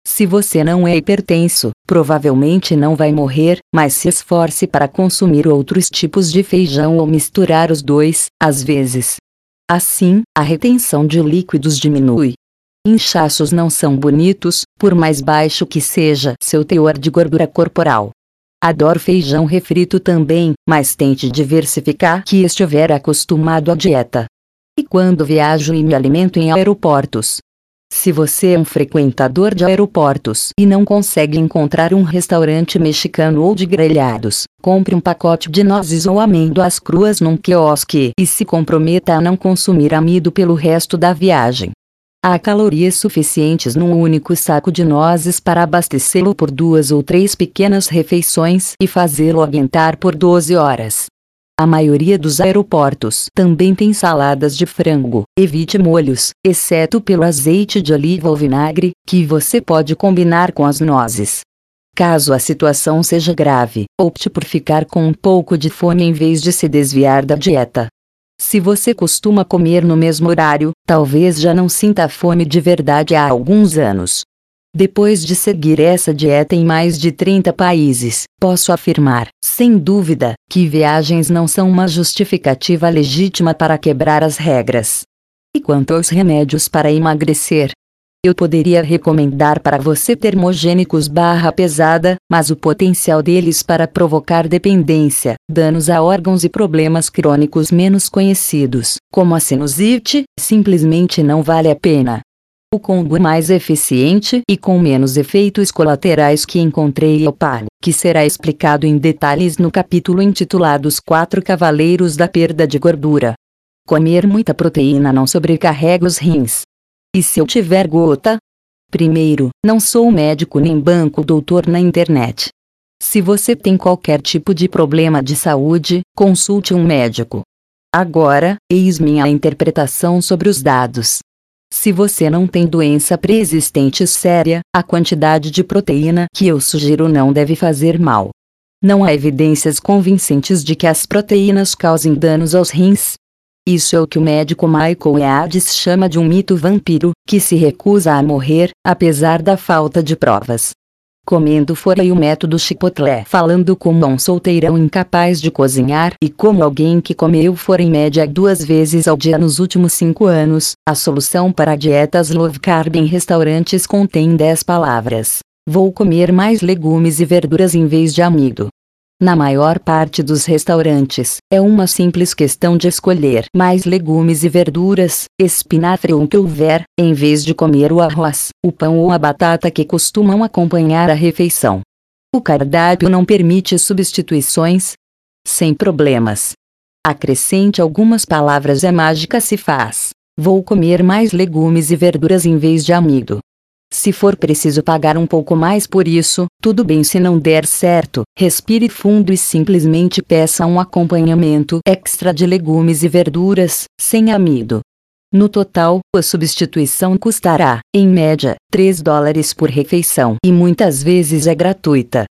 Speaker 1: Se você não é hipertenso, provavelmente não vai morrer, mas se esforce para consumir outros tipos de feijão ou misturar os dois, às vezes. Assim, a retenção de líquidos diminui. Inchaços não são bonitos, por mais baixo que seja seu teor de gordura corporal. Adoro feijão refrito também, mas tente diversificar que estiver acostumado à dieta. E quando viajo e me alimento em aeroportos, se você é um frequentador de aeroportos e não consegue encontrar um restaurante mexicano ou de grelhados, compre um pacote de nozes ou amêndoas cruas num quiosque e se comprometa a não consumir amido pelo resto da viagem. Há calorias suficientes num único saco de nozes para abastecê-lo por duas ou três pequenas refeições e fazê-lo aguentar por 12 horas. A maioria dos aeroportos também tem saladas de frango. Evite molhos, exceto pelo azeite de oliva ou vinagre, que você pode combinar com as nozes. Caso a situação seja grave, opte por ficar com um pouco de fome em vez de se desviar da dieta. Se você costuma comer no mesmo horário, talvez já não sinta fome de verdade há alguns anos. Depois de seguir essa dieta em mais de 30 países, posso afirmar, sem dúvida, que viagens não são uma justificativa legítima para quebrar as regras. E quanto aos remédios para emagrecer? Eu poderia recomendar para você termogênicos barra pesada, mas o potencial deles para provocar dependência, danos a órgãos e problemas crônicos menos conhecidos, como a sinusite, simplesmente não vale a pena o combo mais eficiente e com menos efeitos colaterais que encontrei é o PAL, que será explicado em detalhes no capítulo intitulado Os Quatro Cavaleiros da Perda de Gordura. Comer muita proteína não sobrecarrega os rins. E se eu tiver gota? Primeiro, não sou médico nem banco doutor na internet. Se você tem qualquer tipo de problema de saúde, consulte um médico. Agora, eis minha interpretação sobre os dados. Se você não tem doença pré-existente séria, a quantidade de proteína que eu sugiro não deve fazer mal. Não há evidências convincentes de que as proteínas causem danos aos rins. Isso é o que o médico Michael Eades chama de um mito vampiro, que se recusa a morrer, apesar da falta de provas comendo fora e o método Chipotle falando como um solteirão incapaz de cozinhar e como alguém que comeu fora em média duas vezes ao dia nos últimos cinco anos, a solução para dietas low carb em restaurantes contém 10 palavras. Vou comer mais legumes e verduras em vez de amido. Na maior parte dos restaurantes, é uma simples questão de escolher mais legumes e verduras, espinafre ou o que houver, em vez de comer o arroz, o pão ou a batata que costumam acompanhar a refeição. O cardápio não permite substituições? Sem problemas. Acrescente algumas palavras e a mágica se faz. Vou comer mais legumes e verduras em vez de amido. Se for preciso pagar um pouco mais por isso, tudo bem se não der certo, respire fundo e simplesmente peça um acompanhamento extra de legumes e verduras, sem amido. No total, a substituição custará, em média, 3 dólares por refeição e muitas vezes é gratuita.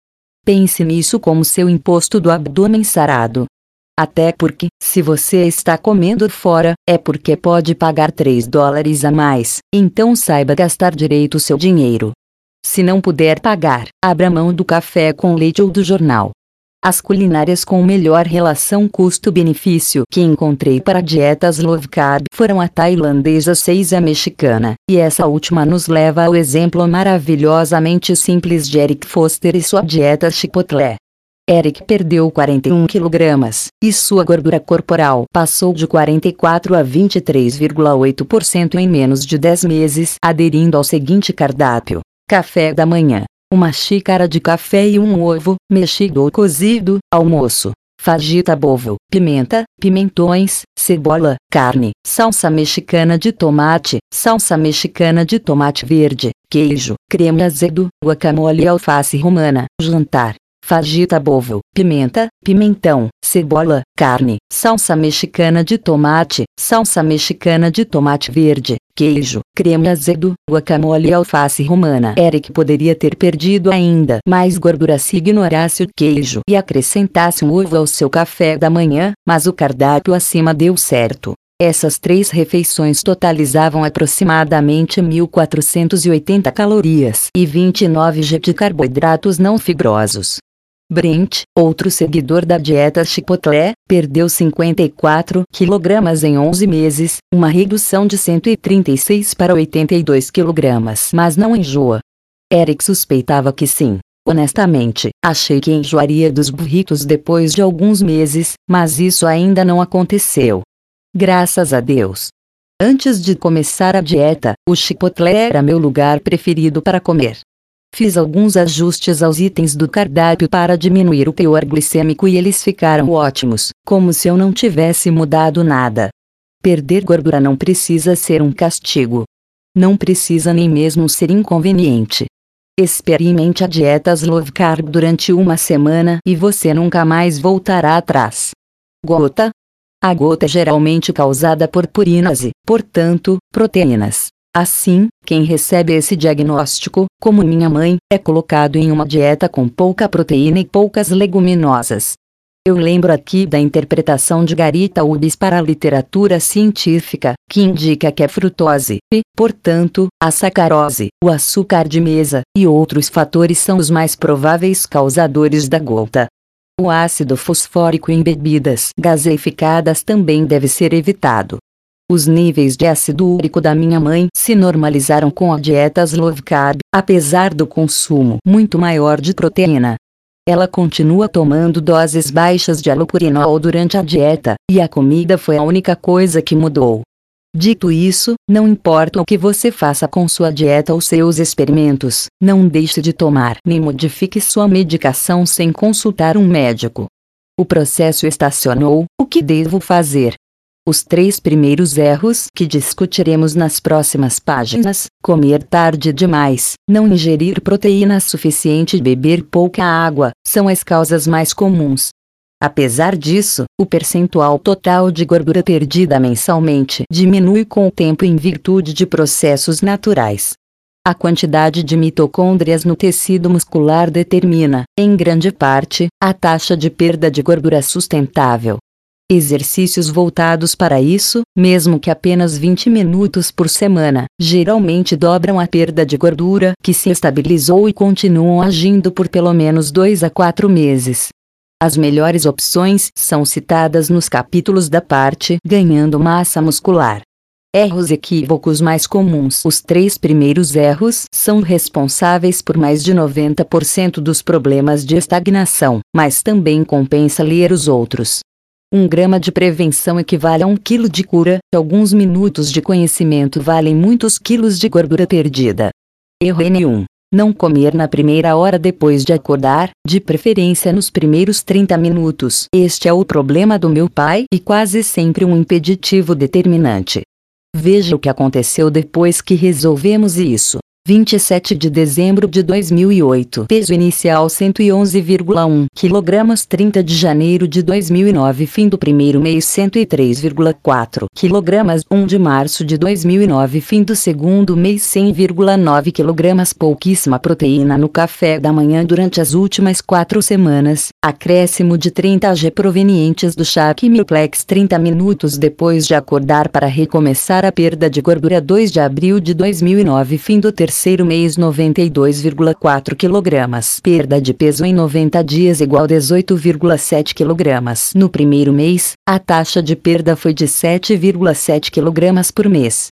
Speaker 1: Pense nisso como seu imposto do abdômen sarado. Até porque, se você está comendo fora, é porque pode pagar 3 dólares a mais, então saiba gastar direito o seu dinheiro. Se não puder pagar, abra mão do café com leite ou do jornal. As culinárias com melhor relação custo-benefício que encontrei para dietas low carb foram a tailandesa 6 e a mexicana, e essa última nos leva ao exemplo maravilhosamente simples de Eric Foster e sua dieta Chipotle. Eric perdeu 41 kg, e sua gordura corporal passou de 44 a 23,8% em menos de 10 meses, aderindo ao seguinte cardápio: café da manhã, uma xícara de café e um ovo, mexido ou cozido, almoço, fajita bovo, pimenta, pimentões, cebola, carne, salsa mexicana de tomate, salsa mexicana de tomate verde, queijo, creme azedo, guacamole e alface romana, jantar, fajita bovo, pimenta, pimentão, cebola, carne, salsa mexicana de tomate, salsa mexicana de tomate verde, queijo, creme azedo, guacamole e alface romana. Eric poderia ter perdido ainda mais gordura se ignorasse o queijo e acrescentasse um ovo ao seu café da manhã, mas o cardápio acima deu certo. Essas três refeições totalizavam aproximadamente 1.480 calorias e 29 g de carboidratos não fibrosos. Brent, outro seguidor da dieta Chipotle, perdeu 54 kg em 11 meses, uma redução de 136 para 82 kg, mas não enjoa. Eric suspeitava que sim. Honestamente, achei que enjoaria dos burritos depois de alguns meses, mas isso ainda não aconteceu. Graças a Deus. Antes de começar a dieta, o Chipotle era meu lugar preferido para comer. Fiz alguns ajustes aos itens do cardápio para diminuir o teor glicêmico e eles ficaram ótimos, como se eu não tivesse mudado nada. Perder gordura não precisa ser um castigo. Não precisa nem mesmo ser inconveniente. Experimente a dieta low carb durante uma semana e você nunca mais voltará atrás. Gota. A gota é geralmente causada por purinas e, portanto, proteínas. Assim, quem recebe esse diagnóstico, como minha mãe, é colocado em uma dieta com pouca proteína e poucas leguminosas. Eu lembro aqui da interpretação de Garita Ubis para a literatura científica, que indica que a frutose, e, portanto, a sacarose, o açúcar de mesa, e outros fatores são os mais prováveis causadores da gota. O ácido fosfórico em bebidas gaseificadas também deve ser evitado. Os níveis de ácido úrico da minha mãe se normalizaram com a dieta low carb, apesar do consumo muito maior de proteína. Ela continua tomando doses baixas de alopurinol durante a dieta, e a comida foi a única coisa que mudou. Dito isso, não importa o que você faça com sua dieta ou seus experimentos, não deixe de tomar nem modifique sua medicação sem consultar um médico. O processo estacionou, o que devo fazer? Os três primeiros erros que discutiremos nas próximas páginas: comer tarde demais, não ingerir proteína suficiente e beber pouca água, são as causas mais comuns. Apesar disso, o percentual total de gordura perdida mensalmente diminui com o tempo em virtude de processos naturais. A quantidade de mitocôndrias no tecido muscular determina, em grande parte, a taxa de perda de gordura sustentável. Exercícios voltados para isso, mesmo que apenas 20 minutos por semana, geralmente dobram a perda de gordura que se estabilizou e continuam agindo por pelo menos 2 a 4 meses. As melhores opções são citadas nos capítulos da parte Ganhando Massa Muscular. Erros equívocos mais comuns. Os três primeiros erros são responsáveis por mais de 90% dos problemas de estagnação, mas também compensa ler os outros. Um grama de prevenção equivale a um quilo de cura, alguns minutos de conhecimento valem muitos quilos de gordura perdida. Erro N1. Não comer na primeira hora depois de acordar, de preferência nos primeiros 30 minutos. Este é o problema do meu pai e quase sempre um impeditivo determinante. Veja o que aconteceu depois que resolvemos isso. 27 de dezembro de 2008. Peso inicial 111,1 kg. 30 de janeiro de 2009. Fim do primeiro mês 103,4 kg. 1 de março de 2009. Fim do segundo mês 100,9 kg. Pouquíssima proteína no café da manhã durante as últimas quatro semanas. Acréscimo de 30 G provenientes do chá Quimiplex 30 minutos depois de acordar para recomeçar a perda de gordura 2 de abril de 2009. Fim do terceiro terceiro mês 92,4 kg. Perda de peso em 90 dias igual 18,7 kg. No primeiro mês, a taxa de perda foi de 7,7 kg por mês.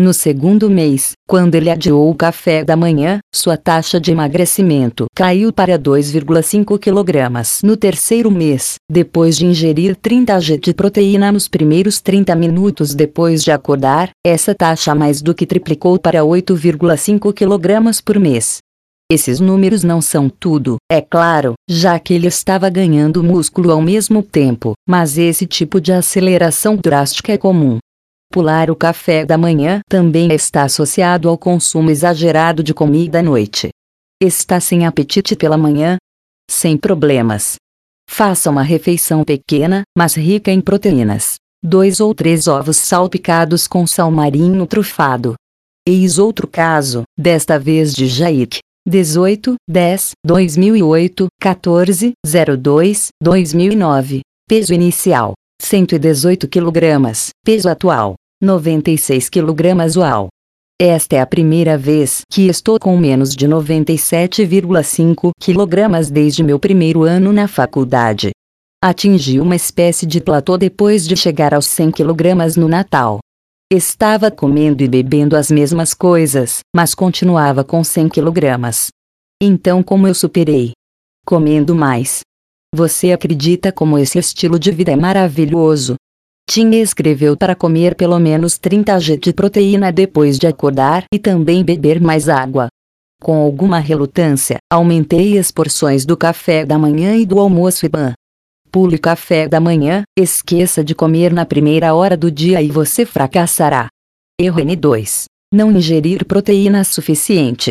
Speaker 1: No segundo mês, quando ele adiou o café da manhã, sua taxa de emagrecimento caiu para 2,5 kg. No terceiro mês, depois de ingerir 30 g de proteína nos primeiros 30 minutos depois de acordar, essa taxa mais do que triplicou para 8,5 kg por mês. Esses números não são tudo, é claro, já que ele estava ganhando músculo ao mesmo tempo, mas esse tipo de aceleração drástica é comum. Pular o café da manhã também está associado ao consumo exagerado de comida à noite. Está sem apetite pela manhã? Sem problemas. Faça uma refeição pequena, mas rica em proteínas. Dois ou três ovos salpicados com sal marinho trufado. Eis outro caso, desta vez de Jaik. 18, 10, 2008, 14, 02, 2009. Peso inicial: 118 kg, peso atual, 96 kg uau. Esta é a primeira vez que estou com menos de 97,5 kg desde meu primeiro ano na faculdade. Atingi uma espécie de platô depois de chegar aos 100 kg no Natal. Estava comendo e bebendo as mesmas coisas, mas continuava com 100 kg. Então como eu superei? Comendo mais. Você acredita como esse estilo de vida é maravilhoso? Tim escreveu para comer pelo menos 30 g de proteína depois de acordar e também beber mais água. Com alguma relutância, aumentei as porções do café da manhã e do almoço e ban. Pule café da manhã, esqueça de comer na primeira hora do dia e você fracassará. Erro N2. Não ingerir proteína suficiente.